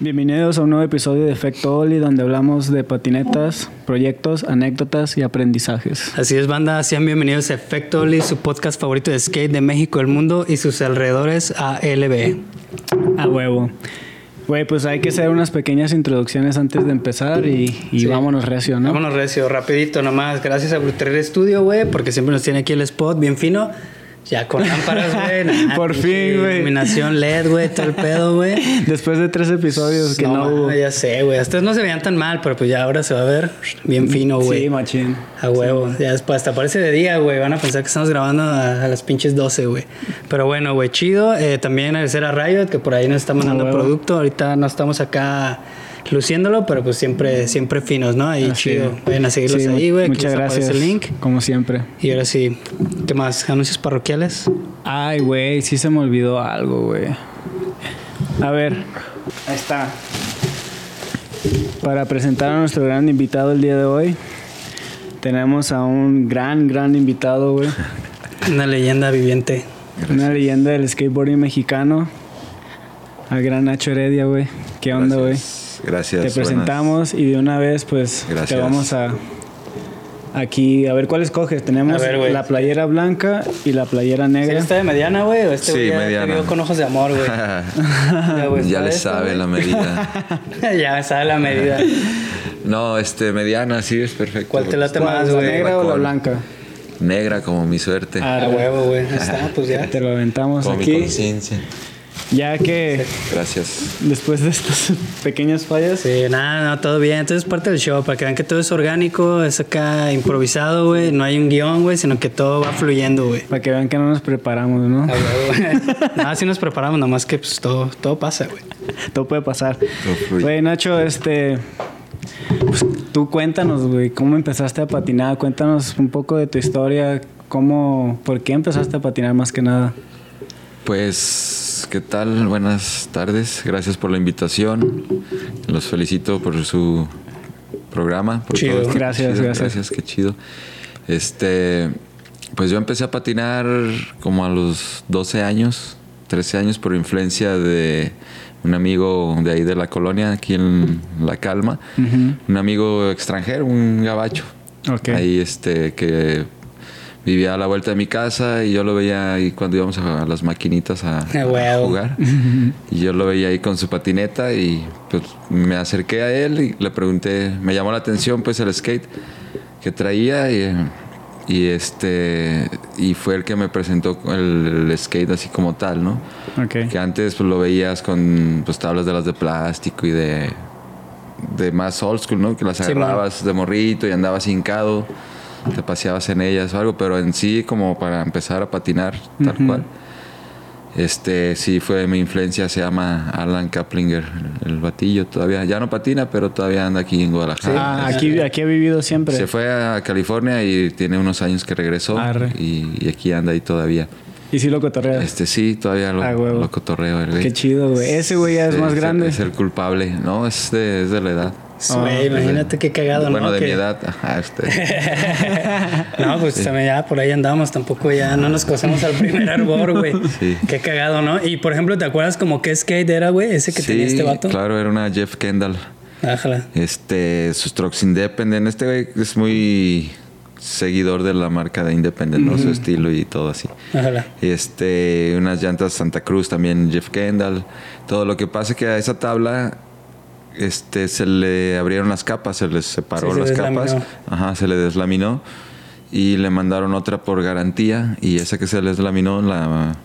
Bienvenidos a un nuevo episodio de Efecto Oli, donde hablamos de patinetas, proyectos, anécdotas y aprendizajes. Así es, banda, sean bienvenidos a Efecto Oli, su podcast favorito de skate de México, el mundo y sus alrededores ALB. A huevo. Güey, pues hay que hacer unas pequeñas introducciones antes de empezar y, y Sí. vámonos recio, ¿no? Vámonos recio, rapidito nomás. Gracias a Bruterer Studio, güey, porque siempre nos tiene aquí el spot bien fino. Ya con lámparas, güey. Por fin, güey. Iluminación LED, güey, todo el pedo, güey. Después de tres episodios que no, no, hubo. mames, ya sé, güey. Estos no se veían tan mal, pero pues ya ahora se va a ver bien fino, güey. Sí, machín. A huevo, ya después hasta parece de día, güey. Van a pensar que estamos grabando a, a las pinches 12, güey. Pero bueno, güey, chido. Eh, también agradecer a Riot, que por ahí nos está mandando producto. Ahorita no estamos acá luciéndolo, pero pues siempre, siempre finos, ¿no? Ahí Así chido. es. Vayan a seguirlos Sí, ahí, güey. que Muchas gracias. el link. Como siempre. Y ahora sí, ¿qué más? ¿Anuncios parroquiales? Ay, güey, sí se me olvidó algo, güey. A ver, ahí está. Para presentar a nuestro gran invitado el día de hoy, tenemos a un gran, gran invitado, güey. Una leyenda viviente. Una leyenda del skateboarding mexicano. Al gran Nacho Heredia, güey. ¿Qué onda, güey? Gracias. Te buenas. presentamos y de una vez, pues, te Gracias. vamos a... Aquí, a ver cuál escoges. Tenemos ver, la playera blanca y la playera negra. ¿Está de mediana, güey? ¿O este Sí, ya mediana. te con ojos de amor, güey? Ya, ya ¿está le esta, sabe güey? la medida. ya sabe la medida. No, este, mediana, sí, es perfecto. ¿Cuál te late ¿Cuál, más, ¿La güey? negra o la blanca? Negra como mi suerte. Ah, huevo, güey. Está, pues ya. Te lo aventamos como mi aquí. conciencia. Ya que Gracias. después de estas pequeñas fallas, Sí, nada, no, todo bien. Entonces es parte del show, para que vean que todo es orgánico, es acá improvisado, güey. No hay un guion, güey, sino que todo va fluyendo, güey. para que vean que no nos preparamos, ¿no? A huevo, güey. Nada, sí nos preparamos, nomás que pues todo, todo pasa, güey. Todo puede pasar. Todo fluye. Güey, Nacho, este. Pues tú cuéntanos, güey, cómo empezaste a patinar. Cuéntanos un poco de tu historia. ¿Cómo, por qué empezaste a patinar más que nada? Pues, ¿qué tal? Buenas tardes. Gracias por la invitación. Los felicito por su programa. Por Chido. todo esto. Gracias, Chido, gracias. Gracias, qué chido. Este, pues yo empecé a patinar como a los 12 años, 13 años por influencia de un amigo de ahí de la colonia, aquí en La Calma. Un amigo extranjero, un gabacho. Ok. Ahí este que vivía a la vuelta de mi casa y yo lo veía ahí cuando íbamos a las maquinitas a, a jugar. y yo lo veía ahí con su patineta y pues me acerqué a él y le pregunté, me llamó la atención pues el skate que traía y, y este y fue el que me presentó el, el skate así como tal, ¿no? Ok. Que antes pues, lo veías con pues, tablas de las de plástico y de, de más old school, ¿no? Que las Sí, agarrabas de morrito y andabas hincado, te paseabas en ellas o algo, pero en sí como para empezar a patinar tal cual. Este sí fue mi influencia, se llama Alan Kaplinger, el, el batillo todavía, ya no patina, pero todavía anda aquí en Guadalajara. Ah, aquí, aquí he vivido siempre. Se fue a California y tiene unos años que regresó y, y aquí anda ahí todavía. Y sí lo cotorreas. Este sí, todavía lo, Ah, lo cotorreo el güey. Qué chido, güey. Ese güey ya es más grande. Es el culpable. No, es de, es de la edad. Güey, imagínate qué cagado, bueno, ¿no? de Que- mi edad. Ajá, este. No, pues también ya por ahí andamos, tampoco ya no nos cosemos al primer arbor, güey. Sí. Qué cagado, ¿no? Y por ejemplo, ¿te acuerdas como qué skate era, güey? Ese que tenía este vato. claro, era una Jeff Kendall. Ájala. Este, sus trucks Independent. Este güey es muy seguidor de la marca de Independent, ¿no? Su estilo y todo así. Ájala. Este, unas llantas Santa Cruz también, Jeff Kendall. Todo lo que pasa es que a esa tabla este, se le abrieron las capas, se les separó Sí, se las capas. deslaminó. Ajá, se le deslaminó. Y le mandaron otra por garantía. Y esa que se les deslaminó, la,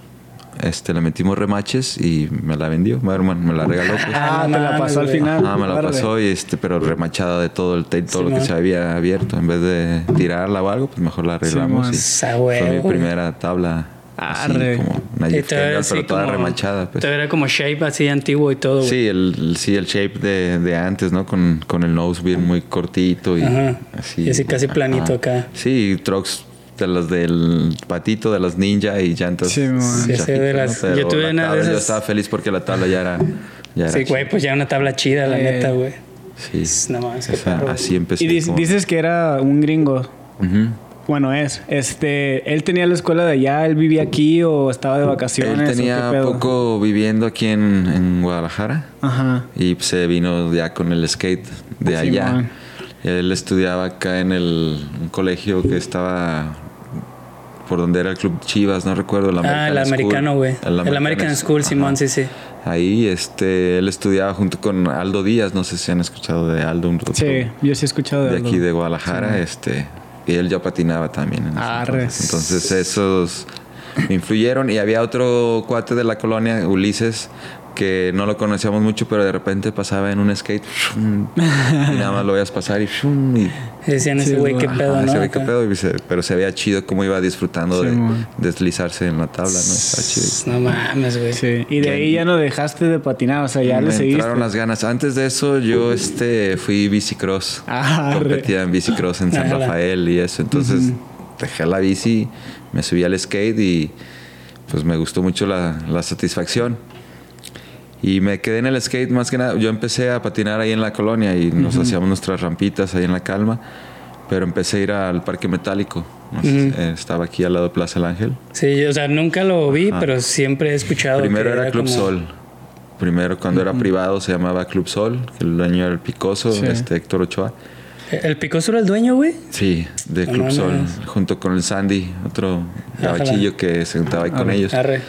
este, le metimos remaches y me la vendió. Bueno, me la regaló. Pues. Ah, te la pasó al final. Ah, me la pasó y este, pero remachada de todo el tape, todo lo que se había abierto. En vez de tirarla o algo, pues mejor la arreglamos. Y fue mi primera tabla. Así, Arre. como una Y pero toda como- remachada. Pues. Todavía era como shape así antiguo y todo, güey. Sí, el, el- sí, el shape de, de antes, ¿no? Con, con el nose bien muy cortito y Ajá. así. Y así casi ajá. planito acá. Sí, trucks de los del patito, de las ninja y llantas. Sí, man. Sí, de las- Pero yo tuve la una de tabla, Yo esas- estaba feliz porque la tabla ya era. Ya era Sí, güey, pues ya una tabla chida, la Eh, neta, güey. Sí. No qué O sea, así empecé. Y dis- como- dices que era un gringo. Ujú. Bueno, es, este, él tenía la escuela de allá, él vivía aquí o estaba de vacaciones. Él tenía poco viviendo aquí en, en Guadalajara Ajá. y se vino ya con el skate de Sí, allá. man. Él estudiaba acá en el un colegio que estaba por donde era el club Chivas, no recuerdo. El Ah, el School. americano, güey. El, American School, Ajá. Simón, sí, sí. Ahí este, él estudiaba junto con Aldo Díaz, no sé si han escuchado de Aldo, un Sí, yo sí he escuchado de, de algo. aquí de Guadalajara, este, y él ya patinaba también. En entonces. entonces esos me influyeron y había otro cuate de la colonia, Ulises, que no lo conocíamos mucho, pero de repente pasaba en un skate shum, y nada más lo veías pasar y, shum, y Y decían ese güey, qué pedo, Ajá, ¿no? ese güey, qué Acá. pedo, y se- pero se veía chido cómo iba disfrutando Sí, de man. deslizarse en la tabla, ¿no? Estaba chido. No mames, güey. Sí, y de ahí ya no dejaste de patinar, o sea, ya le me seguiste. entraron las ganas. Antes de eso, yo este, fui bicicross. Ah, re. Competía en bicicross en San. Rafael y eso. Entonces, dejé la bici, me subí al skate y pues me gustó mucho la, la satisfacción. Y me quedé en el skate más que nada. Yo empecé a patinar ahí en la colonia y nos hacíamos nuestras rampitas ahí en la calma. Pero empecé a ir al parque metálico. No sé, eh, estaba aquí al lado de Plaza El Ángel. Sí, o sea, nunca lo vi, pero siempre he escuchado. Primero que era Club como- Sol. Primero, cuando era privado, se llamaba Club Sol. El dueño era el Picoso, Sí. este Héctor Ochoa. ¿El Picoso era el dueño, güey? Sí, de No Club Sol. Junto con el Sandy, otro Ajá. gabachillo que se juntaba ahí con ellos. Arre.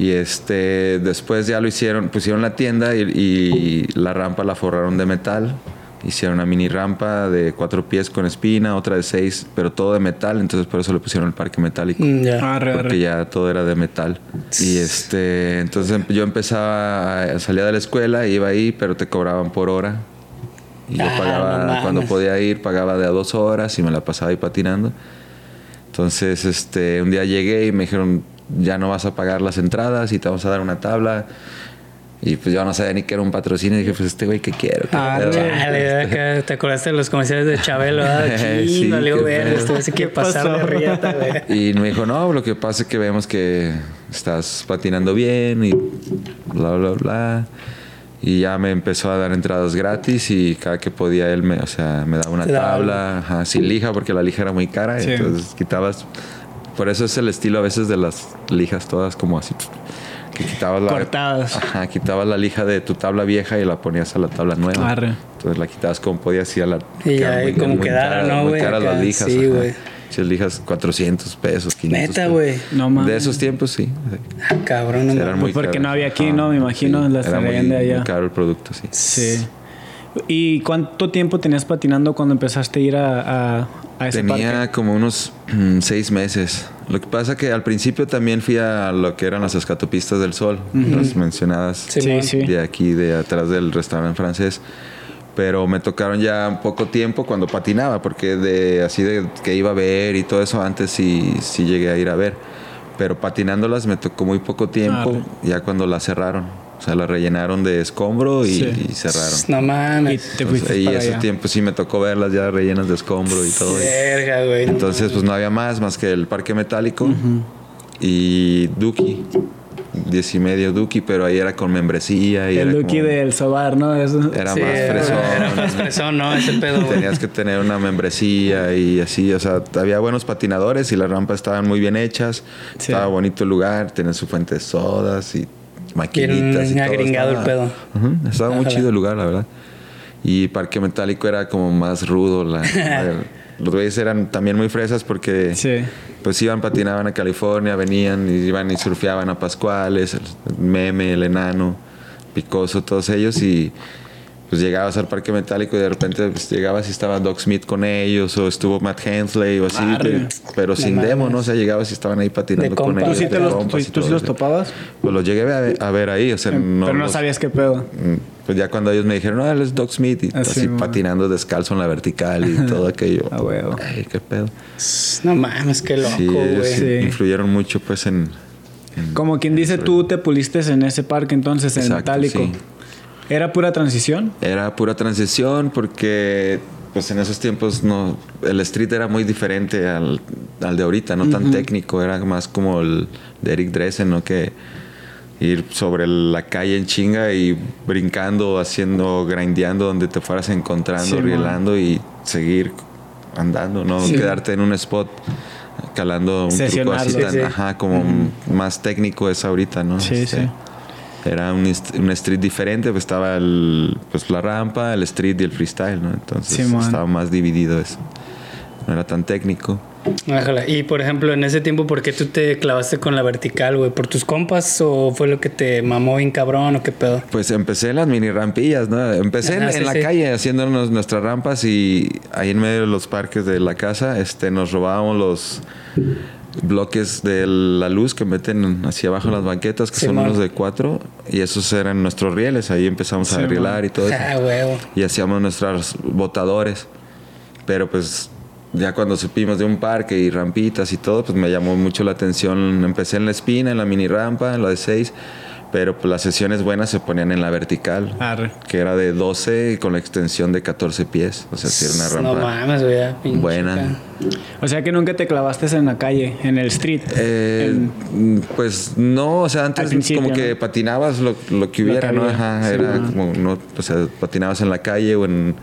Y este, después ya lo hicieron, pusieron la tienda y, y la rampa la forraron de metal. Hicieron una mini rampa de cuatro pies con espina, otra de seis, pero todo de metal. Entonces por eso le pusieron el parque metálico. Mm, ya. Arre, Porque arre. ya todo era de metal. Y este, entonces em- yo empezaba, a, salía de la escuela, iba ahí, pero te cobraban por hora. Y yo Ah, pagaba, no cuando podía ir, pagaba de a dos horas y me la pasaba ahí patinando. Entonces, este, un día llegué y me dijeron, ya no vas a pagar las entradas y te vamos a dar una tabla. Y pues yo no sabía ni que era un patrocinio. Y dije, pues este güey, ¿qué quiero? ¿Qué Ah, pedo?" Dale, acá, ¿te acordaste de los comerciales de Chabelo? Ah, Sí, valió qué ver, este se quiere ¿Qué pasar de riata, güey. Y me dijo, no, lo que pasa es que vemos que estás patinando bien y bla, bla, bla. Y ya me empezó a dar entradas gratis y cada que podía él me, o sea, me daba una tabla, ajá, sin lija porque la lija era muy cara. Sí. Entonces quitabas... Por eso es el estilo a veces de las lijas todas como así. Que quitabas la... Cortadas. Ajá, quitabas la lija de tu tabla vieja y la ponías a la tabla nueva. Arre. Entonces la quitabas como podías y a la... Y ya, quedaban y como quedara, ¿no, muy güey? caras las lijas. sí, güey. Si lijas 400 pesos, 500 Neta, güey. No mames. De esos tiempos, sí. Ah, cabrón, no Eran mames. muy Porque caros. no había aquí, Ajá, ¿no? Me imagino, las era muy, de allá. muy caro el producto, sí. Sí. ¿Y cuánto tiempo tenías patinando cuando empezaste a ir a, a, a ese Tenía parque? como unos mm, seis meses. Lo que pasa que al principio también fui a lo que eran las escatopistas del sol, las mencionadas Sí, de aquí, de atrás del restaurante francés. Pero me tocaron ya poco tiempo cuando patinaba, porque de así de que iba a ver y todo eso, antes sí, sí llegué a ir a ver. Pero patinándolas me tocó muy poco tiempo, Arre. ya cuando las cerraron. O sea, las rellenaron de escombro y, Sí. y cerraron. No Y mames. te Entonces, y para ese allá. tiempo sí me tocó verlas ya rellenas de escombro y todo. y- güey. no entonces, pues no había más, más que el parque metálico y Duki. Diez y medio Duki, pero ahí era con membresía. Y El era como- del Sobar, ¿no? Eso. Era Sí, más fresón. Era más fresón, ¿no? Ese pedo. Tenías que tener una membresía y así, o sea, había buenos patinadores y las rampas estaban muy bien hechas. Sí. Estaba bonito el lugar, tenía su fuente de sodas y maquinitas y todo. agringado el estaba- pedo. Estaba muy chido el lugar, la verdad. Y Parque Metálico era como más rudo. La, la- los güeyes eran también muy fresas porque Sí. pues iban, patinaban a California, venían y iban y surfeaban a Pascuales, el Meme, el Enano, Picoso, todos ellos y pues llegabas al parque metálico y de repente pues, llegabas y estaba Doc Smith con ellos o estuvo Matt Hensley o así, Arre. pero, pero sin demo, ¿no? O sea, llegabas y estaban ahí patinando con ellos. ¿Tú sí, te los, compas tú, y tú todo, sí los sí. topabas? Pues los llegué a ver, a ver ahí, o sea, no Pero no los- sabías qué pedo. Mm, Pues ya cuando ellos me dijeron, no, él es Doc Smith, y Ah, sí, así man. patinando descalzo en la vertical y todo aquello. Ah, huevo. Ay, qué pedo. No mames, qué loco, sí, ellos sí Sí. influyeron mucho, pues, en. en- Como quien dice, tú te puliste en ese parque entonces, en Exacto, metálico. sí. ¿Era pura transición? Era pura transición porque, pues, en esos tiempos no. El street era muy diferente al, al de ahorita, no tan técnico, era más como el de Eric Dressen, ¿no? Que ir sobre la calle en chinga y brincando, haciendo, grindeando donde te fueras encontrando, Sí, man. rielando y seguir andando, no quedarte en un spot calando un truco así tan, Sí, ajá, como más técnico es ahorita, ¿no? Sí, Este, sí. Era un, un street diferente, pues estaba el, pues la rampa, el street y el freestyle, ¿no? Entonces Simón. estaba más dividido eso. No era tan técnico. Ájala. Y por ejemplo, en ese tiempo, ¿por qué tú te clavaste con la vertical, güey? ¿Por tus compas o fue lo que te mamó bien cabrón o qué pedo? Pues empecé en las mini rampillas, ¿no? Empecé en, Ajá, sí, en la sí. calle haciéndonos nuestras rampas y ahí en medio de los parques de la casa este, nos robábamos los bloques de la luz que meten hacia abajo en las banquetas, que son Simón. unos de cuatro, y esos eran nuestros rieles. Ahí empezamos a rielar y todo eso. Ah, huevo. y hacíamos nuestros botadores. Pero pues ya cuando supimos de un parque y rampitas y todo, pues me llamó mucho la atención. Empecé en la espina, en la mini rampa, en la de 6, pero pues las sesiones buenas se ponían en la vertical, Arre. que era de 12 con la extensión de 14 pies. O sea, sí era una No rampa mames, güey. buena. O sea que nunca te clavaste en la calle, en el street. Eh, En- pues no, o sea, antes como que ¿no? patinabas lo, lo que Lo hubiera, que ¿no? Ajá, Sí, era ¿no? como, no, o sea, patinabas en la calle o en,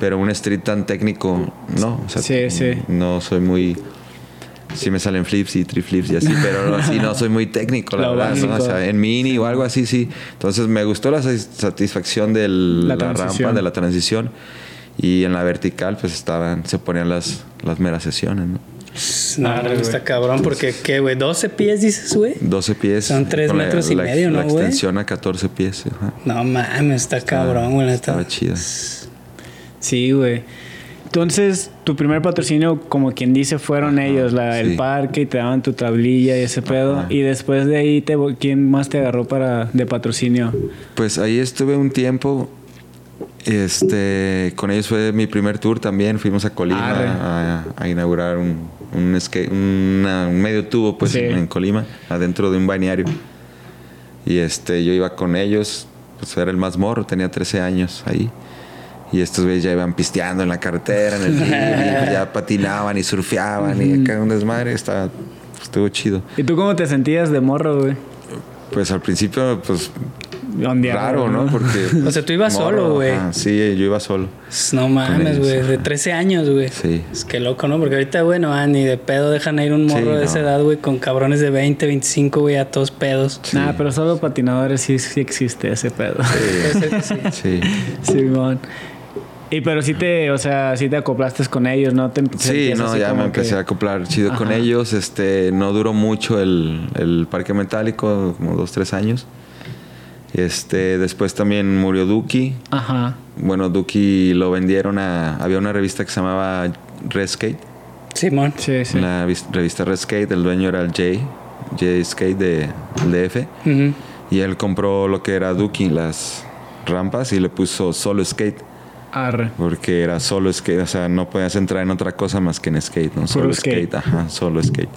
pero un street tan técnico, no, o sea, Sí, sí. no soy muy, sí me salen flips y triflips y así, pero así no soy muy técnico, la Lo verdad, ¿no? O sea, en mini o algo así, sí. Entonces me gustó la satis- satisfacción de La la, rampa, de la transición. Y en la vertical, pues estaban, se ponían las, las meras sesiones, ¿no? No, Arre, güey. está cabrón, porque ¿qué, güey? ¿12 pies dices, güey? 12 pies. Son tres con la- metros y la- medio, La ¿no, güey? extensión a 14 pies. ajá. No mames, está cabrón, güey. Estaba chida. Sí, güey. Entonces, tu primer patrocinio, como quien dice, fueron ellos, la, el parque y te daban tu tablilla y ese pedo. Ajá. Y después de ahí, te, ¿quién más te agarró para de patrocinio? Pues ahí estuve un tiempo. Este, con ellos fue mi primer tour también. Fuimos a Colima a, a inaugurar un, un, skate- una- un medio tubo pues, Sí. en, en Colima, adentro de un balneario. Y este, yo iba con ellos, pues era el más morro, tenía 13 años ahí. Y estos güeyes ya iban pisteando en la carretera, en el y ya patinaban y surfeaban y acá un desmadre. Estaba, estuvo chido. ¿Y tú cómo te sentías de morro, güey? Pues al principio, pues raro, ¿no? Porque. O sea, tú ibas solo, güey. Sí, yo iba solo. No mames, güey. De ajá. 13 años, güey. Sí. Es que loco, ¿no? Porque ahorita, güey, no, ah, ni de pedo dejan ir un morro Sí, de no. esa edad, güey, con cabrones de 20, 25, güey, a todos pedos. Nah, pero solo patinadores sí, sí existe ese pedo. Ese- sí. Sí. Simón. Y pero sí te, o sea, sí te acoplaste con ellos, ¿no? Te Sí, no, ya me empecé que- a acoplar chido con ellos. Este, no duró mucho el, el parque metálico, como dos, tres años. Este, después también murió Duki. Ajá. Bueno, Duki lo vendieron a. Había una revista que se llamaba Red Skate. Simón. Sí, sí. La vis- revista Red Skate, el dueño era el Jay, Jay Skate de del DF. Ujú. Y él compró lo que era Duki, las rampas, y le puso solo skate. Arre. Porque era solo skate, o sea, no podías entrar en otra cosa más que en skate, ¿no? Solo skate. skate. ajá, solo skate.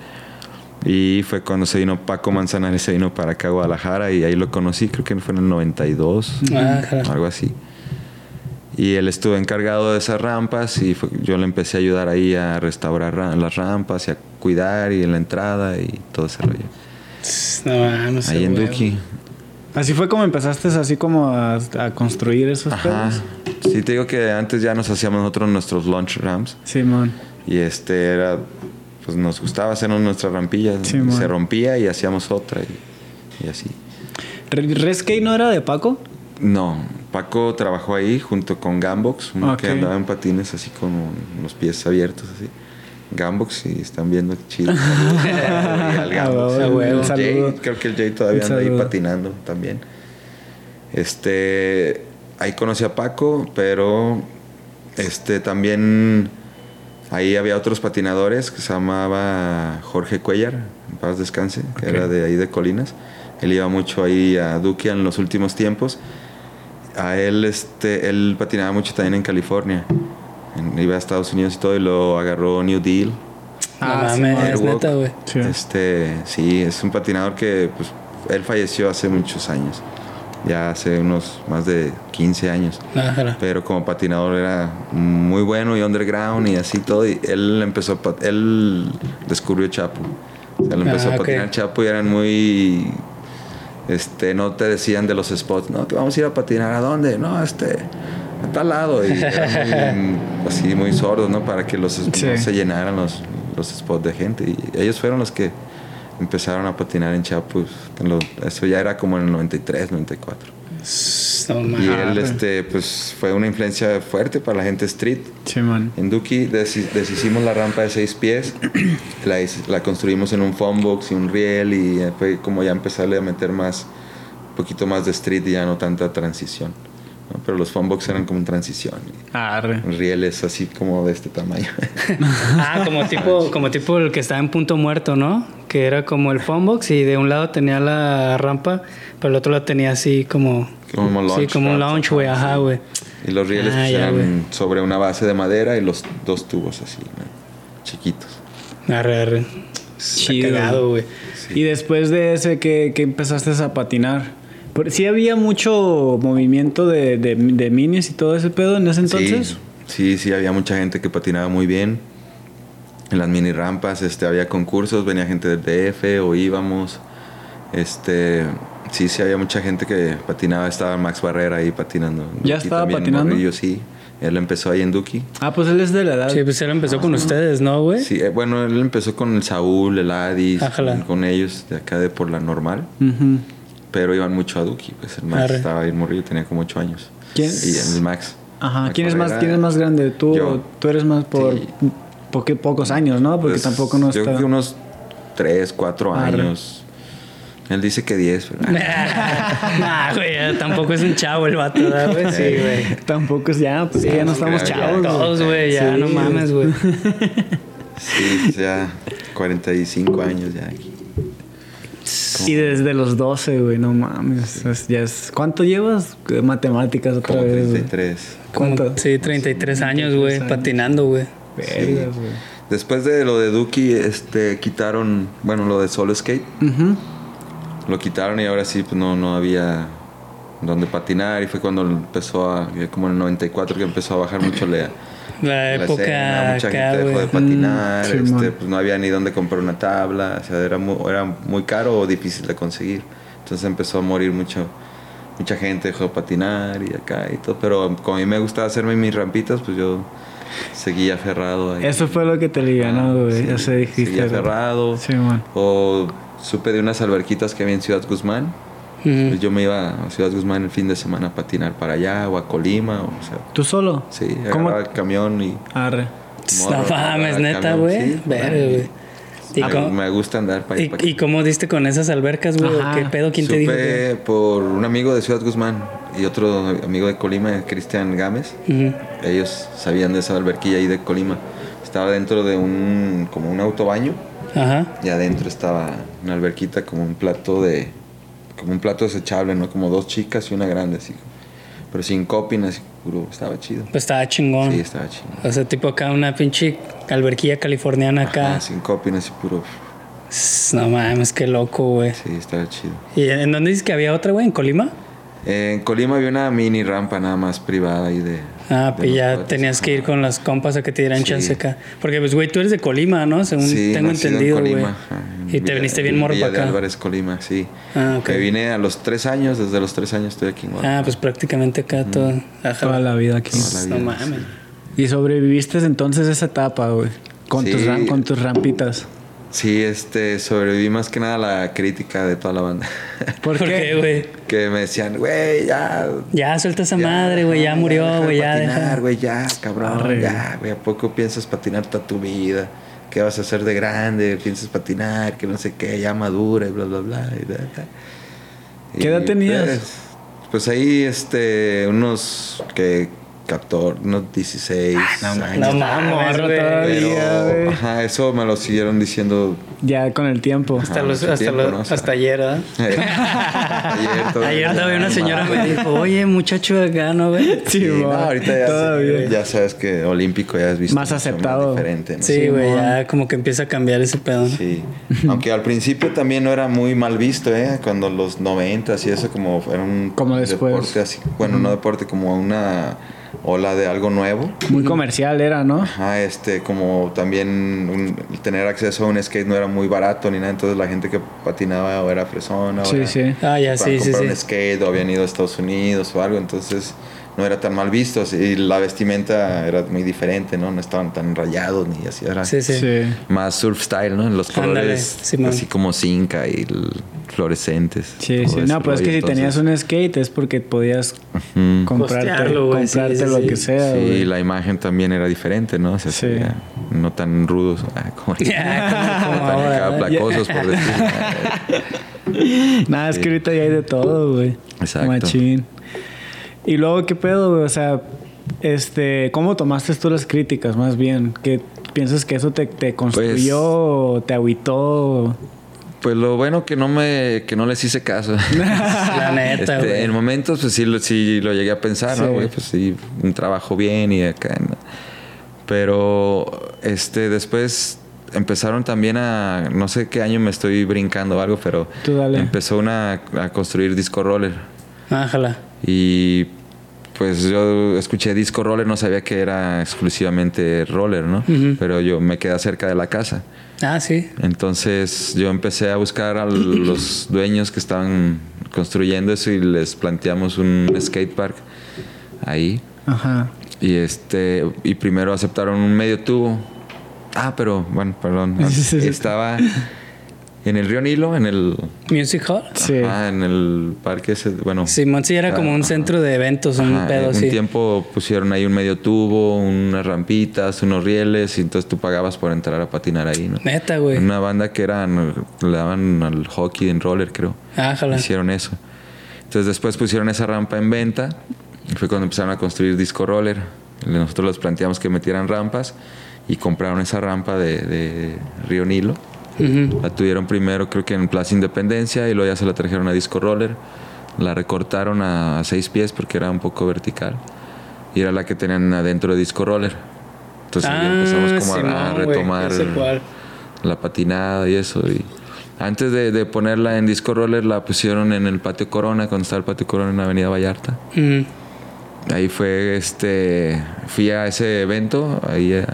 Y fue cuando se vino Paco Manzanares, se vino para acá a Guadalajara y ahí lo conocí, creo que fue en el 92, Ajá. algo así. Y él estuvo encargado de esas rampas y fue- yo le empecé a ayudar ahí a restaurar ra- las rampas y a cuidar y en la entrada y todo ese rollo. No ahí en. Duki. Así fue como empezaste así como a, a construir esos Ajá. pedos. Sí, te digo que antes ya nos hacíamos nosotros nuestros launch ramps. Simón. Y este era, pues nos gustaba hacer nuestras rampillas. Sí, se rompía y hacíamos otra y, y así. Re- ¿Reskate no era de Paco? No, Paco trabajó ahí junto con Gambox, uno que andaba en patines así con los pies abiertos así. Gambox, si están viendo chido. Al Gambox. Ah, El Jay, creo que el Jay todavía anda ahí patinando también. Este, ahí conocí a Paco, pero este también ahí había otros patinadores que se llamaba Jorge Cuellar, en paz descanse, que era de ahí de Colinas. Él iba mucho ahí a Duque en los últimos tiempos. A él, este, él patinaba mucho también en California. Iba a Estados Unidos y todo y lo agarró New Deal. No Ah, mames, es neta, güey. Sí. Este, sí, es un patinador que pues, él falleció hace muchos años. Ya hace unos más de 15 años. Ajá. Pero como patinador era muy bueno y underground y así todo. Y él empezó, a él descubrió Chapo. O sea, él empezó Ah, a patinar Chapo y eran muy, este, no te decían de los spots, no, que vamos a ir a patinar a dónde, no, este, tal lado. Y era muy, así muy sordos, ¿no? Para que los, Sí. no se llenaran los, los spots de gente. Y ellos fueron los que empezaron a patinar en lo- eso ya era como en el 93, 94. No Y él, este, pues, fue una influencia fuerte para la gente street. Simón. En Duki desi- deshicimos la rampa de seis pies, la, la construimos en un foam box y un riel y eh, fue como ya empezarle a meter más, un poquito más de street y ya no tanta transición. ¿No? Pero los foam box eran como en transición. Arre. Rieles así como de este tamaño. Ah, como tipo, como tipo el que estaba en punto muerto, ¿no? Que era como el phone box y de un lado tenía la rampa, pero el otro lado tenía así como... Como sí, launch como un launch, güey, ajá, güey. y los rieles Ah, pues, ya, eran sobre una base de madera y los dos tubos así, ¿no? chiquitos. Arre, arre. Chido. Cagado, güey. Y después de ese, que, empezaste a patinar? Por- ¿Sí había mucho movimiento de, de, de minis y todo ese pedo en ese entonces? Sí, sí, sí, había mucha gente que patinaba muy bien. En las mini rampas este, había concursos, venía gente del DF o íbamos. Este, sí, sí, había mucha gente que patinaba. Estaba Max Barrera ahí patinando. ¿Ya Duki estaba también, patinando? morrillo, sí. Él empezó ahí en Duki. Ah, pues él es de la edad. Sí, pues él empezó con ustedes, ¿no, güey? Sí, eh, bueno, él empezó con el Saúl, el Adis, con ellos de acá de por la normal. Pero iban mucho a Duki, pues el Max Arre. estaba ahí morrillo, tenía como 8 años. ¿Quién? Y el Max. Ajá. ¿Quién es, más, ¿Quién es más grande? Tú, Yo. tú eres más por Sí. poque- pocos años, ¿no? Porque Pues, tampoco no Yo está... creo que unos 3, 4 Arre. años. Él dice que 10, pero... nah, güey, tampoco es un chavo el vato, ¿verdad, güey? Sí, güey. Tampoco es ya, pues ya no estamos chavos. Todos, güey, ya, Sí, no mames, güey. Sí, ya 45 años ya. Y desde los 12, güey, no mames. Es- ya es- ¿Cuánto llevas? Eh, Matemáticas otra Como vez. güey. 33. Como- ¿Cuánto? Sí, 33 años, güey, patinando, güey. Vergas, güey. Después de lo de Duki, este, quitaron, bueno, lo de Solo Skate. Lo quitaron y ahora sí, pues no, no había donde patinar. Y fue cuando empezó a, como en el 94 que empezó a bajar mucho la, La la época escena. Mucha acá, gente dejó de patinar. Mm, sí, este, pues no había ni dónde comprar una tabla. O sea, era muy, era muy caro o difícil de conseguir. Entonces empezó a morir mucho. Mucha gente dejó de patinar y acá y todo. Pero como a mí me gustaba hacerme mis rampitas, pues yo seguía aferrado ahí. Eso fue lo que te liganó, güey. Sí, Eso dijiste. Seguía aferrado. Sí, man. O supe de unas alberquitas que había en Ciudad Guzmán. Yo me iba a Ciudad Guzmán el fin de semana a patinar para allá o a Colima. O, sea, ¿Tú solo? sí, ¿Cómo? agarraba el camión y... Arre. No mames, neta, güey. sí, güey. ¿Y, me, cómo, me gusta andar para y, y cómo diste con esas albercas, güey? ¿Qué pedo? ¿Quién te dijo? Por un amigo de Ciudad Guzmán y otro amigo de Colima, Cristian Gámez. Ellos sabían de esa alberquilla ahí de Colima. Estaba dentro de un... como un autobaño. Ajá. Y adentro estaba una alberquita como un plato de... Como un plato desechable, ¿no? Como dos chicas y una grande, así. Pero sin coping, así puro. Estaba chido. Pues estaba chingón. Sí, estaba chido. O sea, tipo acá una pinche alberquilla californiana acá. Ajá, sin coping, así puro. No mames, qué loco, güey. Sí, estaba chido. ¿Y en dónde dices que había otra, güey? ¿En Colima? En Colima había una mini rampa nada más privada ahí de... Ah, de pues ya cuates. tenías que ir con las compas a que te dieran Sí. chance acá. Porque, pues, güey, tú eres de Colima, ¿no? Según Sí, tengo en entendido, güey. Colima, ajá, en Y te viniste bien morro para de acá. Álvarez, Colima, sí. Ah, ok. Me vine a los tres años, desde los tres años estoy aquí en Ah, Guadalajara. pues prácticamente acá todo. Ajá. Toda la vida aquí. Toda la No vida, mames. Y sobreviviste entonces esa etapa, güey. Con, tus con tus rampitas. Sí, este, sobreviví más que nada a la crítica de toda la banda. ¿Por, ¿Por qué, güey? que me decían, güey, ya... Ya suelta esa ya, madre, güey. Ya murió, güey. Ya patinar, güey, ya, cabrón, Arre. ya, güey, ¿a poco piensas patinar toda tu vida? ¿Qué vas a hacer de grande? ¿Piensas patinar? Que no sé qué, ya madura y bla, bla, bla. y bla, bla. ¿Qué edad Y, tenías? Pues, pues ahí, este, unos, que, 14, unos 16 Ah, no, años. No mames, todavía, Pero, ajá, eso me lo siguieron diciendo Ya con el tiempo. Hasta, Ajá, los, mucho hasta, tiempo, los- ¿no? O sea, hasta ayer, ¿verdad? Ayer todavía. Ayer todavía una señora me dijo, oye, muchacho de acá, ¿no, güey? Sí, Sí, no, ahorita ya, Todavía. ya sabes que olímpico ya has visto Más aceptado. diferente, ¿no? Sí, güey, Simón. ya como que empieza a cambiar ese pedo. ¿no? Sí. Aunque al principio también no era muy mal visto, ¿eh? Cuando los 90 y eso como era un Como después. deporte así, bueno, no deporte, como una ola de algo nuevo. Muy comercial era, ¿no? Ajá, este, como también un- tener acceso a un skate no era muy barato ni nada, entonces la gente que patinaba o era fresona o Sí, era- sí. Ah, ya, para sí, sí, comprar sí. un skate o habían ido a Estados Unidos o algo, entonces no era tan mal visto. Y la vestimenta era muy diferente, ¿no? No estaban tan rayados ni así. Era Sí, sí. Sí. más surf style, ¿no? Los Ándale, colores así como zinca y fluorescentes. Sí, sí. No, pues es que si tenías un skate es porque podías ujú. comprarte, Costearlo, güey, sí, comprarte sí, lo sí. que sea, Sí, güey. la imagen también era diferente, ¿no? O sea, Sí. no tan rudos, ah, como, Ya, como, como tan ahora, placosos, por decir. Nada, es que ahorita ya hay de todo, güey. Exacto. Machín. Y luego, ¿qué pedo, güey? O sea, este, ¿cómo tomaste tú las críticas, más bien? ¿Qué piensas que eso te, te construyó o te agüitó? Pues lo bueno que no me que no les hice caso. La neta, Este, güey. en momentos pues sí, lo- sí lo llegué a pensar, Sí. ¿no? Güey, pues sí, un trabajo bien y acá. ¿no? Pero este después empezaron también a no sé qué año me estoy brincando o algo, pero empezó una a construir disco roller Ájala. y pues yo escuché disco roller, no sabía que era exclusivamente roller, ¿no? Pero yo me quedé cerca de la casa. Ah, sí. Entonces yo empecé a buscar a los dueños que estaban construyendo eso y les planteamos un skate park ahí. Ajá. Y este y primero aceptaron un medio tubo. Ah, pero bueno, perdón. Estaba en el Río Nilo, en el Music Hall. Sí. ajá, en el parque ese, bueno. Simón sí era como un Ajá. centro de eventos, un Ajá, pedo un así. tiempo pusieron ahí un medio tubo, unas rampitas, unos rieles, y entonces tú pagabas por entrar a patinar ahí, ¿no? Neta, güey. Una banda que eran, le daban al hockey en roller, creo. Ájala. Hicieron eso. Entonces después pusieron esa rampa en venta. Y fue cuando empezaron a construir disco roller. Nosotros les planteamos que metieran rampas y compraron esa rampa de, de Río Nilo. La tuvieron primero creo que en Plaza Independencia y luego ya se la trajeron a disco roller. La recortaron a, a seis pies porque era un poco vertical. Y era la que tenían adentro de disco roller. Entonces ya empezamos como a- Ah, güey, retomar la patinada y eso. Y antes de, de ponerla en disco roller, la pusieron en el patio Corona, cuando estaba el patio Corona en Avenida Vallarta. Ahí fue, este, fui a ese evento, ahí, eh,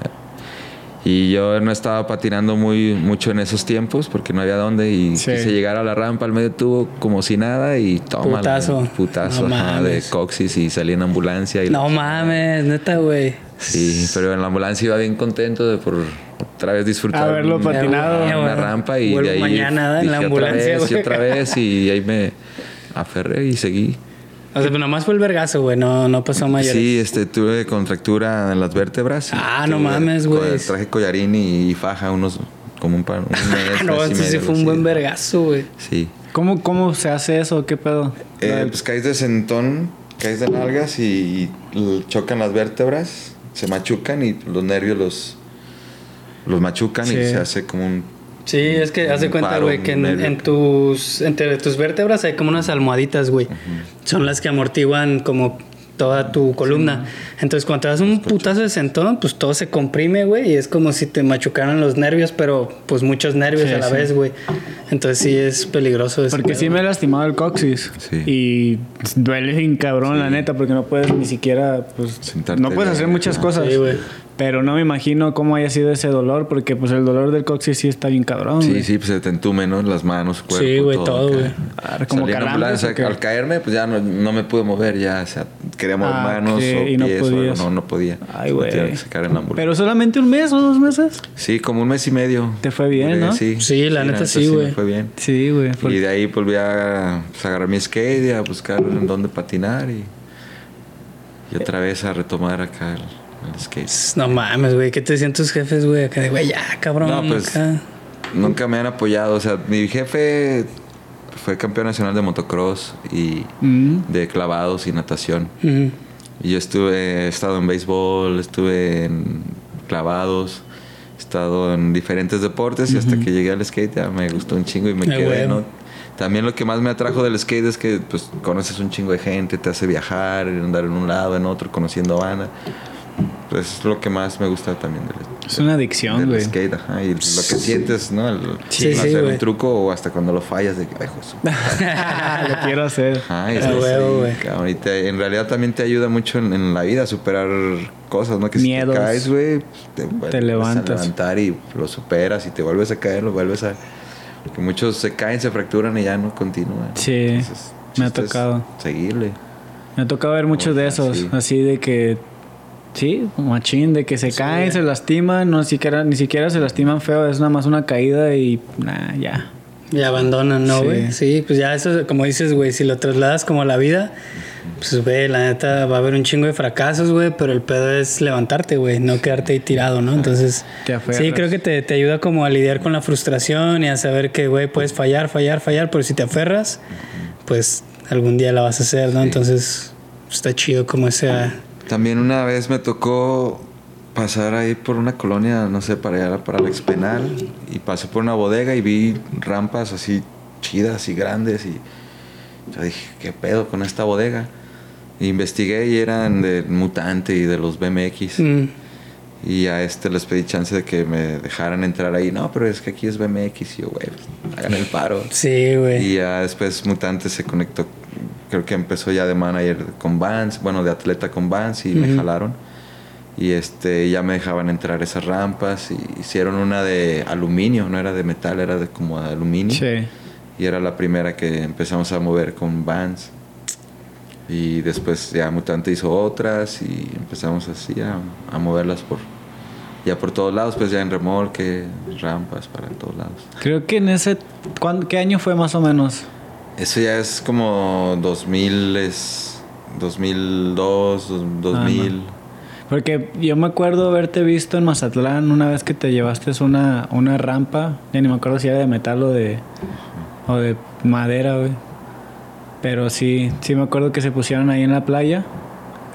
y yo no estaba patinando muy mucho en esos tiempos porque no había dónde y Sí. quise llegar a la rampa al medio tubo como si nada y toma Putazo. putazo No ajá, de coxis y salí en ambulancia y No mames, neta, güey. Sí, pero en la ambulancia iba bien contento de por otra vez disfrutar Haberlo patinado. una, güey. rampa y Vuelvo de ahí mañana en la dije ambulancia, otra vez y otra vez y ahí me aferré y seguí. O sea, pero nomás fue el vergazo, güey. No, no pasó mayor. Sí, este tuve contractura en las vértebras. y Ah, no mames, güey. Traje collarín y, y faja unos como un, par, un mes, Ah, no, sí medio, fue un buen vergazo, güey. Sí. ¿Cómo, ¿Cómo se hace eso? ¿Qué pedo? Eh, pues caes de sentón, caes de nalgas y, chocan las vértebras, se machucan y los nervios los, los machucan Sí. y se hace como un... Sí, es que haz de cuenta, güey, que en, tus, entre tus vértebras hay como unas almohaditas, güey. Son las que amortiguan como toda tu columna. Entonces, cuando te das un putazo de sentón, pues todo se comprime, güey, y es como si te machucaran los nervios, pero pues muchos nervios Sí, a la sí. vez, güey. Entonces sí es peligroso ese Porque pedo. sí me he lastimado el coxis. Sí. Y duele bien cabrón, la neta, porque no puedes ni siquiera, pues, Sentarte no puedes hacer muchas cosas. Sí, güey. Pero no me imagino cómo haya sido ese dolor, porque pues el dolor del coxis sí está bien cabrón. Sí, güey. sí, pues se te entume, ¿no? Las manos, cuerpo, Sí, güey, todo, güey. Ah, como al caerme, pues ya no, no me pude mover, ya, o sea, quería mover Ah, manos ok, o y no pies, o no, no podía. Ay, güey. tuvieron que sacar en la ambulancia. Pero solamente un mes o dos meses. Sí, como un mes y medio. Te fue bien, ¿no? Sí, Sí, la neta sí, güey. fue bien. Sí, güey. por- Y de ahí volví a pues, agarrar mi skate y a buscar en dónde patinar y, y otra vez a retomar acá el, el skate. No mames, güey. ¿Qué te decían tus jefes, güey? Acá de, güey, ya, cabrón. No, pues, acá. Nunca me han apoyado. O sea, mi jefe fue campeón nacional de motocross y Mm. de clavados y natación. Y yo estuve, he estado en béisbol, estuve en clavados, he estado en diferentes deportes y hasta que llegué al skate ya me gustó un chingo y me quedé. ¿no? También lo que más me atrajo del skate es que pues conoces un chingo de gente, te hace viajar, andar en un lado, en otro, conociendo banda. Pues es lo que más me gusta también del, Es una adicción, del güey. skate, ajá, y lo que sientes, ¿no? El, Sí, el sí, hacer güey. un truco o hasta cuando lo fallas de que, ay, su Lo quiero hacer. Ajá, y huevo, güey. cabrón, y te- en realidad también te ayuda mucho en, en la vida a superar cosas, ¿no? Que Miedos. si te caes, güey, te, vuelves levantas. a levantar y lo superas y te vuelves a caer, lo vuelves a... Porque muchos se caen, se fracturan y ya no continúan. Sí, me ha tocado. Seguirle. Me ha tocado ver muchos de esos, así de que Sí, machín, de que se caen, se lastiman, no siquiera, ni siquiera se lastiman feo, es nada más una caída y nada, ya. Y abandonan, ¿no, güey? Sí. pues ya eso, como dices, güey, si lo trasladas como a la vida, pues, güey, la neta va a haber un chingo de fracasos, güey, pero el pedo es levantarte, güey, no quedarte ahí tirado, ¿no? Entonces, sí, creo que te, te, ayuda como a lidiar con la frustración y a saber que, güey, puedes fallar, fallar, fallar, pero si te aferras, pues algún día la vas a hacer, ¿no? Entonces, está chido como ese también una vez me tocó pasar ahí por una colonia, no sé, para allá, para el expenal, y pasé por una bodega y vi rampas así chidas y grandes, y yo dije, ¿qué pedo con esta bodega? investigué y eran de Mutante y de los BMX. Mm. Y a este les pedí chance de que me dejaran entrar ahí. No, pero es que aquí es BMX. Y yo, güey, hagan el paro. Sí, güey. Y ya después Mutante se conectó creo que empezó ya de manager con Vans, bueno, de atleta con Vans y me jalaron. Y este, ya me dejaban entrar esas rampas y hicieron una de aluminio, no era de metal, era de como de aluminio. Sí. Y era la primera que empezamos a mover con Vans. Y después ya Mutante hizo otras y empezamos así a, a moverlas por, ya por todos lados, pues ya en remolque, rampas para todos lados. Creo que en ese, ¿qué año fue más o menos? Eso ya es como 2000, es 2002, 2000. Ah, Porque yo me acuerdo haberte visto en Mazatlán una vez que te llevaste una, una rampa, ya ni me acuerdo si era de metal o de, o de madera, güey. Pero sí, sí me acuerdo que se pusieron ahí en la playa.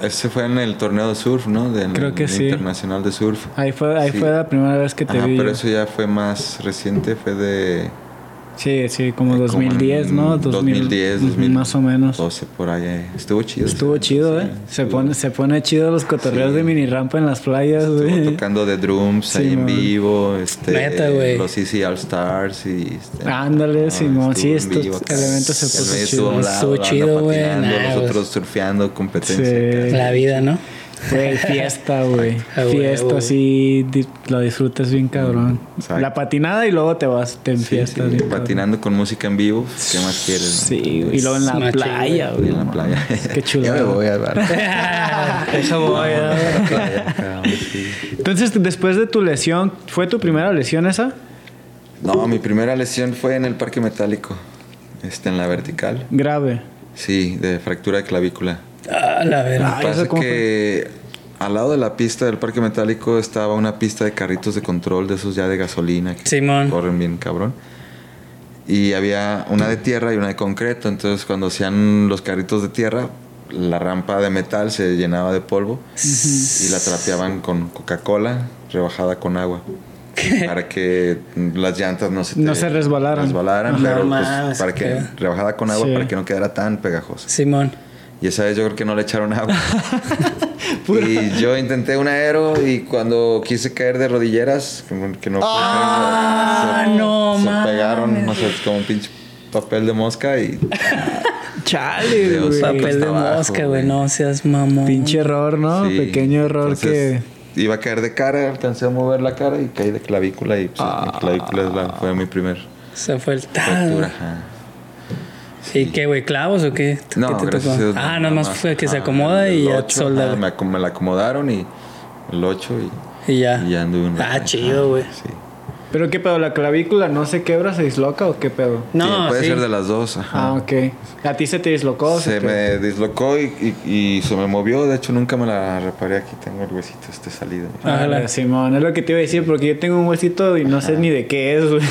Ese fue en el torneo de surf, ¿no? De, Creo que sí. Internacional de surf. Ahí fue, ahí fue la primera vez que te vi. Pero eso ya fue más reciente, fue de Sí, sí, como 2010, ¿no? 2010, 2000, más o menos. 12 por ahí. Eh. Estuvo chido. Estuvo chido, ¿eh? se, pone, se pone chido los cotorreos de mini rampa en las playas, güey. tocando de drums ahí en vivo. Este, Neta, güey. Los Easy All Stars y... Este, Ándale, Simón. Sí, estos elementos se puso chido. Estuvo chido, güey. Nosotros surfeando, competencia. La vida, ¿no? Güey, fiesta, güey. fiesta, sí, lo disfrutas bien cabrón. La patinada y luego te vas, te enfiestas. patinando con música en vivo, ¿qué más quieres? Sí, y luego en la playa, güey. En la playa. Qué chulo. ya me voy a dar. Eso voy a dar. Entonces, después de tu lesión, ¿fue tu primera lesión esa? No, mi primera lesión fue en el parque metálico, este, en la vertical. Grave. Sí, de fractura de clavícula. Ah, la verdad. Pasa que al lado de la pista del parque metálico estaba una pista de carritos de control, de esos ya de gasolina, que corren bien cabrón. Y había una de tierra y una de concreto. Entonces, cuando hacían los carritos de tierra, la rampa de metal se llenaba de polvo y la trapeaban con Coca-Cola rebajada con agua. Para que las llantas no se, no se resbalaran. resbalaran pero pues, para que rebajada con agua para que no quedara tan pegajosa. Simón. Y esa vez yo creo que no le echaron agua. y yo intenté un aero y cuando quise caer de rodilleras, que no ah, no, se pegaron, no sé, como un pinche papel de mosca y. Chale, güey. Papel de mosca, güey, no seas mamón. Pinche error, ¿no? Pequeño error que. Iba a caer de cara, alcancé a mover la cara y caí de clavícula y pues, mi ah. clavícula fue mi primer. Se fue el tal. ¿Y qué, güey? ¿Clavos o qué? No, ¿Qué te tocó? Ah, nada más fue que se acomoda y ya solda. me, me, la acomodaron y el 8 y, y ya. Y ya anduve un Ah, chido, güey. Sí. ¿Pero qué pedo? ¿La clavícula no se quebra, se disloca o qué pedo? No, puede ser de las dos. Ajá. Ah, ok. ¿A ti se te dislocó? Se, me dislocó y, y, se me movió. De hecho, nunca me la reparé. Aquí tengo el huesito este salido. Ah, la Simón. Es lo que te iba a decir porque yo tengo un huesito y no sé ni de qué es, güey.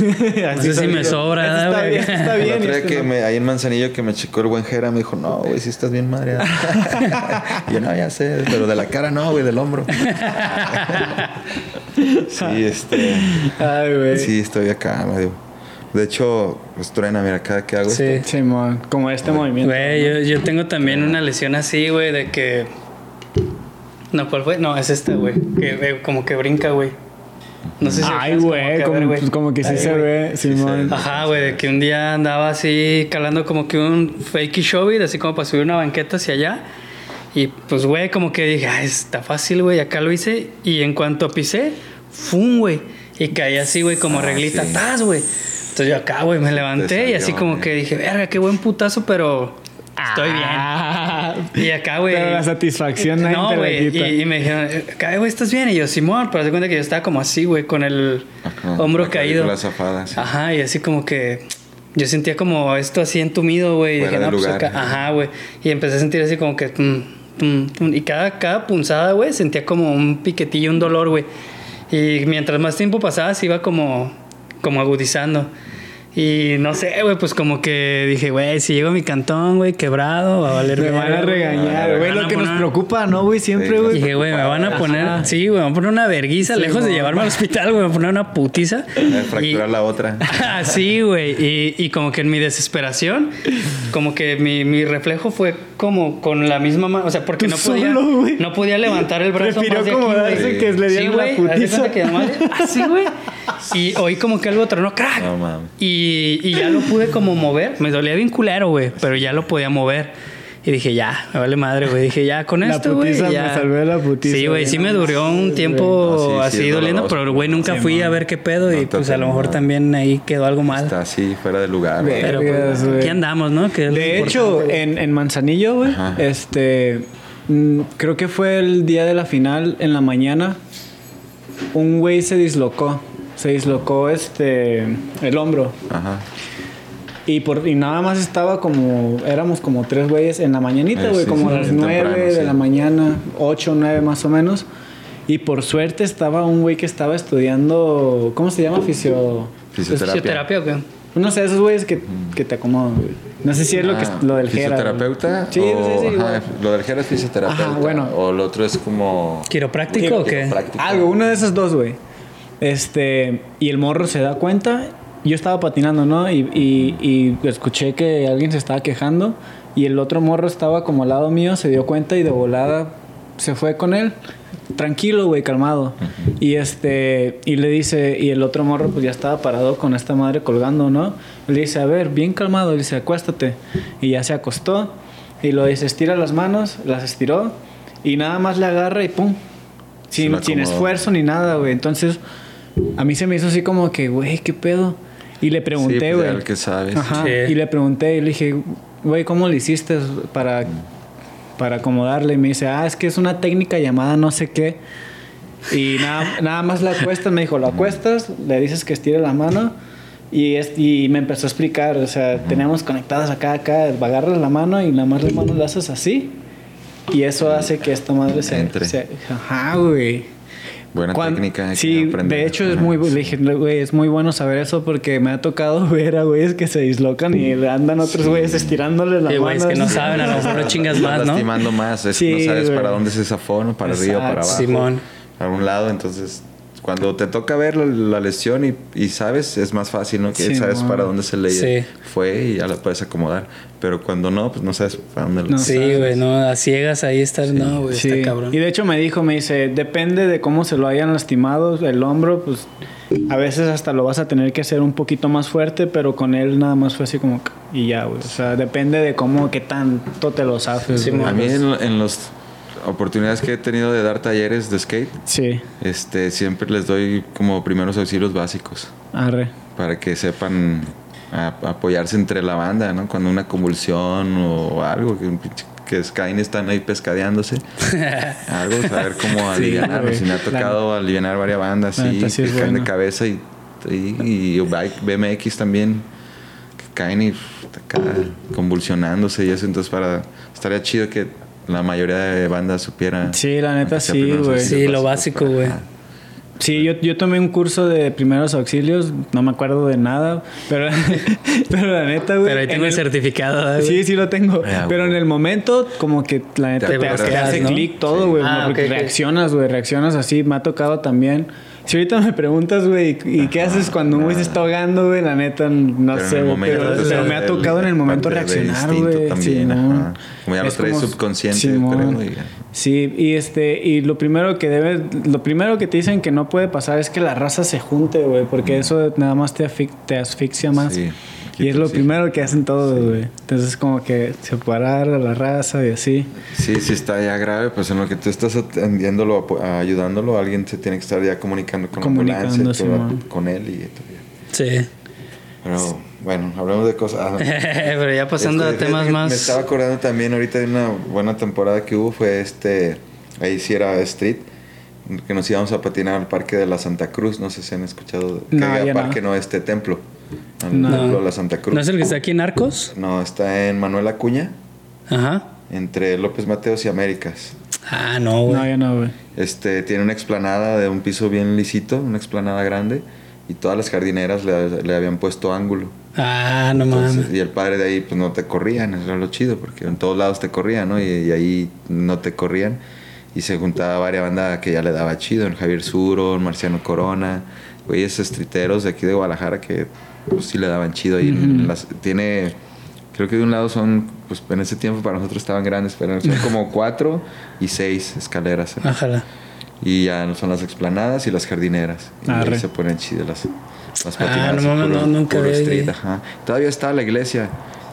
Así no sé si me sobra, Está bien, está bien. La que me, ahí en Manzanillo que me checó el buen Jera me dijo, no, güey, si estás bien madre. y yo, no, ya sé. Pero de la cara no, güey, del hombro. sí, este... Ay, güey. Sí, estoy acá, De hecho, pues truena, mira, cada que hago sí. esto. Sí, como este movimiento. Güey, yo, yo, tengo también una lesión así, güey, de que. No, ¿cuál fue? No, es esta, güey. Que como que brinca, güey. No sé si. Ay, güey, como, pues, como, que sí se ve, Simón. Ajá, güey, de que un día andaba así calando como que un fakey showbit, así como para subir una banqueta hacia allá. Y pues, güey, como que dije, ay, está fácil, güey, acá lo hice. Y en cuanto pisé, ¡fum, güey! Y caí así, güey, como ah, reglita, ¡tas, güey! Entonces yo acá, güey, me levanté y así como que dije, verga, qué buen putazo, pero estoy Ah, bien. Y acá, güey. La satisfacción No, te la güey. Y, y me dijeron, acá, güey, ¿estás bien? Y yo, Simón, pero se cuenta que yo estaba como así, güey, con el Ajá, hombro la caído. clavícula zafada, sí. Ajá, y así como que yo sentía como esto así entumido, güey. Y dije, no, pues lugar. acá. Ajá, güey. Y empecé a sentir así como que. tum, tum, tum. y cada, cada punzada, güey, sentía como un piquetillo, un dolor, güey. Y mientras más tiempo pasaba, se iba como, como agudizando. Y no sé, güey, pues como que dije, güey, si llego a mi cantón, güey, quebrado, va a valer Me van a regañar, güey. Lo que nos preocupa, ¿no, güey? Siempre, Sí, güey. Dije, güey, me van a poner, Ajá. sí, güey, me van a poner una verguiza, Sí, lejos de llevarme al hospital, güey, me van a poner una putiza. Fracturar Y- la otra. Ah, sí, güey. Y, y como que en mi desesperación, como que mi, mi reflejo fue como con la misma mano. O sea, porque no podía, solo, no podía levantar el brazo Prefirió más de aquí, acomodarse güey. que le Sí, dieran la putiza. Así, güey. Y oí como que algo tronó, crack. No mames. Y, y ya lo pude como mover. Me dolía bien culero, güey. Pero ya lo podía mover. Y dije, ya, me vale madre, güey. Dije, ya, con La esto, güey. putiza, ya. me salvé de la putiza, Sí, güey. Sí me duró un tiempo. No, sí, así doliendo. doloroso. Pero, güey, nunca Sí, fui man. a ver qué pedo. No y pues a lo mejor también ahí quedó algo mal. Está así, fuera de lugar. güey. Pero pues, güey. aquí andamos, ¿no? Que De hecho, en, en Manzanillo, güey, este. mm, Creo que fue el día de la final, en la mañana. Un güey se dislocó. Se dislocó este. El hombro. Ajá. Y, por, y nada más estaba como. Éramos como tres güeyes en la mañanita, Eh, güey, sí, como sí, a las nueve temprano, de sí. la mañana, ocho, nueve más o menos. Y por suerte estaba un güey que estaba estudiando. ¿Cómo se llama? Fisio. Fisioterapia. ¿Fisioterapia o qué? No sé, esos güeyes que, que te acomodan, güey. No sé si es lo, que, Ah, lo del Jera. ¿Fisioterapeuta? Sí, o- sí, sí. ajá, lo del Jera es fisioterapeuta. Ajá, bueno. O el otro es como. ¿Quiropráctico o qué? Algo, uno de esos dos, güey. Este, y el morro se da cuenta. Yo estaba patinando, ¿no? Y, y, y escuché que alguien se estaba quejando. Y el otro morro estaba como al lado mío, se dio cuenta y de volada se fue con él. Tranquilo, güey, calmado. Y este, y le dice, y el otro morro pues ya estaba parado con esta madre colgando, ¿no? Le dice, a ver, bien calmado, le dice, acuéstate. Y ya se acostó. Y lo dice, estira las manos, las estiró. Y nada más le agarra y pum, sin, sin esfuerzo ni nada, güey. Entonces, a mí se me hizo así como que, güey, ¿qué pedo? Y le Sí, pregunté, pues, güey. ya el que sabes. Ajá. Sí. Y le pregunté y le dije, güey, ¿cómo le hiciste para, para acomodarle? Y me dice, ah, es que es una técnica llamada no sé qué. Y nada, nada más la acuestas, me dijo, lo acuestas, le dices que estire la mano. Y, es, y me empezó a explicar, o sea, teníamos conectadas acá, acá, agarras la mano y nada más la mano la haces así. Y eso hace que esta madre se... Entre. se- ajá, güey. Buena Cuan- técnica. Sí, de hecho es muy, le dije, güey, es muy bueno saber eso porque me ha tocado ver a güeyes que se dislocan y andan otros güeyes estirándole la Sí, mano. güey, es que no saben, a lo mejor lo chingas más, ¿no? lastimando más. es- Sí, no sabes güey. para dónde se zafó, ¿no? Para arriba, para Exacto. abajo. Simón. Para un lado, entonces... Cuando te toca ver la, la lesión y, y sabes, es más fácil, ¿no? Que Simón. sabes para dónde se le Sí. fue y ya la puedes acomodar. Pero cuando no, pues no sabes para dónde No. Sí, güey, no, a ciegas ahí estar, no, güey, Sí. está cabrón. Y de hecho me dijo, me dice, depende de cómo se lo hayan lastimado el hombro, pues a veces hasta lo vas a tener que hacer un poquito más fuerte, pero con él nada más fue así como y ya, güey. O sea, depende de cómo, qué tanto te lo. Sí, güey. A mí en, en las oportunidades que he tenido de dar talleres de skate, Sí, este, siempre les doy como primeros auxilios básicos arre. para que sepan a- apoyarse entre la banda, ¿no? Cuando una convulsión o algo, que, que y están ahí pescadeándose. algo, saber cómo Sí, aliviar. güey. si me ha tocado aliviar varias bandas, sí, sí que caen de cabeza y, y, y bike, BMX también, que caen y acá convulsionándose y eso. Entonces, para estaría chido que la mayoría de bandas supiera. Sí, la neta sí, güey. Sí, lo básico, güey. Sí, yo, yo tomé un curso de primeros auxilios, no me acuerdo de nada, pero, pero la neta, güey. Pero ahí tengo en el certificado, ¿eh, güey. Sí, sí lo tengo. Ah, pero en el momento, como que la neta Te te, acuerdas, te hace ¿no? clic todo, Sí. güey. Ah, porque ok, ok. reaccionas, güey, reaccionas así. Me ha tocado también. Si ahorita me preguntas, güey, ¿y qué haces cuando un güey se está ahogando, güey? La neta, no Pero en sé, el güey, momento pero, me ha el- tocado en el momento reaccionar, güey. Simón. ajá. Como ya lo Es traes subconsciente, Simón. creo, Sí, y este, y lo primero que debe, lo primero que te dicen que no puede pasar es que la raza se junte, güey, porque eso nada más te, te asfixia más. Sí, y es lo sí. primero que hacen todos, güey. Entonces como que separar a la raza y así. Sí, sí está ya grave, pues en lo que tú estás atendiéndolo, ayudándolo, alguien se tiene que estar ya comunicando con la ambulancia, Comunicando, todo, Simón. con él y todo. Sí. Pero bueno, hablamos de cosas. ah, Pero ya pasando este, a temas más. Me estaba acordando también ahorita de una buena temporada que hubo, fue este, ahí sí era Street, que nos íbamos a patinar al Parque de la Santa Cruz, no sé si han escuchado, que No, había ya parque, no. no. este templo, No. la Santa Cruz. ¿No es el que está aquí en Arcos? No, está en Manuel Acuña, Ajá. entre López Mateos y Américas. Ah, no, güey. No, yo no, güey. Este, tiene una explanada de un piso bien lisito, una explanada grande, y todas las jardineras le, le habían puesto ángulo. Ah, no mames. y el padre de ahí, pues no te corrían, eso era lo chido, porque en todos lados te corrían, ¿no? Y, y ahí no te corrían. Y se juntaba varias bandas que ya le daba chido, el Javier Suro, el Marciano Corona, güeyes estriteros de aquí de Guadalajara que pues, sí le daban chido. Y Ujú. las, tiene, creo que de un lado son, pues en ese tiempo para nosotros estaban grandes, pero son como cuatro y seis escaleras. ¿eh? Ájala. Y ya no son las explanadas y las jardineras. Y ahí se ponen chidas las, las Ah, patinadas. no mames, puro- no, nunca street, ajá. Todavía está la iglesia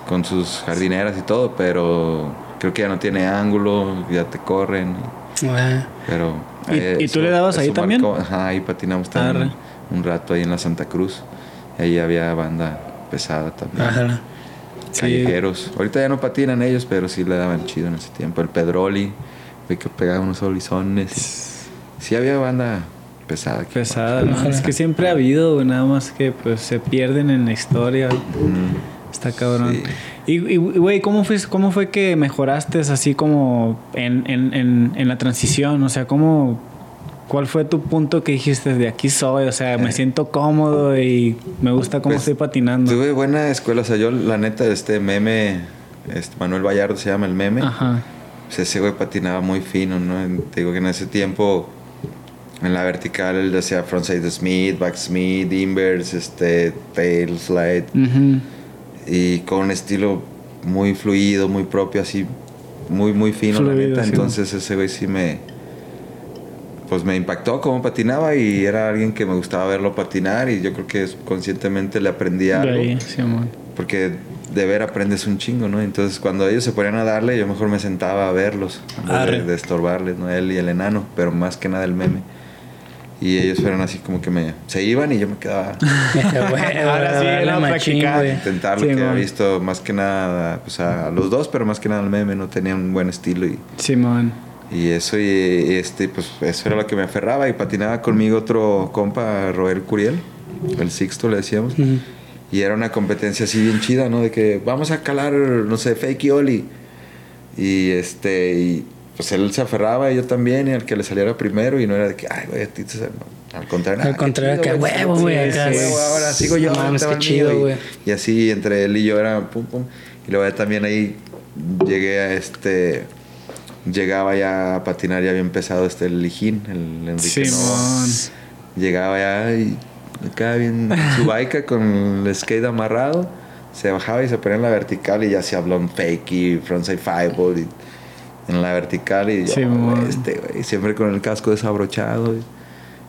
con sus jardineras y todo, pero creo que ya no tiene ángulo, ya te corren. Ah, Pero. ¿Y- y tú le dabas ahí también? Ajá, ahí patinamos también Arre. un rato ahí en la Santa Cruz. Ahí había banda pesada también. Sí. Callejeros. Ahorita ya no patinan ellos, pero sí le daban chido en ese tiempo. El Pedroli, ve que pegaba unos holizones. Sí había banda pesada. aquí. Pesada. Es que siempre ha habido, nada más que pues se pierden en la historia. Mm. Está cabrón. Sí. Y, y, güey, ¿cómo fue, ¿cómo fue que mejoraste así como en, en, en, en la transición? O sea, ¿cómo, ¿cuál fue tu punto que dijiste de aquí soy? O sea, me siento cómodo y me gusta cómo Pues, estoy patinando. Tuve buena escuela, o sea, yo la neta, este meme, este Manuel Vallardo se llama el meme. Ajá. Pues ese güey patinaba muy fino, ¿no? Te digo que en ese tiempo, en la vertical, él hacía frontside Smith, back Smith, inverse, este, tail slide. Ujú. Y con un estilo muy fluido, muy propio, así, muy, muy fino, la Fluido, neta. sí. Entonces ese güey sí me... Pues me impactó cómo patinaba y era alguien que me gustaba verlo patinar y yo creo que conscientemente le aprendí De algo. ahí, Simón. Porque de ver aprendes un chingo, ¿no? Entonces cuando ellos se ponían a darle, yo mejor me sentaba a verlos, de, de estorbarles, ¿no? Él y el enano, pero más que nada el meme. Y ellos fueron así como que me... Se iban y yo me quedaba Güey, Ahora sí, machín, practicar. intentar lo Sí, que había man. visto más que nada, pues a los dos, pero más que nada el meme, no tenía un buen estilo y, Simón. Y eso y, este, pues eso era lo que me aferraba y patinaba conmigo otro compa, Roel Curiel, el Sixto le decíamos. Y era una competencia así bien chida, ¿no? De que vamos a calar, no sé, fake y oli. Y este, y pues él se aferraba y yo también, y al que le saliera primero, y no era de que, ay, güey, a ti te sal-". Al contrario, Al "Ah, qué contrario, que huevo, güey, ahora sigo yo, mames, qué el mío", chido, y- güey. Y así entre él y yo era pum, pum. Y luego ya también ahí llegué a este. Llegaba ya a patinar ya bien pesado este el Lijín, el Enrique Novoa. Simón. Llegaba ya y acá bien su bike con el skate amarrado. Se bajaba y se ponía en la vertical y ya hacía blonde fake y frontside fireball y en la vertical y yo, Sí, este, güey, siempre con el casco desabrochado.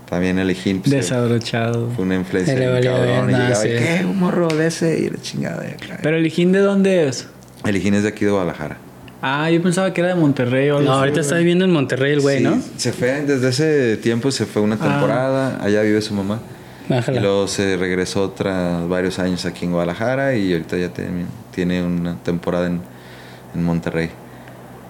también el Ejín pues, Desabrochado. fue una influencia le bien valió cabrón. ver, y llegaba y, sí. ¿qué? Un morro de ese y la chingada de acá. Pero el Hijín, ¿de dónde es? El Ejín es de aquí de Guadalajara. Ah, yo pensaba que era de Monterrey o algo No, ahorita está viviendo en Monterrey el güey, Sí, ¿no? Se fue, desde ese tiempo se fue una Ah. temporada, allá vive su mamá. Ájala. Y luego se regresó otra, varios años aquí en Guadalajara y ahorita ya tiene, tiene una temporada en, en Monterrey.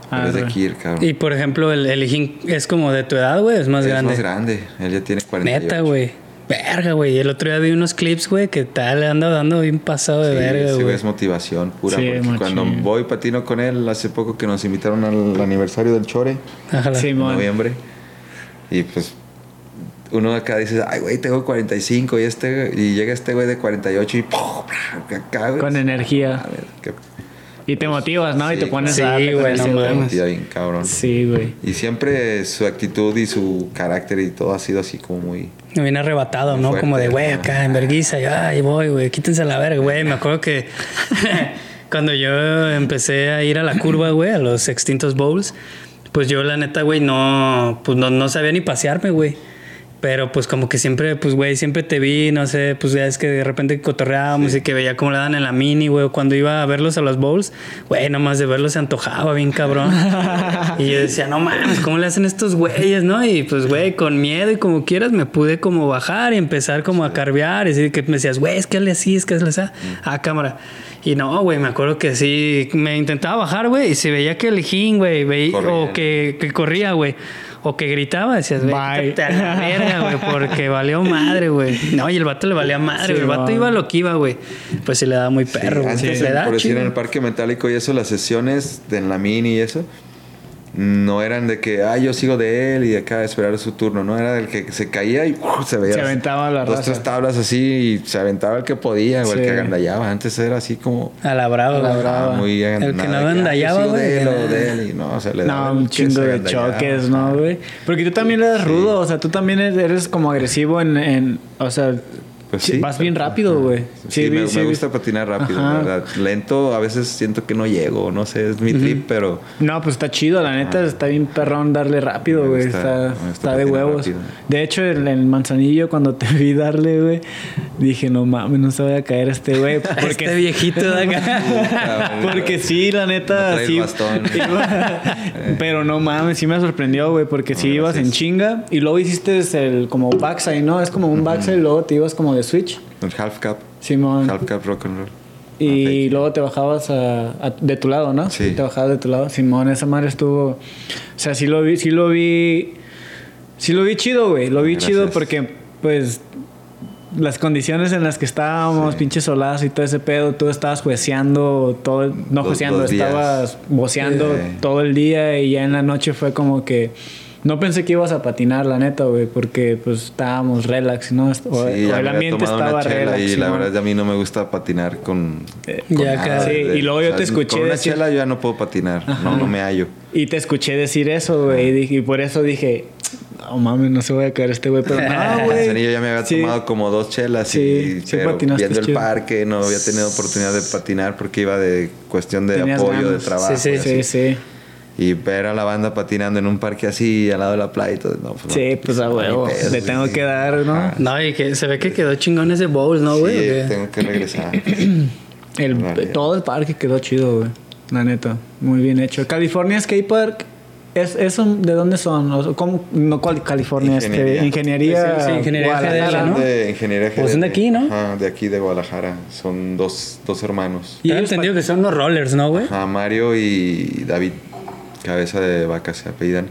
Pero es de Arre. aquí, el cabrón. Y por ejemplo, el, el Hijín es como de tu edad, güey, es más es grande. más grande, él ya tiene 48. Neta, güey. Verga, güey. El otro día vi unos clips, güey, que tal le anda dando bien pasado de Sí, verga, güey güey. es motivación pura. Sí, porque cuando voy patino con él, hace poco que nos invitaron al aniversario del Chore, Ájala. Sí, en noviembre. Y pues uno acá dice, ay, güey, tengo 45 y este y llega este güey de 48 y ¡pum! acá, güey. Con energía. Qué Y te motivas, ¿no? Y te pones sí, a darle güey, no güey. mames. motiva bien cabrón. Sí, güey. Y siempre su actitud y su carácter y todo ha sido así como muy... Me viene arrebatado, Muy ¿no? fuerte, Como de, güey, acá en verguiza. Ay, voy, güey, quítense la verga, güey. Me acuerdo que cuando yo empecé a ir a la curva, güey, a los extintos bowls, pues yo, la neta, güey, no, pues no, no sabía ni pasearme, güey. Pero pues como que siempre, pues güey, siempre te vi, no sé, pues ya es que de repente cotorreábamos y que veía cómo le dan en la mini, güey. Cuando iba a verlos a los bowls, güey, nomás de verlos se antojaba bien cabrón. y yo decía, no mames, ¿cómo le hacen estos güeyes, no? Y pues, güey, con miedo y como quieras, me pude como bajar y empezar como a carvear. Y decir que me decías, güey, es que le así, es que le así. Ah, cámara. Y no, güey, me acuerdo que sí, me intentaba bajar, güey, y se veía que el hijín, güey, veía- o que, que corría, güey. O que gritaba, decías, güey, a la verga, güey, porque valió madre, güey. No, y el vato le valía madre, Sí, güey. el vato va. iba a lo que iba, güey. Pues sí le da muy perro, güey. Antes, Sí, le da por decir, chido. en el parque metálico y eso, las sesiones de, en la mini y eso, no eran de que, ah, yo sigo de él y de acá esperar su turno, ¿no? Era del que se caía y ¡uf! se veía. Se aventaba la Dos, raza. tres tablas así y se aventaba el que podía o el que agandallaba. Antes era así como. A la brava, A la güey. brava. muy El que no ah, agandallaba, sigo de güey, él o de él y no, se le daba No, un chingo de choques, ¿no, güey? Porque tú también eres rudo, o sea, tú también eres como agresivo en, en o sea, Pues sí, sí. vas bien rápido, güey. Sí, me, gusta patinar rápido, Ajá. la verdad. Lento, a veces siento que no llego, no sé, es mi trip, pero No, pues está chido, la neta, está bien perrón darle rápido, güey. Está, de huevos. rápido. De hecho, en el manzanillo, cuando te vi darle, güey, dije, no mames, no se vaya a caer este güey. Este Porque, viejito de acá. porque sí, la neta, No el sí. bastón. iba- pero no mames, sí me sorprendió, güey, porque sí No, ibas en chinga y luego hiciste el como backside, ¿no? Es como un backside y luego te ibas como de switch. el half cap, Simón. half cap rock and roll. Y luego te bajabas a, a- de tu lado, ¿no? Sí. Te bajabas de tu lado. Simón, esa madre estuvo. O sea, sí lo vi, sí lo vi. Sí lo vi chido, güey. Lo vi Gracias. chido porque, pues. Las condiciones en las que estábamos, Sí. pinches solazo y todo ese pedo, tú estabas jueceando todo, el- no jueceando, dos estabas voceando Sí. todo el día y ya en la noche fue como que no pensé que ibas a patinar, la neta, güey, porque pues estábamos relax, ¿no? O, Sí, o el ambiente estaba relax. y la verdad a mí no me gusta patinar con, Eh, con Ya nada acá. Sí, y luego yo te escuché con una decir- chela yo ya no puedo patinar no no me hallo Y te escuché decir eso, güey. Y, y por eso dije, no mames, no se voy a caer este güey. Pero no, güey. Manzanillo ya me había Sí. tomado como dos chelas Sí, y sí pero viendo el chido. parque no había tenido oportunidad de patinar porque iba de cuestión de Tenías apoyo ganas. de trabajo Sí, Sí, así. sí. Y ver a la banda patinando en un parque así al lado de la playa y todo no, pues, Sí, pues a huevo. Le tengo sí. que dar, ¿no? Ajá. No, y que se ve que quedó chingón ese bowl, ¿no, güey? sí, tengo que regresar El, Vale. todo el parque quedó chido, güey. La neta. Muy bien hecho. California Skate Park. ¿Es, eso, ¿De dónde son? O sea, ¿Cómo? No, ¿cuál California? Este, Ingeniería. ingeniería. Sí, sí, ingeniería Guadalajara, ¿no? de ingeniería Pues son de aquí, ¿no? Ajá, de aquí de Guadalajara son dos, dos hermanos Y he ellos entendido que son los rollers, ¿no, güey? Ajá, Mario y David, cabeza de vaca se apellidan.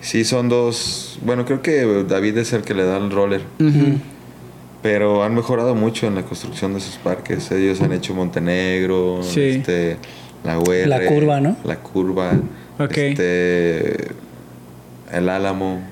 Sí, son dos. Bueno, creo que David es el que le da el roller. Pero han mejorado mucho en la construcción de sus parques. Ellos han hecho Montenegro, Sí. este, la UR, La curva, ¿no? La curva. Ok. Este, el Álamo.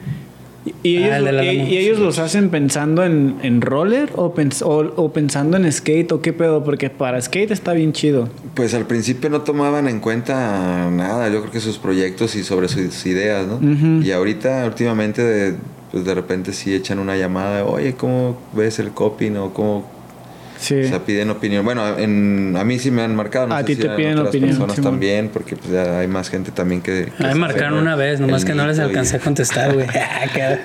¿Y ellos, Ah, y- lana. y ellos los hacen pensando en, en roller o, pens- o, o pensando en skate o qué pedo? Porque para skate está bien chido. Pues al principio no tomaban en cuenta nada, yo creo que sus proyectos y sobre sus ideas, ¿no? Y ahorita, últimamente, de, pues de repente sí echan una llamada, oye, ¿cómo ves el copy? ¿no? ¿Cómo, Sí. O sea, piden opinión. Bueno, en, a mí sí me han marcado. No A ti si te piden otras opinión, personas Simón. también, porque pues ya hay más gente también que... que A mí marcaron una vez, nomás que no les y- alcancé a contestar, güey. Ah, qué-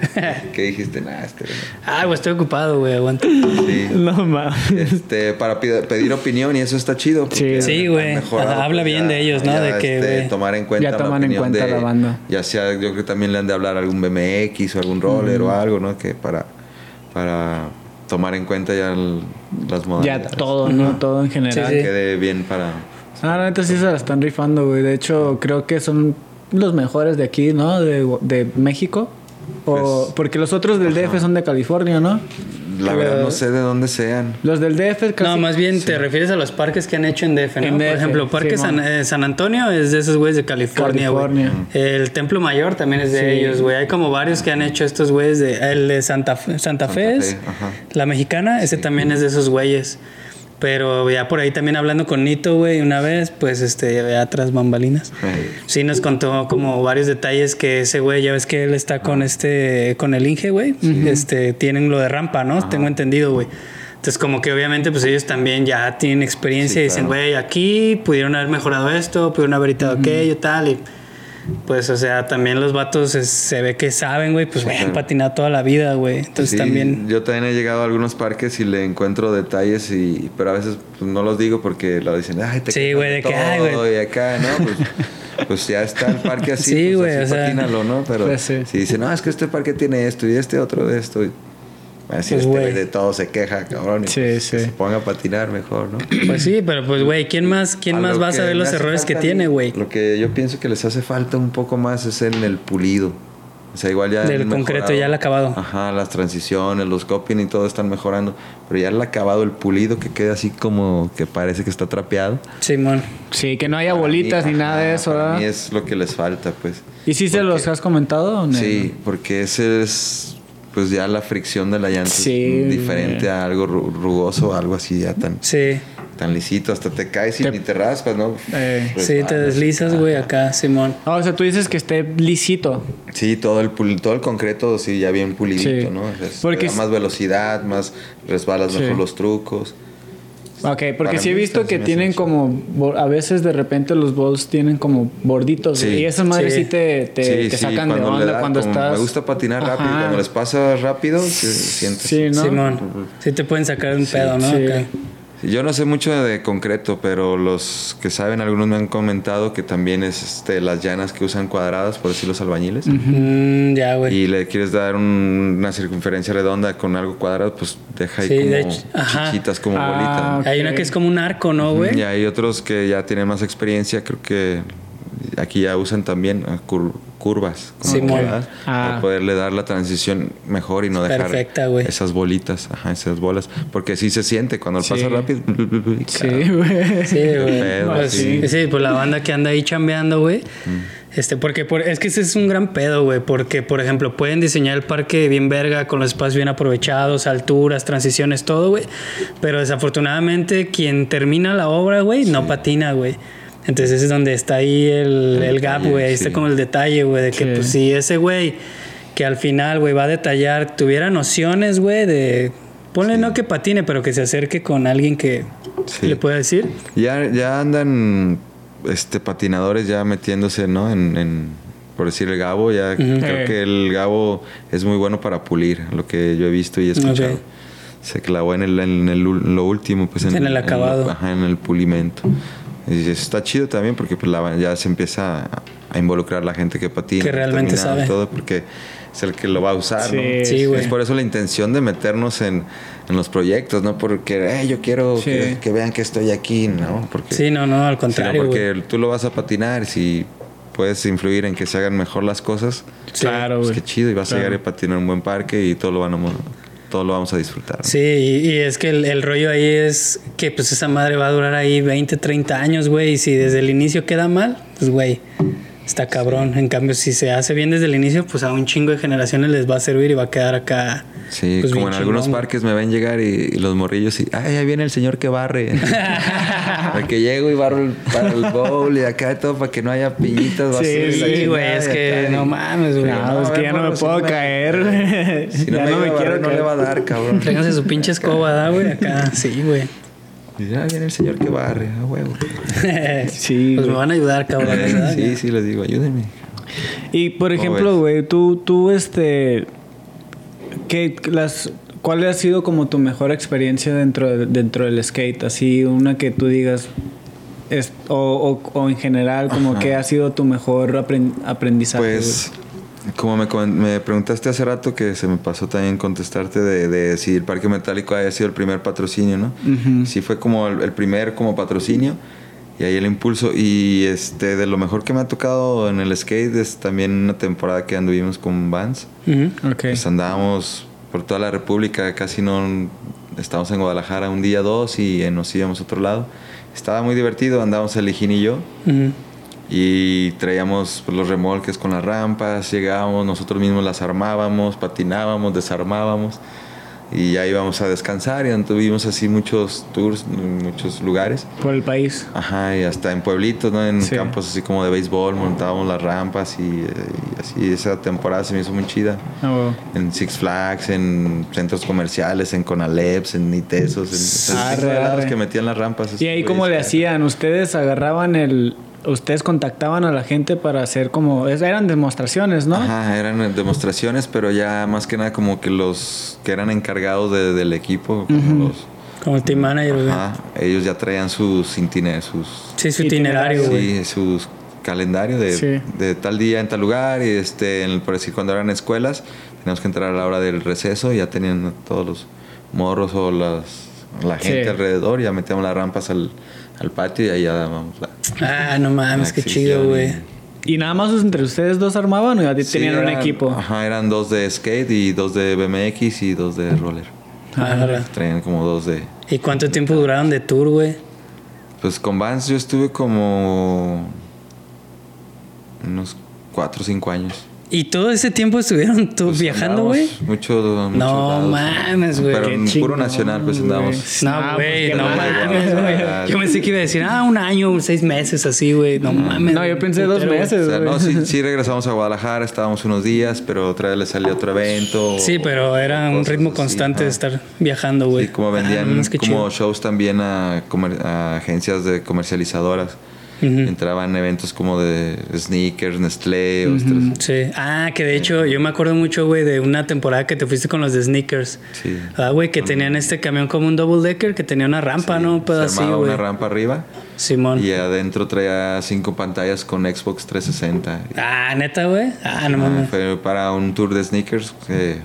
que dijiste, nada, este... Ah, güey, estoy ocupado, güey, aguanta. Sí. No mames. Este, para pedir opinión y eso está chido. Sí. Sí, güey. habla pues, bien de ellos, ¿no? De que, este, tomar en cuenta Ya la toman en cuenta de- la banda. Ya sea, yo creo que también le han de hablar a algún BMX o algún roller o algo, ¿no? Que para, para tomar en cuenta ya el- las Ya modalidades. todo, ¿no? Todo en general. Sí, sí. Quede bien para... Ah, la neta sí se la están rifando, güey. De hecho, creo que son los mejores de aquí, ¿no? De, de México. O, Pues, porque los otros del DF son de California, ¿no? La verdad no sé de dónde sean. Los del DF casi... No, más bien te refieres a los parques que han hecho en DF, ¿no? En DF, Por ejemplo, Parque. San, eh, San Antonio es de esos güeyes de California, güey. California. El Templo Mayor también es de Sí. ellos, güey. Hay como varios que han hecho estos güeyes de... El de Santa, Fe- Santa, Fe, es- Fe, ajá. la mexicana, ese también es de esos güeyes. Pero ya por ahí también hablando con Nito, güey, una vez, pues este, ya tras bambalinas. Sí, nos contó como varios detalles que ese güey, ya ves que él está con este, con el Inge, güey. Este, tienen lo de rampa, ¿no? Tengo entendido, güey. Entonces, como que obviamente, pues ellos también ya tienen experiencia Sí, y dicen, claro. güey, aquí pudieron haber mejorado esto, pudieron haber evitado aquello, tal. Y pues, o sea, también los vatos es- se ve que saben, güey, pues, güey, han patinado toda la vida, güey. Entonces Sí, también... Yo también he llegado a algunos parques y le encuentro detalles, y pero a veces pues, no los digo porque lo dicen, ay, te Sí, güey, de que, todo", "Ay, güey". Y acá, ¿no? Pues, pues ya está el parque así, Sí, pues así o sea, patínalo, ¿no? Pero pues sí. si dicen, no, es que este parque tiene esto y este otro de esto. y- Así Pues, este güey. de todo se queja, cabrón. y Sí, pues, sí. Que se ponga a patinar mejor, ¿no? Pues sí, pero pues, güey, ¿quién más, quién A más va a saber los errores que a tiene, güey? Lo que yo pienso que les hace falta un poco más es en el pulido. O sea, igual ya. Del concreto, ya el acabado. Ajá, las transiciones, los coping y todo están mejorando. Pero ya el acabado, el pulido que queda así como que parece que está trapeado. Simón. Sí, que no haya Para bolitas mí, ni nada de ajá, eso, ¿verdad? mí es lo que les falta, pues. ¿Y si se Porque- los has comentado? o no? Sí, porque ese es. Pues ya la fricción de la llanta Sí, es diferente a algo ru- rugoso, algo así ya tan, Sí. tan lisito. Hasta te caes y Te- ni te raspas, ¿no? Eh. Sí, te Resbalas. deslizas, güey, acá, Simón. Ah, o sea, tú dices que esté lisito. Sí, todo el, pul- todo el concreto, sí, ya bien pulidito, Sí. ¿no? O sea, Porque da más velocidad, más resbalas mejor los trucos. Ok, porque sí he visto que tienen como... A veces de repente los balls tienen como borditos. Sí. Y esas madres sí, Sí. te, te, sí, te sí, sacan de onda da cuando estás... Me gusta patinar rápido. Ajá. Cuando les pasa rápido, se siente. Sí, ¿no? Simón. Sí te pueden sacar un Sí, pedo, ¿no? sí. Yo no sé mucho de concreto, pero los que saben, algunos me han comentado que también es este, las llanas que usan cuadradas, por decir los albañiles. Mm, ya, güey. Y le quieres dar un- una circunferencia redonda con algo cuadrado, pues deja ahí Sí, como de chichitas, como Ah, bolitas. Hay una que es como un arco, ¿no, güey? Y hay otros que ya tienen más experiencia, creo que aquí ya usan también cur- curvas como Simón. curvadas, Ah. para poderle dar la transición mejor y no dejar Perfecta, esas bolitas, ajá, esas bolas, porque sí se siente cuando Sí. pasa rápido. Sí, güey. Sí, güey. Pues, sí. sí. pues la banda que anda ahí chambeando, güey. Este, porque por- es que ese es un gran pedo, güey. Porque, por ejemplo, pueden diseñar el parque bien verga, con los espacios bien aprovechados, alturas, transiciones, todo, güey. Pero desafortunadamente, quien termina la obra, güey, no patina, güey. Entonces ese es donde está ahí el, El el gap, güey. Ahí sí. está como el detalle, güey, de que Sí. pues si ese güey que al final, güey, va a detallar, tuviera nociones, güey, de... Ponle Sí. no que patine, pero que se acerque con alguien que Sí. le pueda decir. Ya, ya andan este patinadores ya metiéndose, ¿no? En, en- por decir el Gabo, ya creo que el Gabo es muy bueno para pulir, lo que yo he visto y he escuchado. Se clavó en, el, en, el lo último, pues En el acabado. ajá, en el pulimento. Y eso está chido también porque pues, la- ya se empieza a, a involucrar la gente que patina. Que realmente terminado y sabe. Todo porque es el que lo va a usar, Sí, ¿no? Sí. Es por eso la intención de meternos en, en los proyectos, no porque "Eh, yo quiero Sí. que, que vean que estoy aquí, ¿no? Porque, Sí, no, no, al contrario, porque tú lo vas a patinar, si puedes influir en que se hagan mejor las cosas, Claro, pues qué chido, y vas Claro. a llegar a patinar en un buen parque y todo lo, van a, todo lo vamos a disfrutar. Sí, y, y es que el, el rollo ahí es que pues esa madre va a durar ahí 20, 30 años, güey. Y si desde el inicio queda mal, pues güey, está cabrón. En cambio, si se hace bien desde el inicio, pues a un chingo de generaciones les va a servir y va a quedar acá. Sí, pues, como en algunos parques me ven llegar y, y los morrillos y, ay, ahí viene el señor que barre. de que llego y barro el, barro el bowl y acá y todo para que no haya piñitas. Sí, sí, güey, es que no mames, güey. No, es que ya no me puedo no me- caer. Si no ya me, quiero barrer, no le va a dar, cabrón. Tráiganse su pinche escoba, ¿da, güey? Acá, sí, güey. Y ya viene el señor que barre, a huevo. Sí, Pues me van a ayudar, cabrón. sí, sí, les digo, ayúdenme. Y por ¿Cómo ejemplo, güey, tú, tú, este, ¿qué, las, ¿cuál ha sido como tu mejor experiencia dentro, de- dentro del skate? Así, una que tú digas, es, o, o, o en general, como Ajá. que ha sido tu mejor apren- aprendizaje. Pues, como me, me preguntaste hace rato, que se me pasó también contestarte de, de si el Parque Metálico haya sido el primer patrocinio, ¿no? güey? Ujú. Sí fue como el, el primer como patrocinio y ahí el impulso. Y este de lo mejor que me ha tocado en el skate es también una temporada que anduvimos con Vans. Ujú. Ok. Pues andábamos por toda la República, casi no estábamos en Guadalajara un día, dos y nos íbamos a otro lado. Estaba muy divertido, andábamos el Ejín y yo. Ujú. Y traíamos pues, los remolques con las rampas, llegábamos, nosotros mismos las armábamos, patinábamos, desarmábamos y ya íbamos a descansar y anduvimos así muchos tours, muchos lugares. Por el país. Ajá, y hasta en pueblitos, ¿no? En Sí. campos así como de béisbol, montábamos las rampas y, eh, y así esa temporada se me hizo muy chida. Huevo. En Six Flags, en centros comerciales, en Conaleps, en Nitesos, en, arre. que metían las rampas. ¿Y ahí cómo le hacían? ¿Ustedes agarraban el, ustedes contactaban a la gente para hacer como... es- Eran demostraciones, ¿no? Ajá, eran demostraciones, pero ya más que nada como que los que eran encargados de- del equipo, como los, Como el team manager, ajá, ellos ya traían sus itiner- sus Sí, su itinerario, güey. sí, sus calendario de, Sí. de tal día en tal lugar y este en- por decir cuando eran escuelas teníamos que entrar a la hora del receso y ya tenían todos los morros o las la gente Sí. alrededor ya metíamos las rampas al, al patio y ahí ya dábamos la, Ah, no mames, qué chido, y- güey. ¿Y nada más entre ustedes dos armaban o ya Sí, tenían un equipo? Ajá, eran dos de skate y dos de BMX y dos de roller. Arre. Traían como dos de... ¿Y cuánto tiempo duraron de tour, güey? Pues con Vans yo estuve como unos cuatro o cinco años. ¿Y todo ese tiempo estuvieron tú Pues viajando, güey? Mucho, muchos No lados. mames, güey. Pero en puro nacional pues andábamos. güey. No, güey, pues, que no no mames, güey. Yo pensé que iba a decir, ah, un año, seis meses, así, güey. No mames. No, yo pensé dos putero, güey. meses. O sea, güey. no, sí, sí regresamos a Guadalajara, estábamos unos días, pero otra vez le salió otro evento. Sí, pero era un ritmo así, constante de estar viajando, güey. Y como Ah, vendían como chido. shows también a, comer- a agencias de comercializadoras. Entraban eventos como de sneakers, Nestlé, ostras. Sí. Ah, que de hecho yo me acuerdo mucho, güey, de una temporada que te fuiste con los de sneakers. Sí. Ah, güey, que tenían este camión como un double decker que tenía una rampa, ¿no? Un Se así, una rampa arriba Simón. y adentro traía cinco pantallas con Xbox 360. Ah, neta, güey. Ah, no Ah, mames. fue para un tour de sneakers. que,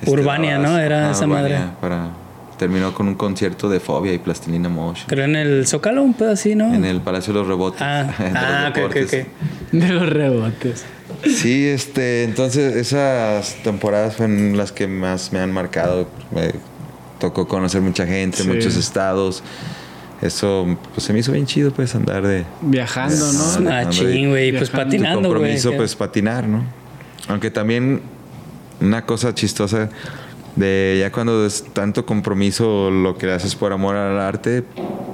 este, Urbania, ¿no? Era esa madre. Para, terminó con un concierto de Fobia y Plastilina Motion. Creo en el Zócalo, un pedo así, ¿no? En el Palacio de los Rebotes. Ah, de los ah ok, ok, deportes. ok. De los rebotes. Sí, este, entonces esas temporadas fueron las que más me han marcado. Me tocó conocer mucha gente, Sí. muchos estados. Eso, pues se me hizo bien chido, pues andar de. Viajando, ¿no? Ah, ching, güey. Pues patinando, güey. compromiso, pues patinar, ¿no? Aunque también una cosa chistosa de ya cuando es tanto compromiso lo que haces por amor al arte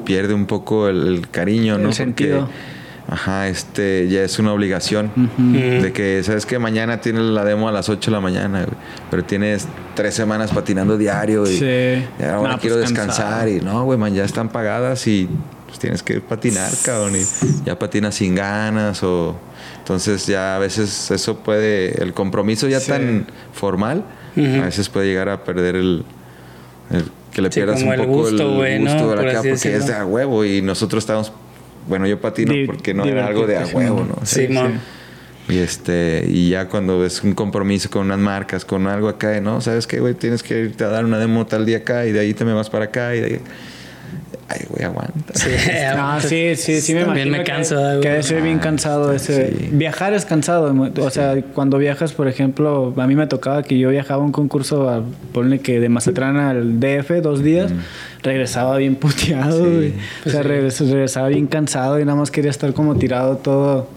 pierde un poco el, el cariño, El ¿no? sentido. ajá, este ya es una obligación de que sabes que mañana tienes la demo a las 8 de la mañana, güey, pero tienes tres semanas patinando diario y Sí. y ahora No, quiero pues, descansar cansado. y no, güey, man, ya están pagadas y pues, tienes que patinar, cabrón, y ya patinas sin ganas o entonces ya a veces eso puede el compromiso ya Sí. tan formal A veces puede llegar a perder el, el- que le Sí, pierdas un el poco gusto, el gusto ¿no? de Por acá porque es de a huevo y nosotros estamos bueno, yo patino Di- porque no era algo de a huevo, sí. ¿no? Sí, mon. Y este, y ya cuando es un compromiso con unas marcas, con algo acá, ¿no? ¿Sabes qué, güey? Tienes que irte a dar una demo tal día acá y de ahí te me vas para acá y de ahí. Ay, güey, aguanta. Sí, Ah, sí, sí, sí me También imagino me que- canso, que, debe ser bien Ah, cansado ese sí. viajar es cansado o sea cuando viajas por ejemplo a mí me tocaba que yo viajaba a un concurso a, ponle que de Mazatlán al DF dos días regresaba bien puteado Sí. o sea regres- regresaba bien cansado y nada más quería estar como tirado todo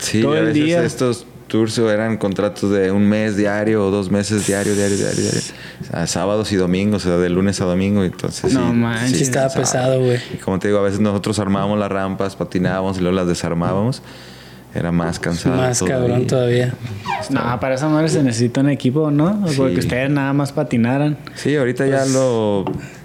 Sí, Todo el día. estos tours eran contratos de un mes diario o dos meses diario, diario, diario, diario. O sea, sábados y domingos, o sea, de lunes a domingo. Entonces, No sí, manches. Sí, estaba pesado, güey. Y como te digo, a veces nosotros armábamos las rampas, patinábamos y luego las desarmábamos. Era más cansado. Más cabrón todavía. no para esa madre se necesita un equipo no porque Sí. ustedes nada más patinaran Sí, ahorita ya Pues lo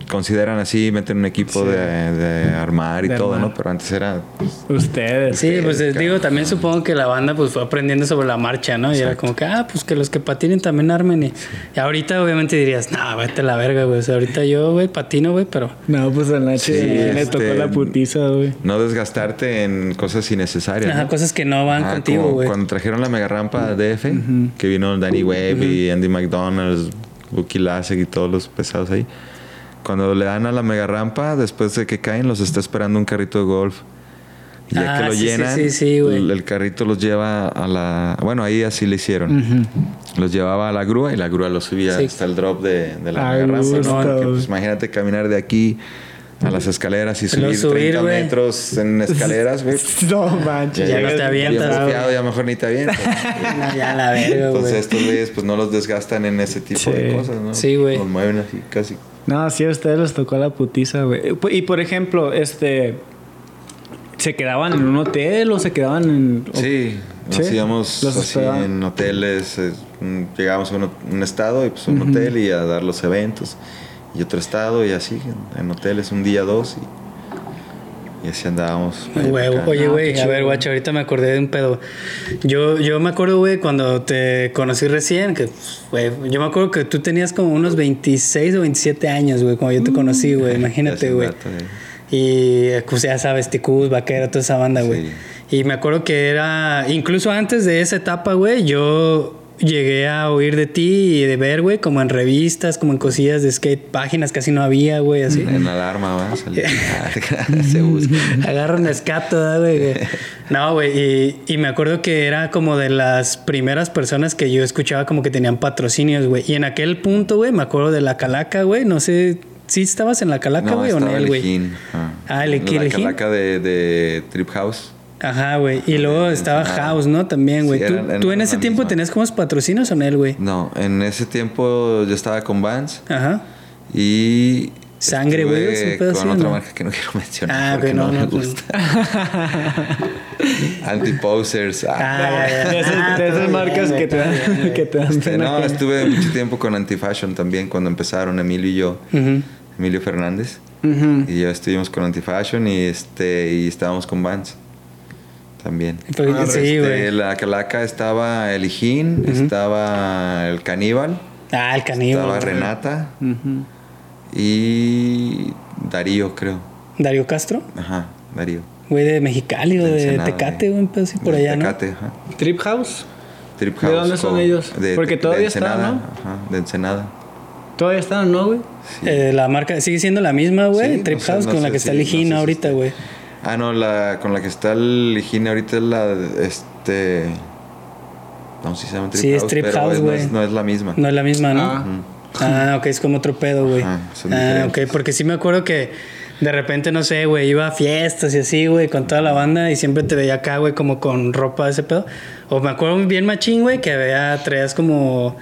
consideran así, meten un equipo Sí. de, de armar y De todo, armar. ¿no? Pero antes era... ustedes Sí, pues les cabrón. digo, también supongo que la banda pues fue aprendiendo sobre la marcha, ¿no? Y era como que, ah, pues que los que patinen también armen. Y, y ahorita obviamente dirías, no, vete a la verga, güey. O sea, ahorita yo, güey, patino, güey, pero... no pues al Nachi Sí, le este, tocó la putiza güey No desgastarte en cosas innecesarias. Ajá, ¿no? cosas que no van Ah, contigo, güey. Cuando trajeron la mega rampa DF, que vino Danny Webb y Andy McDonald's, Bucky Lasek y todos los pesados ahí. Cuando le dan a la mega rampa, después de que caen, los está esperando un carrito de golf. Y ya Ah, que lo sí, llenan, sí, sí, güey. el, el carrito los lleva a la... Bueno, ahí así le hicieron. Los llevaba a la grúa y la grúa los subía hasta el drop de, de la A mega rampa. ¿no? Porque, pues, imagínate caminar de aquí a las escaleras y subir, subir, 30 güey. metros en escaleras, güey. no manches Ya no te avientas, güey. ya mejor ni te avientas. No, ya la verga, Entonces estos güeyes pues no los desgastan en ese tipo Sí. de cosas, ¿no? Sí, güey. Los mueven así casi. No, sí, a ustedes les tocó la putiza, güey. Y por ejemplo, este. ¿Se quedaban en un hotel o se quedaban en.? o- Sí, nos ¿Sí? íbamos así hospedaban. en hoteles, eh, llegábamos a un, un estado y pues un hotel y a dar los eventos. Y otro estado y así, en, en hoteles un día, dos. Y, Y así andábamos. Oye, güey, a ver, güey. guacho, ahorita me acordé de un pedo. Yo, yo me acuerdo, güey, cuando te conocí recién, que, güey, yo me acuerdo que tú tenías como unos 26 o 27 años, güey, cuando yo te conocí, güey, Ya imagínate, güey. Y, pues, ya sabes, Ticús, Vaquero, toda esa banda, güey. Sí. Y me acuerdo que era, incluso antes de esa etapa, güey, yo llegué a oír de ti y de ver, güey, como en revistas, como en cosillas de skate, páginas casi no había, güey, así. En alarma, va a salir. Se busca. Agarra un escato, ¿verdad, güey. No, güey. Y, y me acuerdo que era como de las primeras personas que yo escuchaba como que tenían patrocinios, güey. Y en aquel punto, güey, me acuerdo de la calaca, güey. No sé. ¿Sí estabas en la calaca, güey, o no, estaba el güey? Ajá. Ah, el Ejín, La calaca de, de Trip House. Ajá, güey. Y luego En estaba Ensenada. House, ¿no? También, güey. Sí, ¿Tú, eran- tú en ese tiempo misma. tenías como patrocinios o no, güey? No, en ese tiempo yo estaba con Vans Ajá. y. Sangre, güey, con así, otra ¿no? marca que no quiero mencionar. Ah, porque no, me no, pues. gusta. Anti-posers. ah. Ah, ya, ya. De esas, Ah, de esas marcas bien, que te dan, que te dan Este, pena no, estuve mucho tiempo con Anti-Fashion también cuando empezaron Emilio y yo. Ujú. Emilio Fernández. Ujú. Y yo estuvimos con Anti-Fashion y, este, y estábamos con Vans. También. Pues, Ah, sí, Este, güey. la calaca estaba el Hijín, estaba el Caníbal, Ah, el caníbal. estaba güey. Renata Ujú. y Darío, creo. Darío Castro. Ajá, Darío. Güey, de Mexicali o De de Ensenada, Tecate, güey, así por De allá, ¿no? Tecate, ajá. Trip House. Trip ¿De House dónde son ellos? de- Porque de todavía están, Ensenada, ¿no? Ajá, de Ensenada. Todavía están, ¿no, güey? Sí. Eh, la marca sigue siendo la misma, güey. Sí, Trip no sé- House no con la sé que está el no sé Hijín si ahorita, güey. Ah, no, la con la que está el higiene ahorita es la de- este no sé si se llama Trip Sí, es House, Trip pero House, es- no, güey. es, no es la misma. No es la misma, ¿no? Ah. Ah, ok, es como otro pedo, güey. Ah, ok, porque sí me acuerdo que de repente, no sé, güey, iba a fiestas y así, güey, con toda la banda y siempre te veía acá, güey, como con ropa de ese pedo. O me acuerdo bien machín, güey, que había, traías como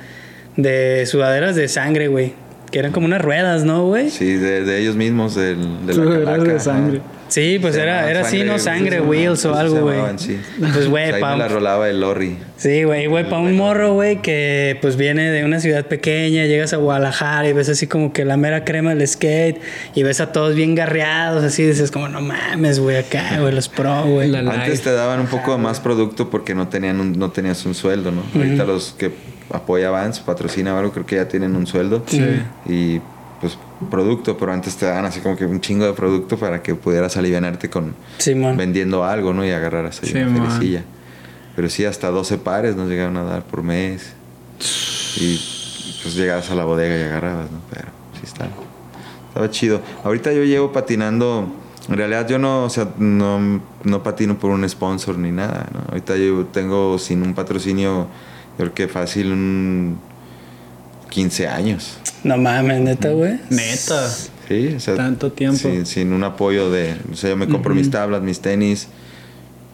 de sudaderas de sangre, güey. Que eran como unas ruedas, ¿no, güey? Sí, de, de ellos mismos, del, de la calaca, de sangre. Sí, pues era, era así, ¿no? Sangre, Wheels o algo, güey. sí. Pues, güey, ahí pa' me la rolaba el Lorry. Sí, güey, güey, para un morro, güey, que pues viene de una ciudad pequeña, llegas a Guadalajara y ves así como que la mera crema del skate y ves a todos bien garreados, así dices como, no mames, güey, acá, güey, los pro, güey. Antes te daban un poco más producto porque no tenían un- no tenías un sueldo, ¿no? Ahorita los que apoya Vans, patrocina o algo, creo que ya tienen un sueldo. Sí. Y pues producto, pero antes te daban así como que un chingo de producto para que pudieras alivianarte con vendiendo algo, ¿no? Y agarraras ahí Sí, una man. felicilla. Pero sí, hasta 12 pares nos llegaron a dar por mes. Y pues llegabas a la bodega y agarrabas, ¿no? Pero sí está. Estaba chido. Ahorita yo llevo patinando. En realidad yo no, o sea, no, no patino por un sponsor ni nada, ¿no? Ahorita yo tengo sin un patrocinio, yo creo que fácil un 15 años. No mames, neta, güey. Neta. Sí, o sea, Tanto tiempo. Sin, sin un apoyo de. O sea, yo me compro mis tablas, mis tenis,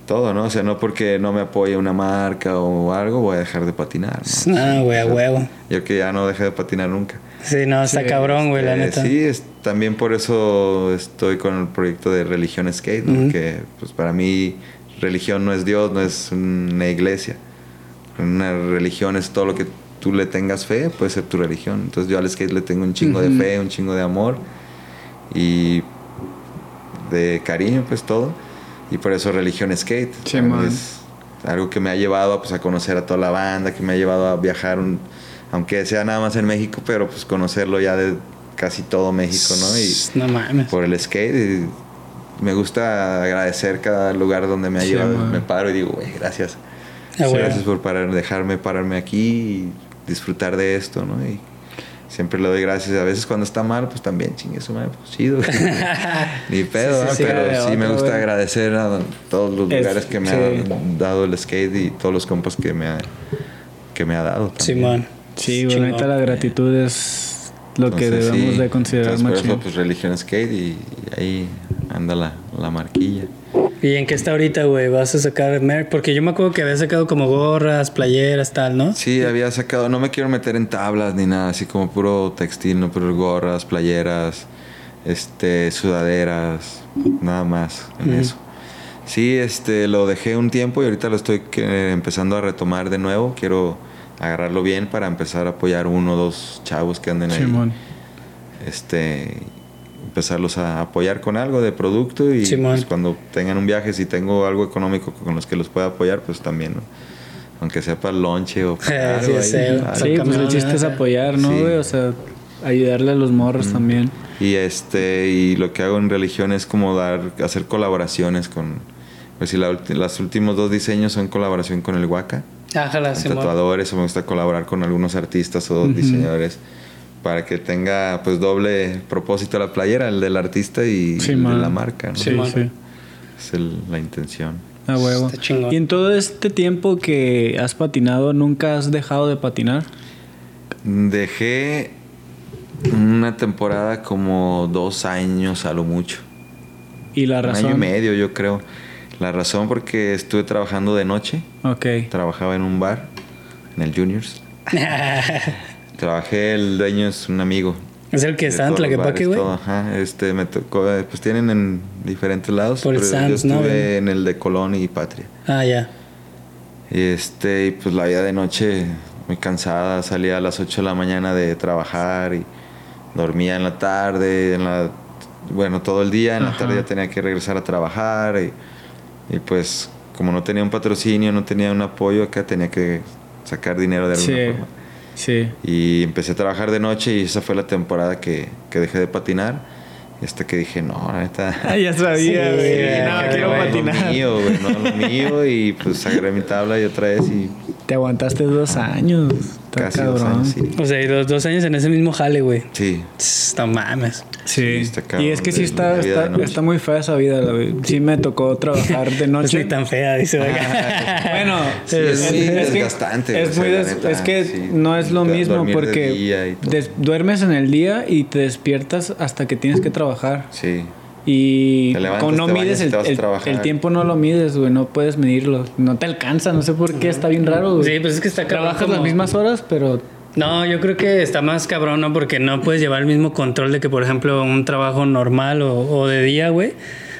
todo, ¿no? O sea, no porque no me apoye una marca o algo, voy a dejar de patinar, ¿no? No, güey, a huevo. Yo que ya no dejé de patinar nunca. Sí, no, está Sí, cabrón, güey, la Eh, neta. Sí, es, también por eso estoy con el proyecto de Religión Skate, ¿no? Ujú. porque pues para mí religión no es Dios, no es una iglesia. Una religión es todo lo que tú le tengas fe, puede ser tu religión. Entonces yo al skate le tengo un chingo de fe, un chingo de amor y de cariño, pues todo. Y por eso religión skate. Sí, es algo que me ha llevado pues, a conocer a toda la banda, que me ha llevado a viajar, un- aunque sea nada más en México, pero pues conocerlo ya de casi todo México, ¿no? Y No mames. por el skate. y me gusta agradecer cada lugar donde me ha Sí, llevado. man. Me paro y digo, güey, gracias. Ah. Gracias por parar, dejarme pararme aquí y disfrutar de esto, ¿no? Y siempre le doy gracias. A veces cuando está mal, pues también chingue su madre, pues chido. Ni pedo, Sí, sí, ¿no? sí, pero de sí me otro, gusta güey. agradecer a todos los Es- lugares que me sí. ha dado el skate y todos los compas que me ha, que me ha dado. también. Simón. Sí, Chingón. neta, la gratitud es lo que debemos sí, de considerar eso, pues religión skate y, y ahí anda la, la marquilla. ¿Y en qué está ahorita, güey? ¿Vas a sacar merch? Porque yo me acuerdo que había sacado como gorras, playeras, tal, ¿no? Sí, había sacado, no me quiero meter en tablas ni nada, así como puro textil, no, pero gorras, playeras, este, sudaderas, nada más en eso. Sí, este, lo dejé un tiempo y ahorita lo estoy empezando a retomar de nuevo. Quiero agarrarlo bien para empezar a apoyar uno o dos chavos que anden ahí. Simón. Este, empezarlos a apoyar con algo de producto y pues, cuando tengan un viaje, si tengo algo económico con los que los pueda apoyar, pues también, ¿no? aunque sea para el lonche o para Sí, algo ahí, sé, algo. Al Sí, pues el chiste es apoyar, ¿no, Sí. O sea, ayudarle a los morros también. Y este y lo que hago en religión es como dar hacer colaboraciones con pues si la los últimos dos diseños son colaboración con el Huaca, Ájala, con Simón. tatuadores, o me gusta colaborar con algunos artistas o diseñadores para que tenga pues doble propósito la playera, el del artista y Sí, el de man. la marca, ¿no? Sí, sí. Es el- la intención. A huevo. Está. Y en todo este tiempo que has patinado, ¿nunca has dejado de patinar? Dejé una temporada como dos años a lo mucho. Y la Un año y razón. medio, yo creo. La razón porque estuve trabajando de noche. Ok. Trabajaba en un bar, en el Juniors. Trabajé, el dueño es un amigo. es el que está en Tlaquepaque, güey. Ajá, este, me tocó, eh, pues tienen en diferentes lados. Por yo Sands, ¿no? estuve en el de Colón y Patria. Ah, ya. Y este, y pues la vida de noche muy cansada, salía a las 8 de la mañana de trabajar y dormía en la tarde, en la, bueno, todo el día, en la tarde ya tenía que regresar a trabajar y, y pues como no tenía un patrocinio, no tenía un apoyo, acá tenía que sacar dinero de alguna Sí. forma. Sí. Y empecé a trabajar de noche y esa fue la temporada que, que dejé de patinar. Y hasta que dije, no, la neta. Ah, ya sabía, Sí, güey. no, güey, quiero güey. patinar. Lo mío, güey, no lo mío. Y pues agarré mi tabla y otra vez y Te aguantaste dos años. Casi dos cabrón. años, sí. O sea, y los dos años en ese mismo jale, güey. Sí, Tss, No mames. Sí. Sí, está cabrón, y es que sí está, la está, noche. está muy fea esa vida. güey. Sí me tocó trabajar de No es noche. ni tan fea, dice. Bueno, Sí, es muy que desgastante, Es, muy la des- neta, es que sí. no es lo mismo porque des- duermes en el día y te despiertas hasta que tienes que trabajar. sí. Y levantas, con no mides el, el- el tiempo no lo mides, güey, no puedes medirlo. No te alcanza, no sé por qué, está bien raro, güey. Sí, pues es que está Trabajas como- las mismas horas, pero No, yo creo que está más cabrón, ¿no? Porque no puedes llevar el mismo control de que, por ejemplo, un trabajo normal o, o de día, güey.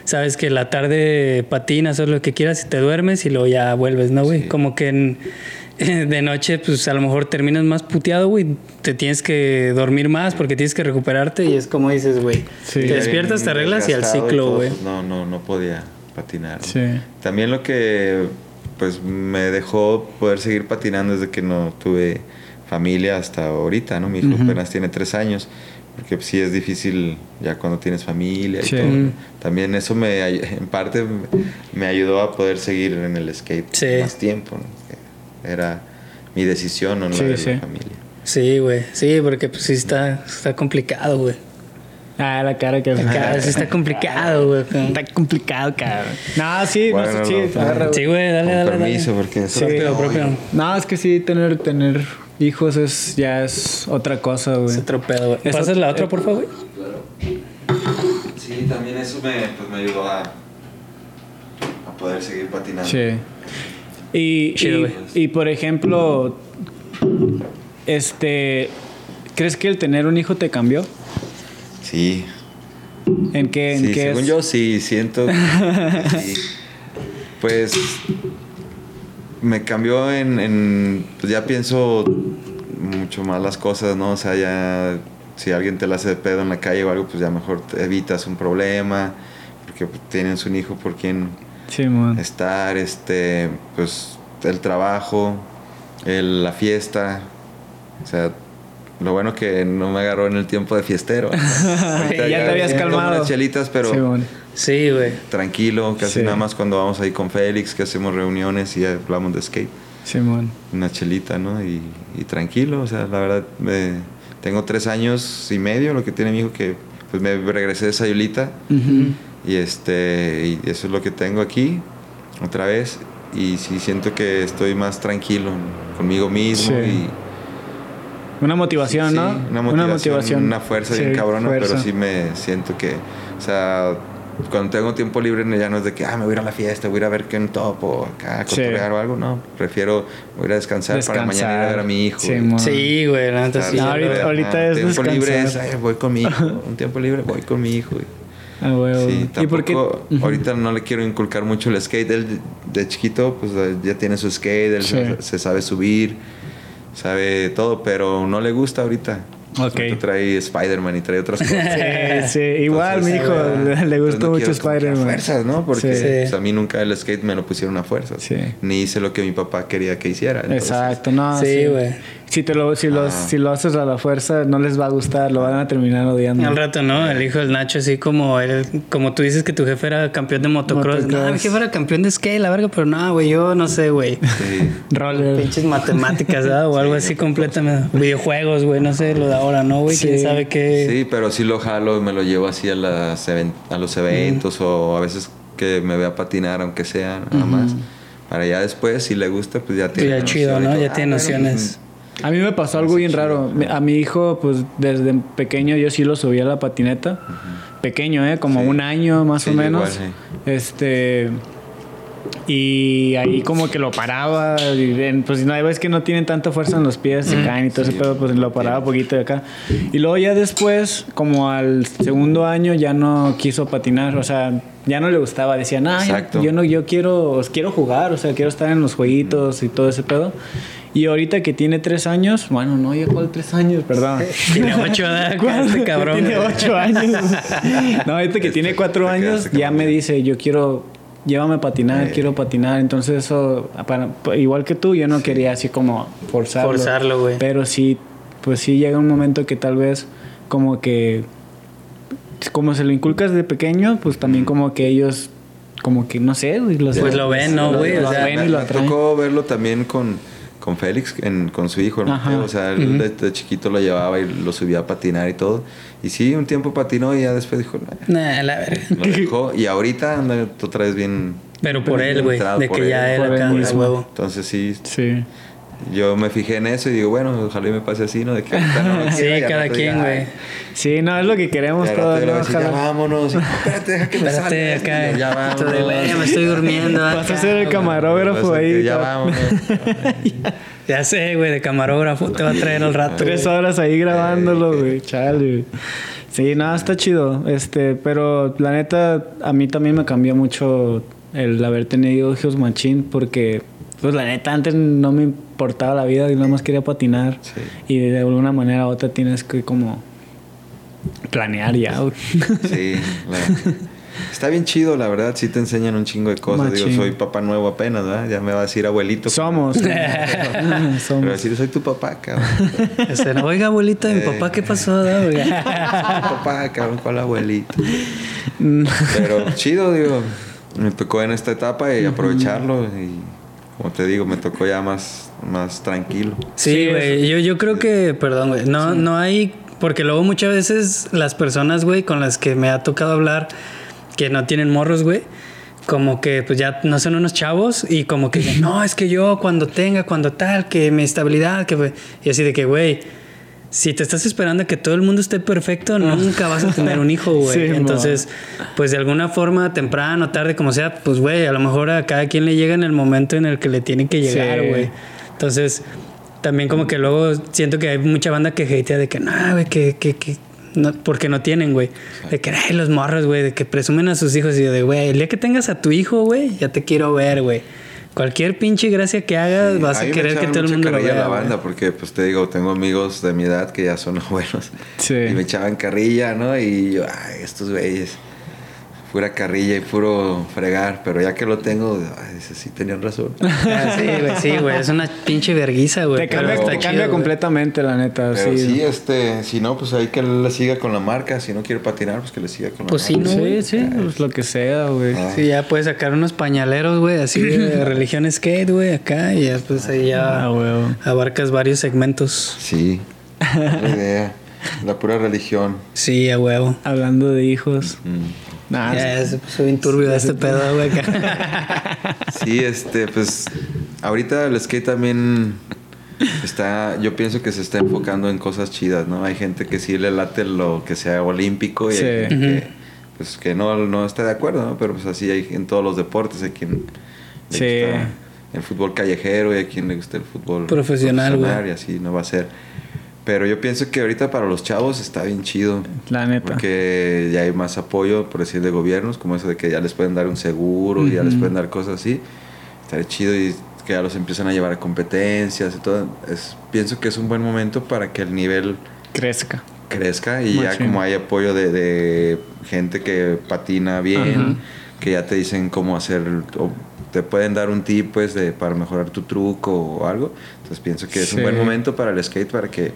Sabes que la tarde patinas, haces lo que quieras y te duermes y luego ya vuelves, ¿no, güey? Sí. Como que en- de noche, pues a lo mejor terminas más puteado, güey. Te tienes que dormir más porque tienes que recuperarte y es como dices, güey. Sí. te despiertas, te arreglas y al ciclo, güey. no, no, no podía patinar. ¿no? sí. También lo que pues me dejó poder seguir patinando desde que no tuve familia hasta ahorita, ¿no? Mi hijo Ujú. apenas tiene tres años, porque pues, sí es difícil ya cuando tienes familia y Sí. todo. Mm. También eso me en parte me ayudó a poder seguir en el skate Sí. más tiempo, ¿no? Era mi decisión, no la Sí, de sí. la familia. Sí, güey. Sí, porque pues sí está, está complicado, güey. Ah, la cara que Acá sí está complicado, güey. Está complicado, cabrón. No, sí, Bueno, no sé, sí, no. Sí, güey, dale, Con dale. permiso, dale. porque eso Sí. Propio, propio. No, es que sí, tener, tener hijos es ya es otra cosa, güey. Es otro pedo, güey. Es ¿Pasas la otra, eh, por favor? Sí, también eso me, pues, me ayudó a, a poder seguir patinando. Sí. Y, Chido, y, güey. y, por ejemplo, este, ¿crees que el tener un hijo te cambió? Sí, ¿En qué? En Sí, qué según es? yo sí, siento. sí. Pues me cambió en, en- Pues ya pienso mucho más las cosas, ¿no? O sea, ya. Si alguien te la hace de pedo en la calle o algo, pues ya mejor te evitas un problema. Porque pues, tienes un hijo por quien Sí, estar, este. Pues el trabajo, el- la fiesta. O sea. Lo bueno que no me agarró en el tiempo de fiestero. Ya te habías calmado. unas chelitas, pero Sí, güey. tranquilo, casi Sí. nada más cuando vamos ahí con Félix, que hacemos reuniones y hablamos de skate. Sí, man. Una chelita, ¿no? Y, y tranquilo, o sea, la verdad, me- tengo tres años y medio, lo que tiene mi hijo, que pues me regresé de Sayulita Ujú. y este, y eso es lo que tengo aquí, otra vez. Y sí siento que estoy más tranquilo conmigo mismo Sí. y Una motivación, Sí, ¿no? Una motivación, una fuerza bien Sí, cabrona, fuerza. pero sí me siento que, o sea, cuando tengo tiempo libre ya no es de que, ah, me voy a ir a la fiesta, voy a ir a ver qué en top o acá a Sí. cotorrear o algo, no. Prefiero voy a ir a descansar, para mañana ir a ver a mi hijo. Sí. Sí, güey, la neta sí. No, ahorita- ahorita es tiempo libre es, descansar. "Ay, voy con mi hijo. Un tiempo libre, voy con mi hijo. y- Ah, huevo. Sí, ¿Y por qué? tampoco, ahorita no le quiero inculcar mucho el skate. Él de, chiquito, pues ya tiene su skate, él Sí. se, se sabe subir, sabe todo, pero no le gusta ahorita. Ok. Ahorita trae Spider-Man y trae otras cosas. Sí, sí, igual mi hijo Entonces, le, gustó no mucho Spider-Man. fuerzas, ¿no? Porque Sí. pues, a mí nunca el skate me lo pusieron a fuerzas. Sí. Ni hice lo que mi papá quería que hiciera. entonces- Exacto, no. Sí, güey. Si, te lo, si, lo, Ah. si lo haces a la fuerza, no les va a gustar, lo van a terminar odiando. Al rato, ¿no? El hijo del Nacho, así como él, como tú dices que tu jefe era campeón de motocross. Motocross. No, mi jefe era campeón de skate, la verga, pero no, güey, yo no sé, güey. Sí. Roller. Pinches matemáticas, ¿verdad? O algo así completamente. Videojuegos, güey, no sé, lo de ahora, ¿no, güey? ¿Quién Sí. sabe qué? Sí, pero sí lo jalo y me lo llevo así a, las even- a los eventos o a veces que me vea patinar, aunque sea nada más. Para ya después, si le gusta, pues ya tiene. ya chido, ¿no? Ya Ah, tiene bueno, nociones. A mí me pasó algo bien raro. A mi hijo, pues desde pequeño yo sí lo subí a la patineta. Pequeño, ¿eh? Como Sí. un año más Sí, o menos. igual, sí. Este. Y ahí como que lo paraba. Y pues no, veces que no tienen tanta fuerza en los pies, se caen y todo ese pedo, pues lo paraba poquito de acá. Y luego ya después, como al segundo año, ya no quiso patinar. O sea, ya no le gustaba. Decía, no, Exacto. yo no, yo quiero, quiero jugar, o sea, quiero estar en los jueguitos y todo ese pedo. Y ahorita que tiene tres años, bueno, no, ya cuál tres años, perdón. Tiene ocho. ¿Cuál? Este cabrón. Tiene ocho años. No, ahorita que Este, tiene cuatro años, ya me dice, yo quiero, llévame a patinar, Eh. quiero patinar. Entonces eso, para- igual que tú, yo no quería así como forzarlo. Forzarlo, güey. Pero sí, pues sí llega un momento que tal vez como que, como se lo inculcas de pequeño, pues también como que ellos, como que, no sé, güey, los- Pues lo ven, ¿no, lo- güey? O lo sea, ven y lo me tocó verlo también con, con Félix, en- con su hijo. ¿no? O sea, él de, de chiquito lo llevaba y lo subía a patinar y todo. Y sí, un tiempo patinó y ya después dijo, "Nah", Nah, la verga. lo dejó. Y ahorita anda otra vez bien. Pero por él, güey. De que ya él, él por acá, huevo. Entonces sí, Sí. Yo me fijé en eso y digo, bueno, ojalá y me pase así, ¿no? De que no lo Sí, cada quien, diga, güey. Sí, no, es lo que queremos todos, ¿no? ya Ojalá. vámonos. Espérate, deja que me salga Espérate esto". acá. Ya vámonos. Güey, me estoy durmiendo. Vas a ser el camarógrafo ahí. Ya vámonos. Ya sé, güey, de camarógrafo te va a traer al rato. Tres horas ahí grabándolo, güey. Chale. güey. Sí, nada, está chido. Este, pero la neta, a mí también me cambió mucho el haber tenido hijos machín porque, pues la neta, antes no me importaba la vida y nada más quería patinar. Sí. Y de alguna manera u otra tienes que como planear ya. Sí, la- está bien chido, la verdad. Sí te enseñan un chingo de cosas. Digo, soy papá nuevo apenas, ¿verdad? Ya me va a decir abuelito. Somos. Pero Somos. decir, soy tu papá, cabrón. Este, Oiga, abuelita, mi Eh. papá, ¿qué pasó? papá, cabrón, ¿cuál abuelito? Pero chido, digo. Me tocó en esta etapa y aprovecharlo. Y como te digo, me tocó ya más, más tranquilo. Sí, Sí, güey. Yo, yo creo que, perdón, güey. No, no hay. Porque luego muchas veces las personas, güey, con las que me ha tocado hablar, que no tienen morros, güey, como que pues ya no son unos chavos y como que no, es que yo cuando tenga, cuando tal, que mi estabilidad, que. fue-". Y así de que, güey. Si te estás esperando a que todo el mundo esté perfecto, nunca vas a tener un hijo, güey. Sí. Entonces, pues de alguna forma, temprano, tarde, como sea, pues, güey, a lo mejor a cada quien le llega en el momento en el que le tiene que llegar, Sí. güey. Entonces, también como que luego siento que hay mucha banda que hatea de que no, güey, que, que, que no, porque no tienen, güey. De que, ay, los morros, güey, de que presumen a sus hijos y de, güey, el día que tengas a tu hijo, güey, ya te quiero ver, güey. Cualquier pinche gracia que hagas, vas a, querer que todo el mundo lo vea. la banda porque, pues te digo, tengo amigos de mi edad que ya son abuelos. Sí. Y me echaban carrilla, ¿no? Y yo, ay, estos güeyes. Pura carrilla y puro fregar. Pero ya que lo tengo, ay, dice, sí, tenían razón. Ah, sí, güey, sí, güey. Es una pinche verguiza, güey. Te cambia, te chido, cambia completamente, la neta. Pero sí, sí. este, si no, pues ahí que le siga con la marca. Si no quiere patinar, pues que le siga con la Pues sí, marca. ¿no, güey? Sí, sí, pues lo que sea, güey. Ah. Sí, ya puedes sacar unos pañaleros, güey, así de religión skate, güey, acá. Y ya, pues ahí ya Ah, abarcas varios segmentos. Sí, la idea. La pura religión. Sí, a huevo. Hablando de hijos. Mm. Nah, ya se puso bien turbio este pedo, güey. Sí, este, pues ahorita el skate también está, yo pienso que se está enfocando en cosas chidas, ¿no? Hay gente que sí le late lo que sea olímpico y Sí. hay gente que, pues, que no, no está de acuerdo, ¿no? Pero pues así hay en todos los deportes, hay quien le Sí. gusta el fútbol callejero y hay quien le gusta el fútbol Profesional, güey. y así no va a ser. Pero yo pienso que ahorita para los chavos está bien chido. La neta. Porque ya hay más apoyo, por decir, de gobiernos, como eso de que ya les pueden dar un seguro, y ya les pueden dar cosas así. Estaría chido y que ya los empiezan a llevar a competencias y todo. Es, pienso que es un buen momento para que el nivel crezca. crezca y ya como hay apoyo de, de gente que patina bien, que ya te dicen cómo hacer, o te pueden dar un tip pues de, para mejorar tu truco o algo. Entonces pienso que es un Sí. buen momento para el skate para que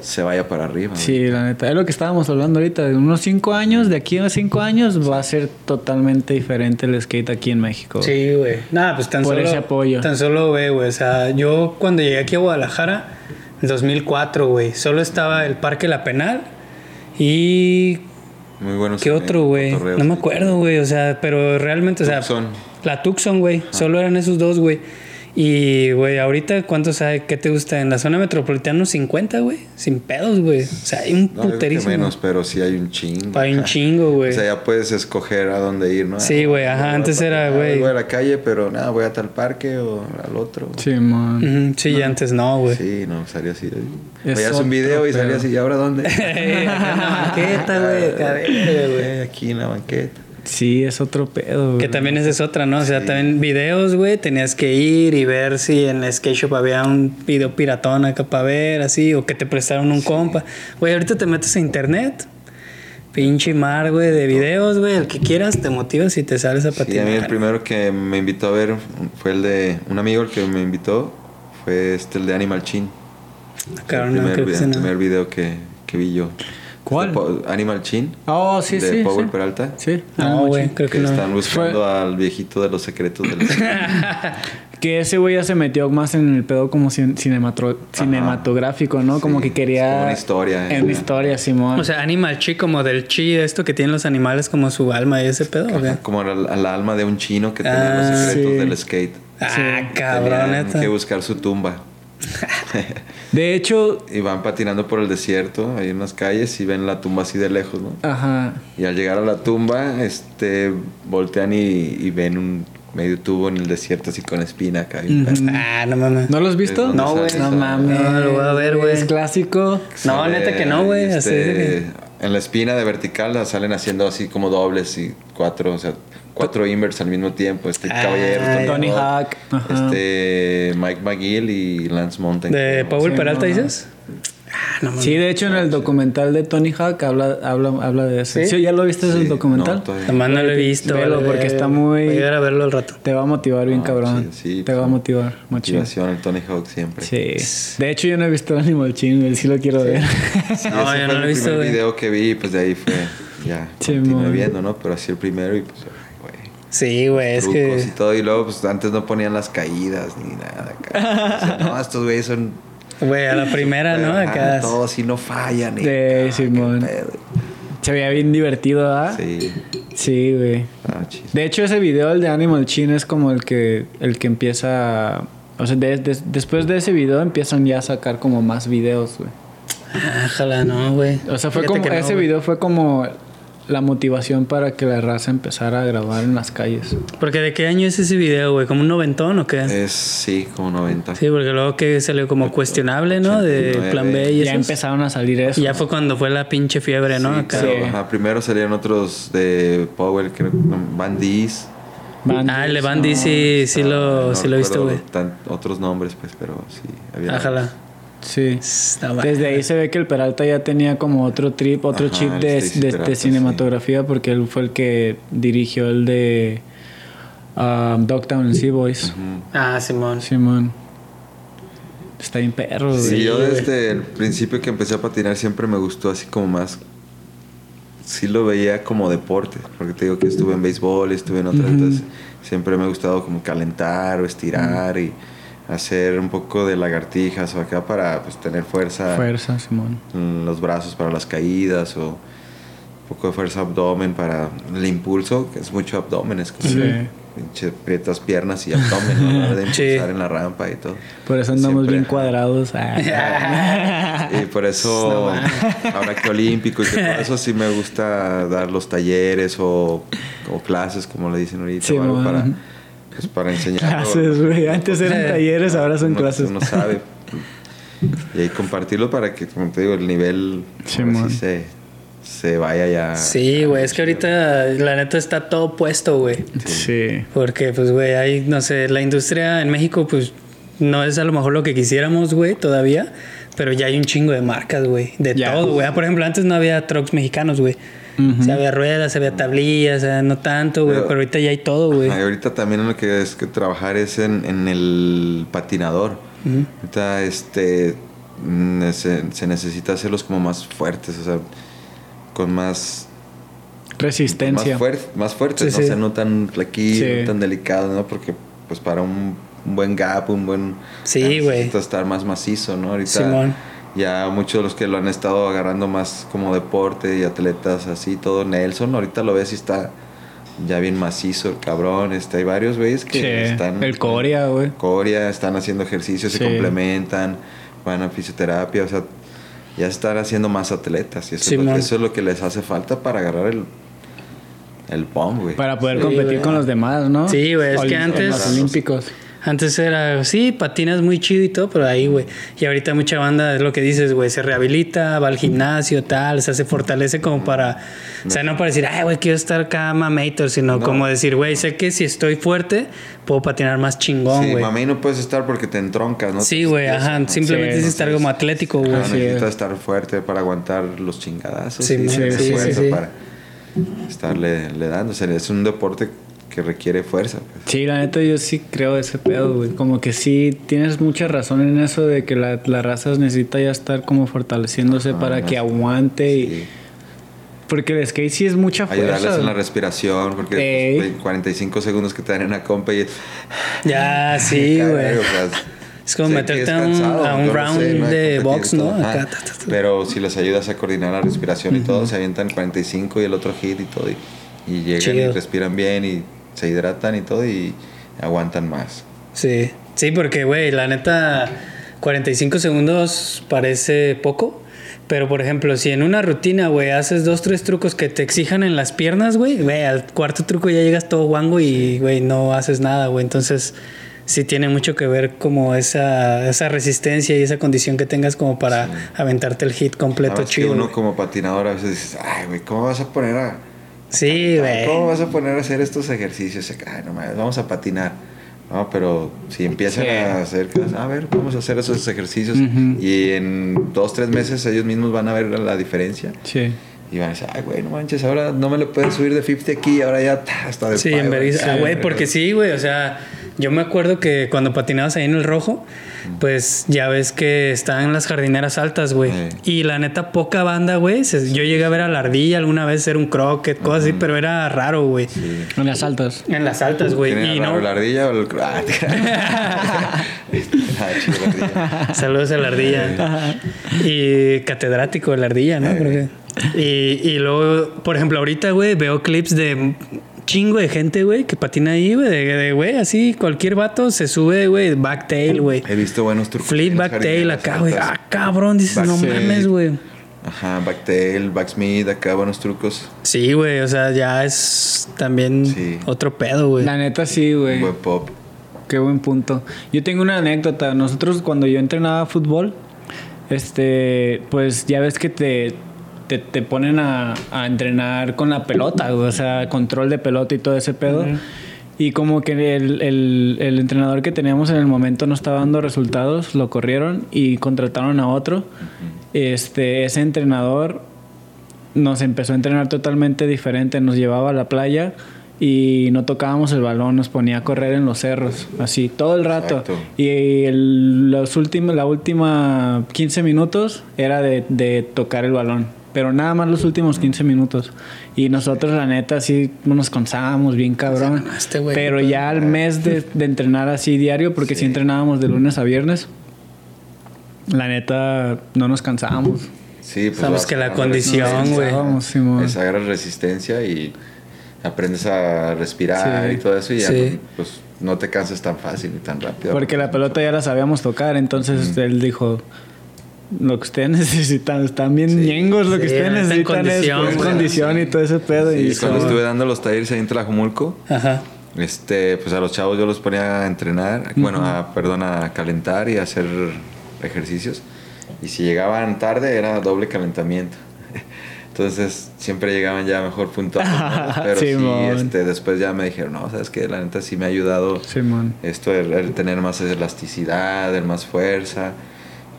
se vaya para arriba. Sí, la neta. Es lo que estábamos hablando ahorita. De unos cinco años, de aquí a cinco años, va a ser totalmente diferente el skate aquí en México. Sí, güey. Nada, pues tan Por solo. ese apoyo. Tan solo, güey, güey. O sea, yo cuando llegué aquí a Guadalajara, en 2004, güey, solo estaba el Parque La Penal y. Muy buenos. ¿Qué otro, güey? No me acuerdo, güey. O sea, pero realmente, o sea. Tucson. La Tucson, güey. Solo eran esos dos, güey. Y, güey, ahorita, ¿cuántos hay? ¿Qué te gusta? En la zona metropolitana, unos 50, güey. Sin pedos, güey. O sea, hay un No, puterísimo. menos, pero sí hay un chingo. Hay un chingo, güey. O sea, ya puedes escoger a dónde ir, ¿no? Sí, güey, ajá, antes era, güey. Voy a la calle, pero nada, voy a tal parque o al otro. Sí, man. Ujú, Sí, y antes no, güey. Sí, no, salía así. Veías un video y salía así, ¿y ahora dónde? En la banqueta, güey. güey. Eh, Aquí en la banqueta. Sí, es otro pedo. güey. Que también esa es otra, ¿no? O sea, Sí. también videos, güey, tenías que ir y ver si en la skate shop había un video piratón acá para ver, así, o que te prestaron un compa. Güey, ahorita te metes a internet, pinche mar, güey, de videos, güey, el que quieras, te motivas y te sales a Sí, a mí patinar. el primero que me invitó a ver fue el de un amigo el que me invitó, fue este el de Animal Chin. Ah, el no, primer, creo que el primer video que, que vi yo. ¿Cuál? De Animal Chin. Oh, sí, de sí. Powell sí. Peralta. Sí. No, Ah, güey, machín. creo que Que no. están buscando Fue- al viejito de los secretos del Que ese güey ya se metió más en el pedo como cin- cinematográfico, ¿no? como Sí, que quería... es como una historia, En eh. historia, Simón. O sea, Animal Chi, como del chi, esto que tienen los animales como su alma y ese pedo, como al, al alma de un chino que tenía Ah, los secretos sí. del skate. Ah, cabrón, neta. que buscar su tumba. de hecho, Y van patinando por el desierto, hay unas calles y ven la tumba así de lejos, ¿no? ajá. Y al llegar a la tumba, este, voltean y, y ven un medio tubo en el desierto así con espina acá. Ah, no mames. ¿No lo has visto? ¿Es donde No, güey. No mames. No, lo voy a ver, güey. Es clásico. No, Sale neta que no, güey, de En la espina de vertical la salen haciendo así como dobles y cuatro, o sea, cuatro invers al mismo tiempo. Este Ah, Caballero. Tony Hawk. Este Mike McGill y Lance Mountain. ¿De Powell Sí, Peralta no. dices? Ah, no mames. Sí, de hecho en el documental de Tony Hawk habla, habla, habla de eso. ¿Sí? ¿Sí? ¿Ya lo viste Sí, el documental? no, no lo he visto. Velo, porque está muy- Voy a llegar a verlo al rato. Te va a motivar bien No, cabrón. sí, sí, Te va a motivar. Motivación, el Tony Hawk siempre. Sí. De hecho yo no he visto el Animal Chin, sí lo quiero ver. No, yo no lo he el visto, primer güey. video que vi, pues de ahí fue, ya, Sí, continué viendo, ¿no? Pero así el primero y pues. Sí, güey, es que. y todo. Y luego, pues antes no ponían las caídas ni nada. Acá. O sea, no, estos güeyes son. Güey, a la primera, ¿no? Acá. Todos sí no fallan. y- Sí, ah, Simón. Se veía bien divertido, ¿verdad? Sí, Sí, güey. ah. De hecho, ese video, el de Animal Chin, es como el que, el que empieza... O sea, de- de- después de ese video empiezan ya a sacar como más videos, güey. Ah, ojalá, no, güey. O sea, fue Fíjate como... no, ese video fue como la motivación para que la raza empezara a grabar en las calles. Porque de qué año es ese video, güey? ¿Como un noventón o qué? Es, sí, como 90. Sí, porque luego que salió como cuestionable, ¿no? De 89. plan B y ya eso. empezaron a salir eso. Y ya fue cuando fue la pinche fiebre, ¿no? Sí, Acá. pero, Sí. ajá, primero salieron otros de Powell, creo, Van Dis. Bandos, Ah, el de Bandy sí, sí lo, No sí lo he visto, güey. Otros nombres, pues, pero sí. Había Ojalá. Sí. Desde ahí se ve que el Peralta ya tenía como otro trip, otro Ajá, chip de, de- de Peralta, cinematografía porque él fue el que dirigió el de um, Dogtown and Sea Boys. Ah, Simón. Simón. Está bien perro, güey. Sí, yo desde el principio que empecé a patinar siempre me gustó así como más. Sí lo veía como deporte, porque te digo que estuve en béisbol, estuve en otras, entonces siempre me ha gustado como calentar o estirar y hacer un poco de lagartijas o acá para pues tener fuerza Fuerza, Simón. en los brazos para las caídas o un poco de fuerza abdomen para el impulso, que es mucho abdomen, es como Sí. pinche aprietas piernas y abdomen ¿no? de Sí. impulsar en la rampa y todo. Por eso andamos Siempre, bien cuadrados. Ah. Y por eso, ahora que olímpico y que por eso sí me gusta dar los talleres o, o clases, como le dicen ahorita, Sí, o algo para, pues, para enseñar. clases, güey. Antes eran talleres, ahora son uno, clases. Uno sabe. Y ahí compartirlo para que, como te digo, el nivel Sí, se, se vaya ya. Sí, güey, es que ahorita la neta está todo puesto, güey. Sí. Porque, pues, güey, hay, no sé, la industria en México, pues, no es a lo mejor lo que quisiéramos, güey, todavía. pero ya hay un chingo de marcas, güey. De Ya. todo, güey. Ah, Por ejemplo, antes no había trucks mexicanos, güey. O sea, había ruedas, había tablillas, o sea, no tanto, güey. Pero- Pero ahorita ya hay todo, güey. Ahorita también lo que es que trabajar es en, en el patinador. Ahorita este mm, se, se necesita hacerlos como más fuertes, o sea, con más Resistencia. más, fuer- más fuertes, Sí, ¿no? sí. O sea, no tan Sí. no tan delicado, ¿no? Porque pues para un, un buen gap, un buen Sí, ya güey. necesita estar más macizo, ¿no? Ahorita Simón. Ya muchos de los que lo han estado agarrando más como deporte y atletas así, todo Nelson, ahorita lo ves y está ya bien macizo el cabrón, este hay varios güeyes que Sí, están el Coria, güey. Coria, están haciendo ejercicios, Sí. se complementan, van a fisioterapia, o sea, ya están haciendo más atletas y eso, es lo, Simón. eso es lo que les hace falta para agarrar el el bomb, güey. Para poder Sí, competir con los demás, ¿no? Sí, güey, es que Olim- antes- en los olímpicos. Antes era, sí, patinas muy chido y todo, pero ahí, güey. Y ahorita mucha banda, es lo que dices, güey, se rehabilita, va al gimnasio, tal, o sea, se fortalece como para, o sea, no para decir, ay, güey, quiero estar acá mamator, sino No. como decir, güey, sé que si estoy fuerte, puedo patinar más chingón, Sí, güey. mami, no puedes estar porque te entroncas, ¿no? Sí, güey, ajá, ¿no? simplemente Sí, es estar como atlético, güey. Ajá, Sí, necesitas es. estar fuerte para aguantar los chingadazos. Sí, sí, sí, sí, sí. para estarle le dando. O sea, es un deporte que requiere fuerza. pues. Sí, la neta yo sí creo ese pedo, güey. Como que sí tienes mucha razón en eso de que la, la raza necesita ya estar como fortaleciéndose Ajá, para no que aguante. Y, Sí. porque el skate sí es mucha fuerza. Ayudarles en la respiración, porque Ey. pues, 45 segundos que te dan en una compa y... Ya, sí, güey. Es como meterte a un- a un round sé, ¿no? de box, y ¿no? Acá, ta, ta, ta. Pero si les ayudas a coordinar la respiración y todo, se avientan 45 y el otro hit y todo. Y, y llegan y Chido. respiran bien y se hidratan y todo y aguantan más. Sí, sí, porque, güey, la neta, 45 segundos parece poco. Pero, por ejemplo, si en una rutina, güey, haces dos, tres trucos que te exijan en las piernas, güey, güey, al cuarto truco ya llegas todo guango y, güey, no haces nada, güey. Entonces, sí tiene mucho que ver como esa, esa resistencia y esa condición que tengas como para aventarte el hit completo que chido. uno como patinador a veces dices, ay, güey, ¿cómo vas a poner a... Sí, Ay, ¿Cómo güey. vas a poner a hacer estos ejercicios? Ay, no mames, vamos a patinar. No, pero si empiezan Sí. a hacer, a ver, vamos a hacer esos ejercicios Ujú. y en dos, tres meses ellos mismos van a ver la diferencia Sí. y van a decir, ay, güey, no manches, ahora no me lo puedes subir de 50 aquí, ahora ya ta, está de Sí, en. Ah, güey, porque sí, güey. O sea, yo me acuerdo que cuando patinabas ahí en el rojo, pues ya ves que estaban las jardineras altas, güey. Sí. Y la neta, poca banda, güey. Yo llegué a ver a la ardilla alguna vez, era un croquet, cosas así, pero era raro, güey. Sí. En las altas. En las altas, güey. ¿Quién era Y raro, no. la ardilla o el Ah, ah. Saludos a la ardilla. y catedrático de la ardilla, ¿no? Creo que- Y, y luego, por ejemplo, ahorita, güey, veo clips de chingo de gente, güey, que patina ahí, güey, de, de, güey, así, cualquier vato se sube, güey, backtail, güey. He visto buenos trucos. Flip backtail acá, güey. Ah, cabrón, dices, no mames, güey. Ajá, backtail, backsmith, acá buenos trucos. Sí, güey, o sea, ya es también Sí. otro pedo, güey. La neta sí, güey. Buen pop. Qué buen punto. Yo tengo una anécdota. Nosotros cuando yo entrenaba fútbol, este, pues ya ves que te, te, te ponen a, a entrenar con la pelota, o sea, control de pelota y todo ese pedo. Y como que el, el- el entrenador que teníamos en el momento no estaba dando resultados, lo corrieron y contrataron a otro. Este, ese entrenador nos empezó a entrenar totalmente diferente, nos llevaba a la playa y no tocábamos el balón, nos ponía a correr en los cerros, así todo el rato. Exacto. Y el- los últimos, la última 15 minutos era de, de tocar el balón, pero nada más los últimos 15 minutos. Y nosotros la neta sí nos cansábamos bien cabrón. Este güey, pero ya al mes de, de entrenar así diario, porque sí. Sí. entrenábamos de lunes a viernes, la neta no nos cansábamos. Sí, pues Sabes que la condición, güey. Cansábamos, Simón. Es agarras resistencia y aprendes a respirar Sí. y todo eso y ya Sí. pues no te cansas tan fácil ni tan rápido. Porque la pelota ya la sabíamos tocar, entonces él dijo, lo que ustedes necesitan, están bien Sí. ñengos, lo que Sí, ustedes está en necesitan es condición, pues, güey. condición y todo ese pedo. Sí, y cuando estuve dando los talleres ahí en Tlajumulco, Ajá. este, pues a los chavos yo los ponía a entrenar, bueno, a, perdón, a calentar y a hacer ejercicios. Y si llegaban tarde era doble calentamiento. Entonces siempre llegaban ya mejor puntuales. ¿no? Pero sí, este, después ya me dijeron, no, sabes que la neta sí me ha ayudado Simón. esto, el, el tener más elasticidad, el más fuerza.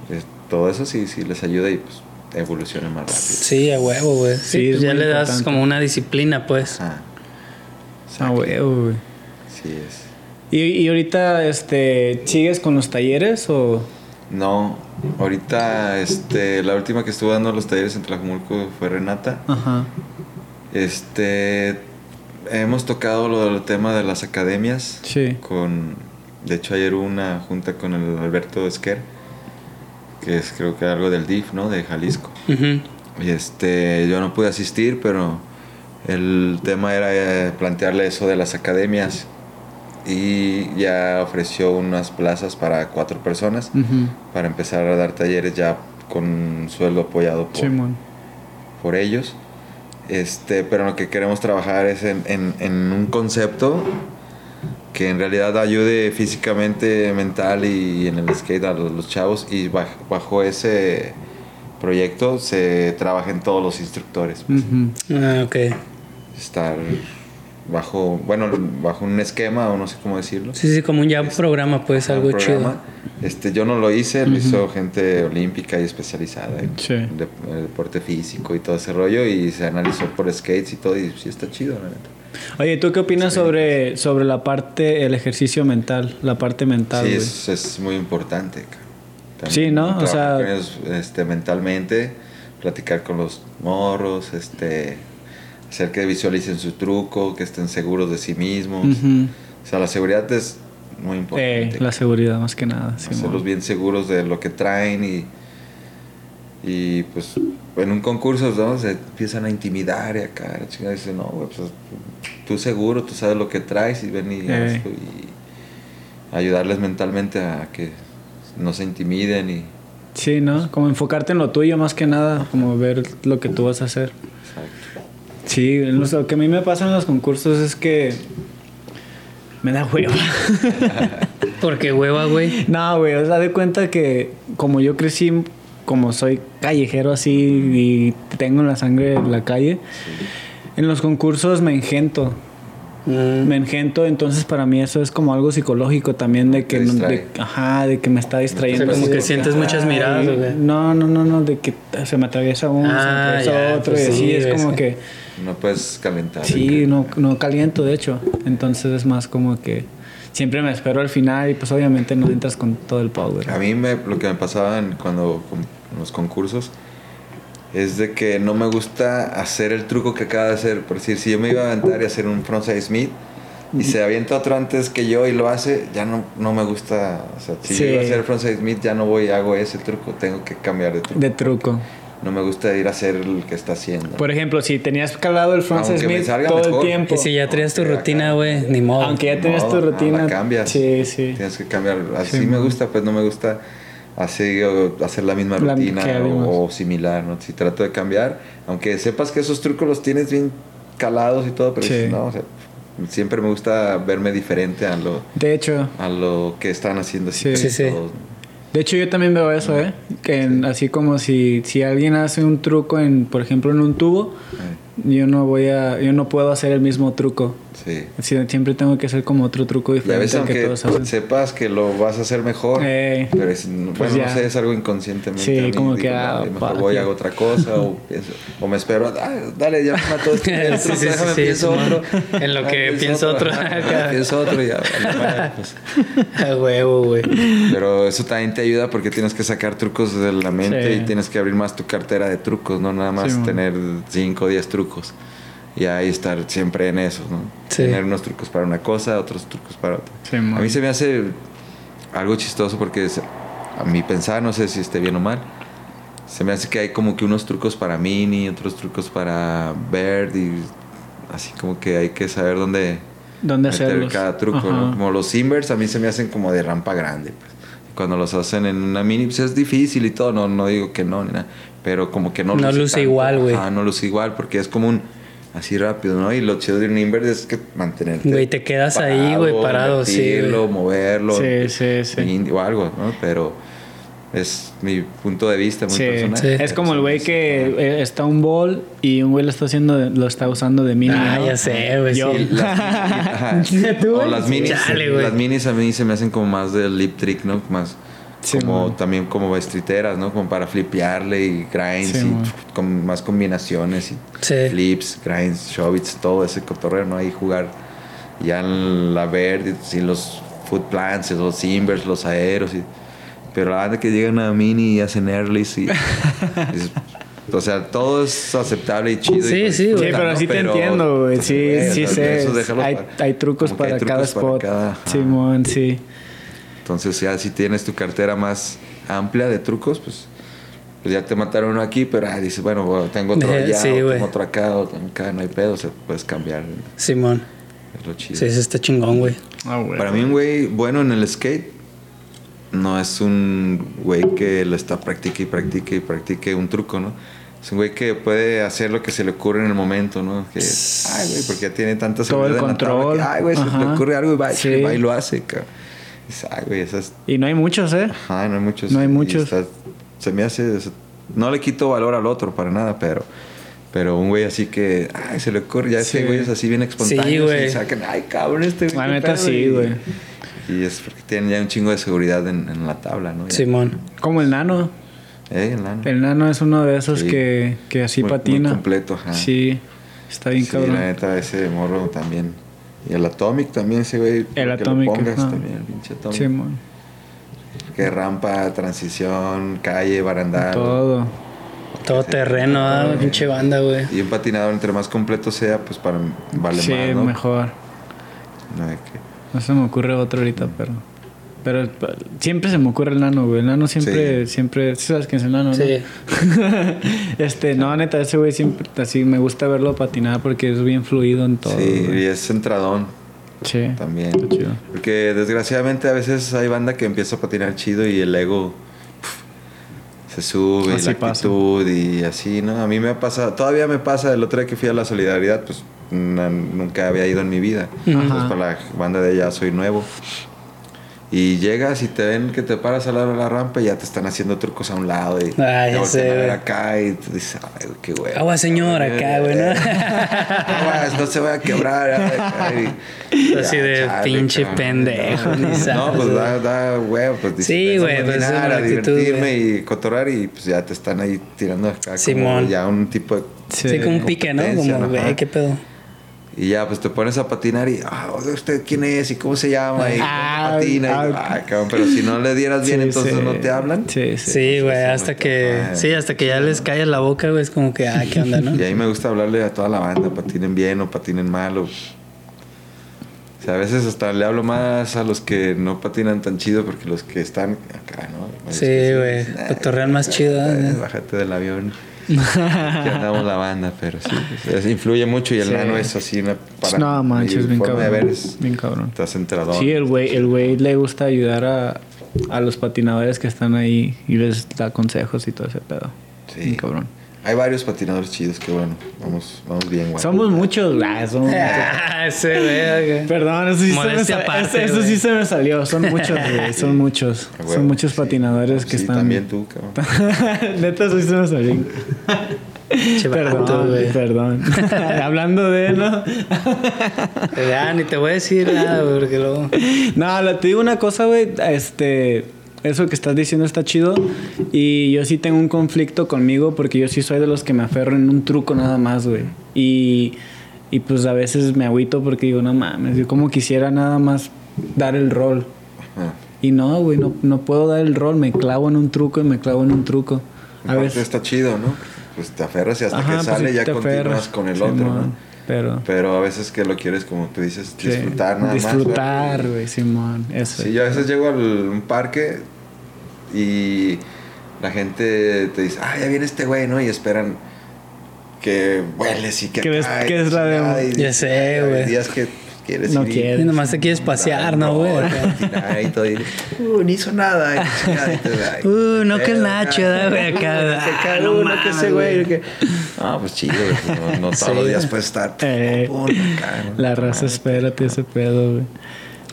Es- todo eso sí, sí les ayuda y pues evolucionan más rápido. Sí, a huevo, güey. Sí, Sí, pues es ya le das importante. como una disciplina, pues. Ajá. Ah, huevo, güey. Sí es. ¿Y, y ahorita este, sigues con los talleres o...? No, ahorita este, la última que estuvo dando los talleres en Tlajumulco fue Renata. Ajá. Este, hemos tocado lo del tema de las academias. Sí. Con, de hecho ayer hubo una junta con el Alberto Esquer, que es creo que algo del DIF, ¿no? De Jalisco. Ujú. Y este, yo no pude asistir, pero el tema era eh, plantearle eso de las academias. Y ya ofreció unas plazas para cuatro personas Ujú. para empezar a dar talleres ya con sueldo apoyado por, por ellos. Este, pero lo que queremos trabajar es en, en- en un concepto que en realidad ayude físicamente, mental y, en el skate a los, los chavos. Y bajo, bajo ese proyecto se trabaja en todos los instructores. pues. Ah, ok. Estar bajo, bueno, bajo un esquema o no sé cómo decirlo. Sí, sí, como un ya programa, pues, algo programa. Este, yo no lo hice, lo hizo gente olímpica y especializada en Sí. de- en deporte físico y todo ese rollo y se analizó por skates y todo y sí está chido, la neta. Oye, ¿tú qué opinas sobre, sobre la parte, el ejercicio mental? La parte mental, sí, es, es muy importante. ca. Sí, ¿no? O sea- ellos, este, mentalmente, platicar con los morros, este, hacer que visualicen su truco, que estén seguros de sí mismos. O sea, la seguridad es muy Eh, importante. la seguridad, más que nada. hacerlos bien seguros de lo que traen y, y pues en un concurso ¿no? se empiezan a intimidar y acá la chingada dice no güey, pues, tú seguro tú sabes lo que traes y ven y Eh. hazlo", y ayudarles mentalmente a que no se intimiden y Sí, ¿no? Como enfocarte en lo tuyo, más que nada. Como ver lo que tú vas a hacer. exacto. Sí, lo que a mí me pasa en los concursos es que... Me da hueva. Porque hueva, güey. No, güey, o sea, de cuenta que como yo crecí, como soy callejero así y tengo la sangre en la calle, en los concursos me engento. Mm. Me engento, entonces para mí eso es como algo psicológico también de que, de- ajá, de que me está distrayendo. O sea, como así que sientes muchas miradas. No, no, no, no, de que se me atraviesa uno, se me Ah, atraviesa ya, otro pues y así sí, es es como que no puedes calentar sí, no, no caliento de hecho. Entonces es más como que siempre me espero al final y pues obviamente no entras con todo el power. a mí me, lo que me pasaba en, cuando con- en los concursos es de que no me gusta hacer el truco que acaba de hacer. Por decir, si yo me iba a aventar y hacer un frontside Smith y se avienta otro antes que yo y lo hace, ya no, no me gusta. O sea, si Sí. yo iba a hacer frontside Smith, ya no voy y hago ese truco. Tengo que cambiar de truco. De truco. No me gusta ir a hacer el que está haciendo. Por ejemplo, si tenías calado el Francis Aunque me Smith salga todo mejor. el tiempo, Y si ya traías tu rutina, güey, ni modo. aunque ya tenías tu no, rutina, la cambias. Sí, sí. Tienes que cambiar. Así Sí, me gusta, pues no me gusta así hacer la misma La- rutina o, o similar, ¿no? Si trato de cambiar, aunque sepas que esos trucos los tienes bien calados y todo, pero Sí. dices, no, o sea, siempre me gusta verme diferente a lo, De hecho, a lo que están haciendo así Sí. Sí, sí. todos, ¿no? De hecho yo también veo eso, ¿eh? Que en- así como si, si alguien hace un truco en, por ejemplo, en un tubo, yo no voy a, yo no puedo hacer el mismo truco. sí. Siempre tengo que hacer como otro truco Y a diferente veces que todos hacen. sepas que lo vas a hacer mejor, Eh, pero es, pues bueno, no sé, es algo inconscientemente. Sí, a mí, como digo, que, ah, mejor pa, voy ya. hago otra cosa o, pienso- o me espero, "Ah, dale, ya me mató este, otro, sí, sí, déjame sí, pienso otro. En lo Ah, que pienso otro. pienso otro y ya. pues. A huevo, güey. Pero eso también te ayuda porque tienes que sacar trucos de la mente y tienes que abrir más tu cartera de trucos, no nada más tener 5 o 10 trucos. Y ahí estar siempre en eso, ¿no? Sí. Tener unos trucos para una cosa, otros trucos para otra. Sí, a mí se me hace algo chistoso porque es- a mi pensar, no sé si esté bien o mal, se me hace que hay como que unos trucos para Mini, otros trucos para Bird y así como que hay que saber dónde ¿Dónde meter hacerlos? cada truco, ¿no? Como los Invers a mí se me hacen como de rampa grande, pues. Cuando los hacen en una mini, pues es difícil y todo, no, no digo que no, ni nada, pero como que no, No luce igual, güey. Ah, no luce igual porque es como un así rápido, ¿no? Y lo chido de un invert es que mantenerte Güey, te quedas ahí, güey, parado, sí, moverlo, Sí, sí, sí. o algo, ¿no? Pero es mi punto de vista muy Sí, personal. sí. es como el güey que eh, está un ball y un güey lo está haciendo, de- lo está usando de mini. Ah, ¿no? ya sé, güey. Yo. sí. Las, ajá. ¿Tú, o las minis, Chale, las minis a mí se me hacen como más de lip trick, ¿no? Más Sí, como man. también como estriteras, ¿no? Como para flipearle y grinds Sí, y con más combinaciones y Sí. flips, grinds, showbits, todo ese cotorreo, ¿no? Ahí jugar ya en la verde, y los foot plants, los invers, los aeros y pero la banda que llegan a mini y hacen earlys y, dices, o sea, todo es aceptable y chido. Sí, y sí, güey. Sí, pero sí te Pero, entiendo, güey. pues, Sí, sí sea, sé. Hay, para- hay trucos para hay cada trucos para spot. cada- ajá. Simón, sí. Entonces ya si tienes tu cartera más amplia de trucos, pues, pues ya te mataron uno aquí, pero ah, dices, bueno, bueno, tengo otro allá, sí, o tengo otro acá, o tengo acá, no hay pedo, o sea, puedes cambiar. Simón. Es lo chido. Sí, ese está chingón, güey. Ah, güey. Para mí un güey bueno en el skate no es un güey que lo está practique y practique y practique un truco, ¿no? Es un güey que puede hacer lo que se le ocurre en el momento, ¿no? Que, ay, güey, porque ya tiene tanta Todo el seguridad en la tabla control. que, ay, güey, se le ocurre algo y va, Sí. y va y lo hace, cabrón. Ay, güey, esas... Y no hay muchos, ¿eh? Ajá, no hay muchos. No hay muchos. está- se me hace... No le quito valor al otro para nada, pero... Pero un güey así que... Ay, se le ocurre. Ya ese Sí. güey es así bien espontáneo. Sí, güey. Y sacan... Ay, cabrón, este güey. La neta pedo", sí, güey. Y es porque tienen ya un chingo de seguridad en, en la tabla, ¿no? Simón. Como el nano. Eh, el nano. El nano es uno de esos Sí. que, que así Muy- muy patina. completo, ajá. Sí, está bien Sí, cabrón. la neta, ese morro también. Y el Atomic también, ese güey. El que Atomic, Le pongas ajá. también, el pinche Atomic. Simón. Que rampa, transición, calle, barandal. Todo. Todo terreno, ah, pinche banda, güey. Y un patinador entre más completo sea, pues para vale sí, más, ¿no? mejor. No que- No se me ocurre otro ahorita, pero. Pero eh, siempre se me ocurre el nano, güey. El nano siempre, siempre. ¿sí ¿Sabes quién es el nano? no? Sí. este, no, neta, ese güey siempre así me gusta verlo patinar porque es bien fluido en todo. Sí, güey. y es centradón Sí. también. Está chido. Porque desgraciadamente a veces hay banda que empieza a patinar chido y el ego se sube, y la pasa. actitud y así, ¿no? A mí me pasa, todavía me pasa, el otro día que fui a la solidaridad, pues nunca había ido en mi vida. Ajá. Pues para la banda de ella soy nuevo. Y llegas y te ven que te paras al lado de la rampa y ya te están haciendo trucos a un lado y Ah, te ya sé, a ver güey. acá y tú dices, ay, güey, qué güey. Agua, señor, acá, güey, ¿no? Aguas, no se vaya a quebrar. Así Ya, de chale, pinche cabrón. pendejo, ni No, sabes, pues güey. da, da huevo, pues dices, Sí, güey, pues, es a actitud, divertirme y cotorrar y pues ya te están ahí tirando acá como Simón. ya un tipo de... Sí, como un pique, ¿no? Como, güey, qué pedo. Y ya pues te pones a patinar y, ah, ¿usted quién es? ¿Y cómo se llama? ¿Y Ah, patina? Y, ah, cabrón, pero si no le dieras bien, Sí, entonces sí. no te hablan. Sí, sí. Sí, güey, hasta que... Sí, hasta que ya les callas la boca, güey, es como que, ah, ¿qué onda, no? Y ahí me gusta hablarle a toda la banda, patinen bien o patinen mal. O, o sea, a veces hasta le hablo más a los que no patinan tan chido porque los que están acá, ¿no? Sí, güey, nah, cotorrean más chido, ¿eh? Bájate del avión. ya andamos la banda, pero sí. pues, es- influye mucho y el Sí. nano es así una para no, manches, bien cabrón. de ver es Bien cabrón. estás entrador. Sí, el güey, el güey le gusta ayudar a, a los patinadores que están ahí y les da consejos y todo ese pedo. Sí. Bien cabrón. Hay varios patinadores chidos que bueno, vamos, vamos bien, güey. Somos muchos, ah, somos muchos. Ah, ese, güey. Perdón, eso sí, se me, aparte, eso, eso sí güey. se me salió. Son muchos, güey. Son muchos. Son muchos sí. patinadores que Sí, están. también tú, cabrón. Neta, eso sí se me salió. Vato, Perdón, güey. perdón. Hablando de, ¿no? Ya, ni te voy a decir nada, güey, porque luego... No, te digo una cosa, güey. Este, eso que estás diciendo está chido. Y yo sí tengo un conflicto conmigo porque yo sí soy de los que me aferro en un truco nada más, güey. Y, y pues a veces me agüito porque digo, no mames, yo como quisiera nada más dar el rol. Ajá. Y no, güey, no, no puedo dar el rol. Me clavo en un truco y me clavo en un truco. A veces. está chido, ¿no? Pues te aferras y hasta Ajá, que pues sale ya continúas con el otro, ¿no? Pero. Pero a veces que lo quieres, como tú dices, sí, disfrutar nada Disfrutar, más. güey, Simón. Eso. Sí, yo a veces llego a un parque y la gente te dice, ah, ya viene este güey, ¿no? Y esperan que hueles y que Que y que es la de- Ya sé, güey. días que quieres No ir quieres. Y nomás te quieres pasear, ¿no, güey? patinar y todo, y, uh, ni hizo nada. Uh, no que el Nacho. ¿verdad, güey? Acá, Que ah, no uno, que ese güey. No, pues chido, güey, pues, no, no todos Sí. los días puedes estar. Eh, pum, acá, ¿no? La raza, espérate ese pedo, güey.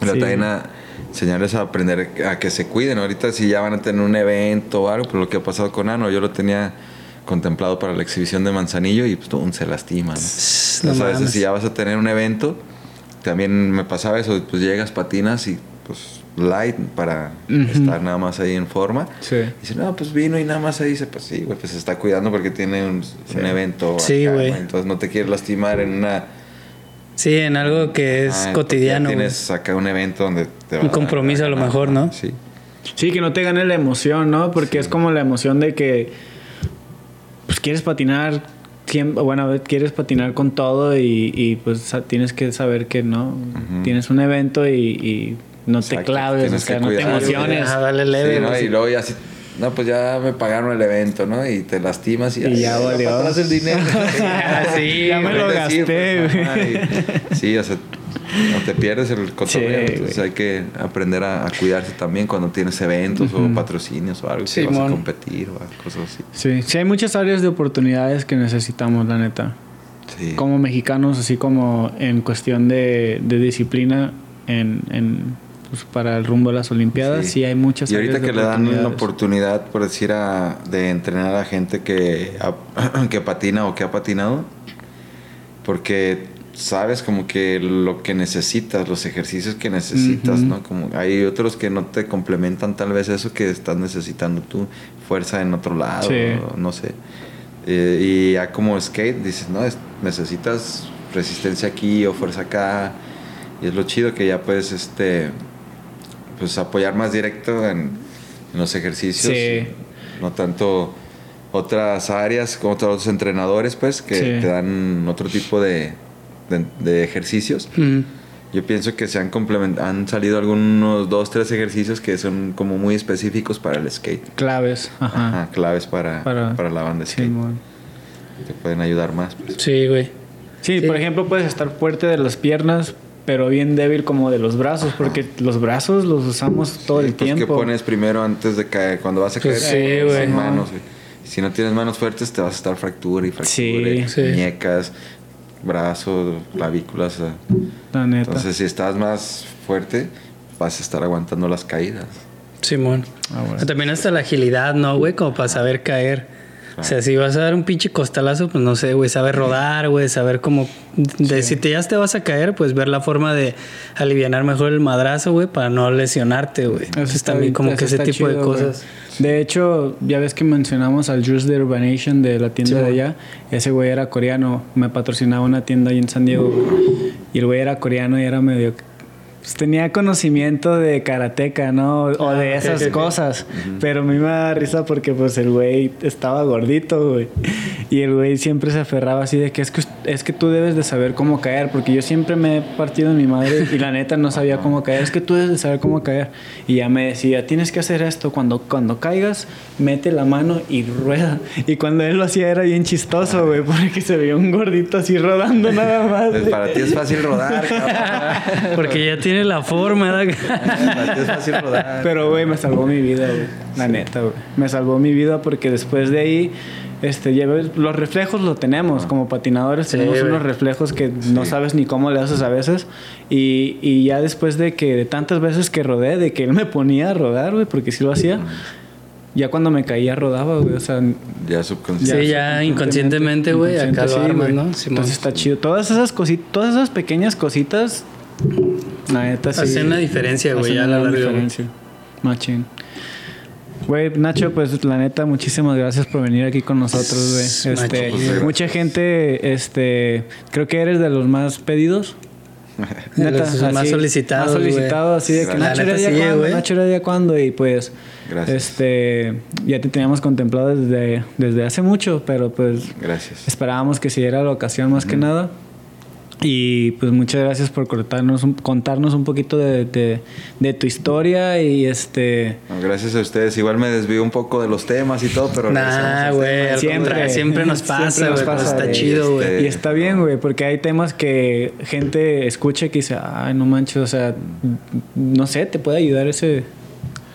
Pero Sí. también a enseñarles a aprender a que se cuiden. Ahorita si ya van a tener un evento o algo, por lo que ha pasado con Ano, yo lo tenía contemplado para la exhibición de Manzanillo y pues tum, se lastima. ¿no? no Entonces, a veces si ya vas a tener un evento, también me pasaba eso, pues llegas, patinas y pues light para estar nada más ahí en forma. Sí. Dice, no, pues vino y nada más ahí dice, pues sí, güey, pues se está cuidando porque tiene un, un evento. Sí, güey. Entonces no te quieres lastimar en una... Sí, en algo que es Ah, cotidiano. Tienes acá un evento donde te Un compromiso a lo mejor, ¿no? Sí. Sí, que no te gane la emoción, ¿no? Porque es como la emoción de que pues quieres patinar siempre, bueno, quieres patinar con todo y, y, pues tienes que saber que no, tienes un evento y, y no te claves, o sea, no te emociones. Ah, dale leve. Sí, ¿no? güey. Y luego ya no, pues ya me pagaron el evento, ¿no? Y te lastimas y, Y ya "Ay, va valió". el dinero. Sí, Ya me lo decir, gasté, pues, y- Sí, o sea, no te pierdes el cotorreo. Sí, entonces güey. hay que aprender a, a cuidarse también cuando tienes eventos o patrocinios o algo que vas a competir o cosas así. Sí, sí hay muchas áreas de oportunidades que necesitamos, la neta. Sí. Como mexicanos, así como en cuestión de, de disciplina en, en, pues, para el rumbo a las Olimpiadas, sí, hay muchas Y ahorita áreas que le dan la oportunidad, por decir, a, de entrenar a gente que, ha- que patina o que ha patinado, porque sabes como que lo que necesitas, los ejercicios que necesitas. ¿no? Como hay otros que no te complementan tal vez eso que estás necesitando tú, fuerza en otro lado, Sí. no sé. Eh, y ya como skate, dices, no, Es- necesitas resistencia aquí o fuerza acá. Y es lo chido que ya puedes, este, pues apoyar más directo en, en los ejercicios. Sí. No tanto otras áreas como otros entrenadores, pues, que Sí. te dan otro tipo de, de, de ejercicios. Mm. Yo pienso que se han complement han salido algunos dos, tres ejercicios que son como muy específicos para el skate. Claves, ajá. Ajá, claves para, Para- para, la banda de skate. Simón. Te pueden ayudar más, pues. Sí, güey. Sí, Sí. por ejemplo, puedes estar fuerte de las piernas, pero bien débil como de los brazos, porque los brazos los usamos todo el Sí, pues, tiempo. que pones primero antes de caer? Cuando vas a caer, Pues sí, güey. sin manos, güey. Si no tienes manos fuertes, te vas a estar fractura y fractura. Sí. y Sí. Muñecas, brazos, clavículas. sea. La neta. Entonces, si estás más fuerte, vas a estar aguantando las caídas. Simón. Ah, bueno. También hasta la agilidad, ¿no, güey? Como para saber caer. O sea, si vas a dar un pinche costalazo, pues no sé, güey, saber rodar, güey, saber cómo... De, Si te, ya te vas a caer, pues ver la forma de aliviar mejor el madrazo, güey, para no lesionarte, güey. Eso Entonces está también como eso que ese tipo de chido, cosas. De hecho, ya ves que mencionamos al Juice de Urbanation de la tienda Sí, de allá. Ese güey era coreano. Me patrocinaba una tienda ahí en San Diego. güey. Y el güey era coreano y era medio... pues, tenía conocimiento de karateca, ¿no? O de Ah, ok, esas ok, ok. cosas. Pero a mí me da risa porque pues el güey estaba gordito, güey. Y el güey siempre se aferraba así de que es que es que tú debes de saber cómo caer, porque yo siempre me he partido en mi madre y la neta no sabía cómo caer. Es que tú debes de saber cómo caer. Y ya me decía, tienes que hacer esto cuando cuando caigas, mete la mano y rueda. Y cuando él lo hacía era bien chistoso, güey, porque se veía un gordito así rodando nada más. Pues para ti es fácil rodar, cabrón. Porque ya tiene la forma, rodar. Pero, güey, me salvó mi vida, güey. La neta, güey. Me salvó mi vida porque después de ahí, este, ya ves, los reflejos lo tenemos. Como patinadores Sí, tenemos güey. unos reflejos que no sabes ni cómo le haces a veces. Y, y ya después de que, de tantas veces que rodé, de que él me ponía a rodar, güey, porque sí lo hacía. Ya cuando me caía rodaba, güey. O sea, Ya subconsciente. Sí, ya inconscientemente, güey, acá lo sí, armas, güey. ¿no? Simón. Entonces está chido. Todas esas cositas, todas esas pequeñas cositas, la neta sí. Hacen la diferencia, güey, hacen ya a una la larga, diferencia. Machín. Güey, Nacho, pues la neta, muchísimas gracias por venir aquí con nosotros, güey. Este, pues, mucha gente, este, creo que eres de los más pedidos. De los más solicitados, Más solicitados, así de que Nacho neta era sí, cuándo, güey. Nacho era cuándo, y pues, Gracias. este, ya te teníamos contemplado desde, desde hace mucho, pero pues Gracias. Esperábamos que se diera la ocasión más que nada. Y pues muchas gracias por contarnos un, contarnos un poquito de, de- de tu historia y este... Gracias a ustedes. Igual me desvío un poco de los temas y todo, pero... Nah, güey, Siempre. siempre nos Siempre pasa, nos pasa, está chido, güey. Este- Y está bien, güey, porque hay temas que gente escucha que dice, ay, no manches, o sea, no sé, te puede ayudar ese...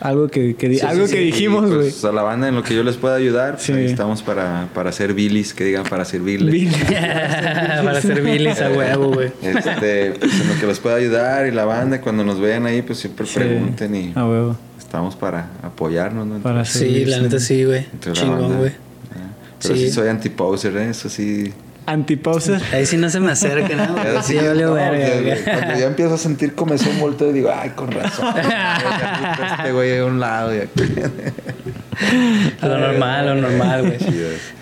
Algo que, que Sí, algo sí, que sí. dijimos, Y, güey. Pues, a la banda en lo que yo les pueda ayudar, pues, ahí estamos para, para hacer bilis, que digan para servirles. Para ser bilis a huevo, güey. Este, pues en lo que les pueda ayudar y la banda, cuando nos vean ahí, pues siempre Sí. pregunten y A huevo. estamos para apoyarnos, ¿no? Para Sí, la neta sí, güey. Entre la Chingón, banda. güey. Ah, Pero Sí. sí, soy anti-poser, ¿eh? Eso sí. Antiposer. Ahí sí no se me acerca, ¿no? Ya Sí, sí, valió no, verga, cuando ya empiezo a sentir comezón, volteo y digo, ay, con razón. Este güey a un lado y aquí. A lo normal, a lo normal, güey.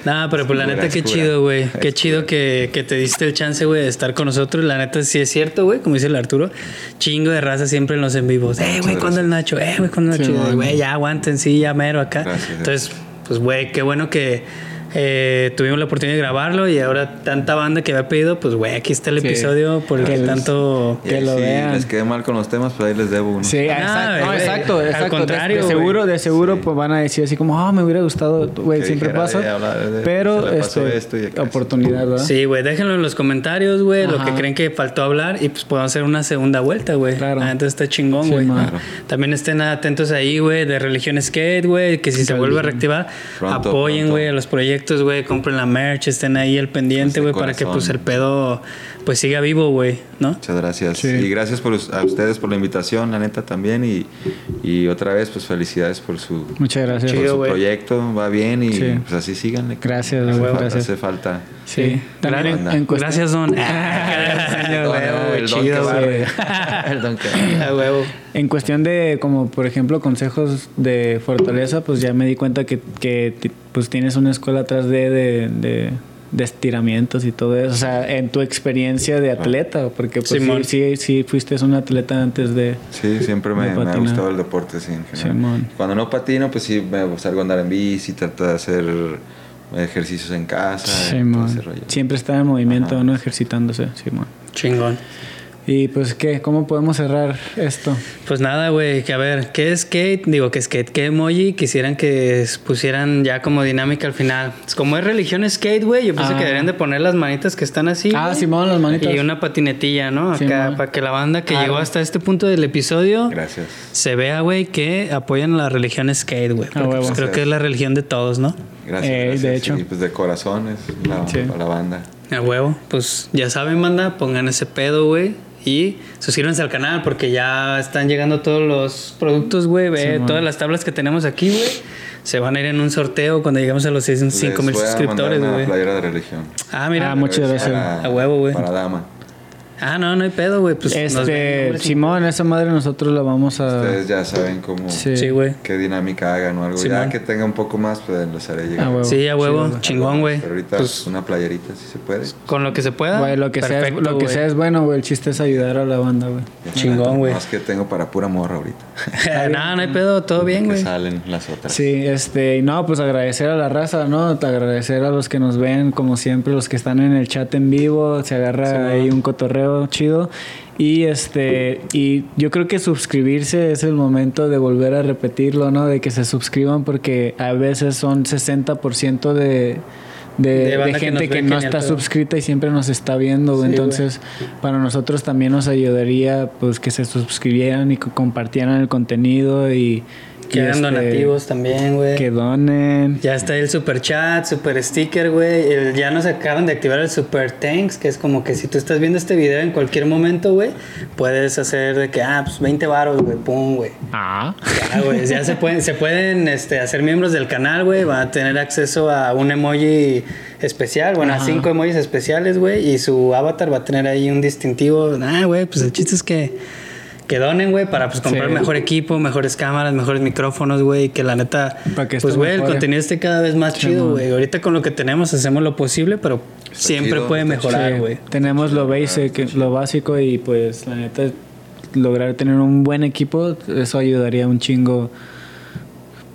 Nada, pero pues la neta, qué chido, güey. Qué chido que, que te diste el chance, güey, de estar con nosotros. La neta, sí es cierto, güey, como dice el Arturo. Chingo de raza siempre en los en vivos. Eh, güey, ¿cuándo el Nacho? Eh, güey, ¿cuándo el Sí, Nacho? Güey, ya aguanten, sí, ya mero acá. Gracias, Entonces, pues, güey, qué bueno que eh, tuvimos la oportunidad de grabarlo y ahora tanta banda que había pedido, pues, güey, aquí está el Sí. episodio por el que tanto... Que lo si vean. les quedé mal con los temas, pues ahí les debo uno. Sí, Ah, exacto, no, exacto, al. De- contrario, de, seguro, de seguro, Sí. pues van a decir así como, ah, me hubiera gustado, güey, siempre pasa. eh, pero, este, esto y oportunidad, ¿verdad? Sí, güey, déjenlo en los comentarios, güey, lo que creen que faltó hablar y pues podemos hacer una segunda vuelta, güey. Claro. Ah, Entonces está chingón, güey. Claro. También estén atentos ahí, güey, de Religión Skate, güey, que si se vuelve a reactivar, Pronto, apoyen, güey, a los proyectos, güey, compren la merch, estén ahí al pendiente, Pues güey, para que pues el pedo pues siga vivo, güey, ¿no? Muchas gracias. Sí. Y gracias por, a ustedes por la invitación, la neta también. Y, y otra vez, pues felicidades por su, Muchas gracias. por Chido, su proyecto. Va bien y Sí. pues así síganle. Gracias, hace, gracias. hace falta. Sí. También en, en cuestión- Gracias, Don. En cuestión de, como por ejemplo, consejos de fortaleza, pues ya me di cuenta que, que pues tienes una escuela atrás de, de, de, de estiramientos y todo eso. O sea, en tu experiencia de atleta, porque pues Simón. sí, sí, sí fuiste un atleta antes de... Sí, siempre me, me ha gustado el deporte, sí, en general. Simón. Cuando no patino, pues sí, me salgo a andar en bici, trato de hacer ejercicios en casa. todo Simón. ese rollo. Siempre está en movimiento, Ajá. ¿no? Ejercitándose, Simón. Chingón. Y pues, ¿qué? ¿Cómo podemos cerrar esto? Pues nada, güey, que a ver, ¿qué skate? Digo, que skate, ¿qué emoji quisieran que pusieran ya como dinámica al final? Es como es religión skate, güey, yo pienso Ah. que deberían de poner las manitas que están así. Ah, güey, Simón, las manitas. Y una patinetilla, ¿no? Acá, para que la banda que Ah, llegó hasta este punto del episodio Gracias. se vea, güey, que apoyan la religión skate, güey. Porque huevo. pues, creo que es la religión de todos, ¿no? Gracias. Eh, gracias. de hecho. Y pues de corazón es la, Sí. la banda. A huevo. Pues ya saben, banda, pongan ese pedo, güey. Y suscríbanse al canal porque ya están llegando todos los productos, güey. Ve Sí, man. todas las tablas que tenemos aquí, güey. Se van a ir en un sorteo cuando lleguemos a los 5 Les mil suscriptores, güey. playera de religión. Ah, mira. Ah, muchas gracias. A huevo, güey. Para dama. Ah, no, no hay pedo, güey. Pues ven, este. Simón, esa madre nosotros la vamos a... Ustedes ya saben cómo, Sí. Güey. qué dinámica hagan o algo. Simón. Ya que tenga un poco más, pues les haré llegar. Ah, huevo. Sí, a huevo. Chingón, güey. Pero ahorita Pues una playerita, si se puede. con lo que se pueda. Güey, lo que, sea, es- lo que güey. sea es bueno, güey. El chiste es ayudar a la banda, güey. Chingón, güey. Más que tengo para pura morra ahorita. no, no hay pedo. Todo bien, que güey. salen las otras. Sí, este, y no, pues agradecer a la raza, ¿no? Agradecer a los que nos ven, como siempre, los que están en el chat en vivo, se agarra ahí un cotorreo chido. Y este, y yo creo que suscribirse es el momento de volver a repetirlo, ¿no? De que se suscriban porque a veces son 60% de, de, De de que gente que, no que ni está suscrita y siempre nos está viendo. Sí, güey. Entonces, para nosotros también nos ayudaría, pues, que se suscribieran y que compartieran el contenido y... Que hagan este, donativos también, güey. que donen. Ya está el super chat, super sticker, güey. El- Ya nos acaban de activar el super thanks, que es como que si tú estás viendo este video en cualquier momento, güey, puedes hacer de que, ah, pues 20 varos, güey, pum, güey. Ah. Ya, güey, ya se pueden, se pueden este, hacer miembros del canal, güey. Van a tener acceso a un emoji especial, bueno, a cinco emojis especiales, güey. Y su avatar va a tener ahí un distintivo. Ah, güey, pues el chiste es que, que donen, güey, para pues comprar Sí. mejor equipo, mejores cámaras, mejores micrófonos, güey. Y que la neta, que pues, güey, el contenido esté cada vez más Sí, chido, güey. Ahorita con lo que tenemos hacemos lo posible, pero siempre chido, puede mejorar, Sí, güey. tenemos lo basic, lo básico y pues la neta lograr tener un buen equipo, eso ayudaría un chingo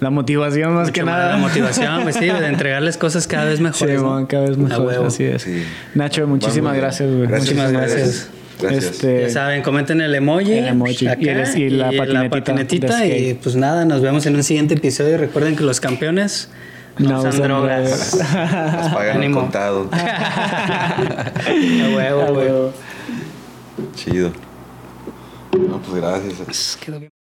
la motivación más Mucho que nada. La motivación, güey, sí, de entregarles cosas cada vez Sí, mejores. ¿no? man, cada vez A mejor, huevo. así es. Sí. Nacho, muchísimas Vamos, gracias, güey. Muchísimas gracias. Gracias. Este, Ya saben, comenten el emoji. El emoji. acá, Y el- y la patinetita patinetita, de y pues nada, nos vemos en un siguiente episodio. Recuerden que los campeones no, No usan drogas. drogas. Las pagan Ánimo. contado. A huevo, güey. huevo. Chido. No, pues gracias. Quedó bien.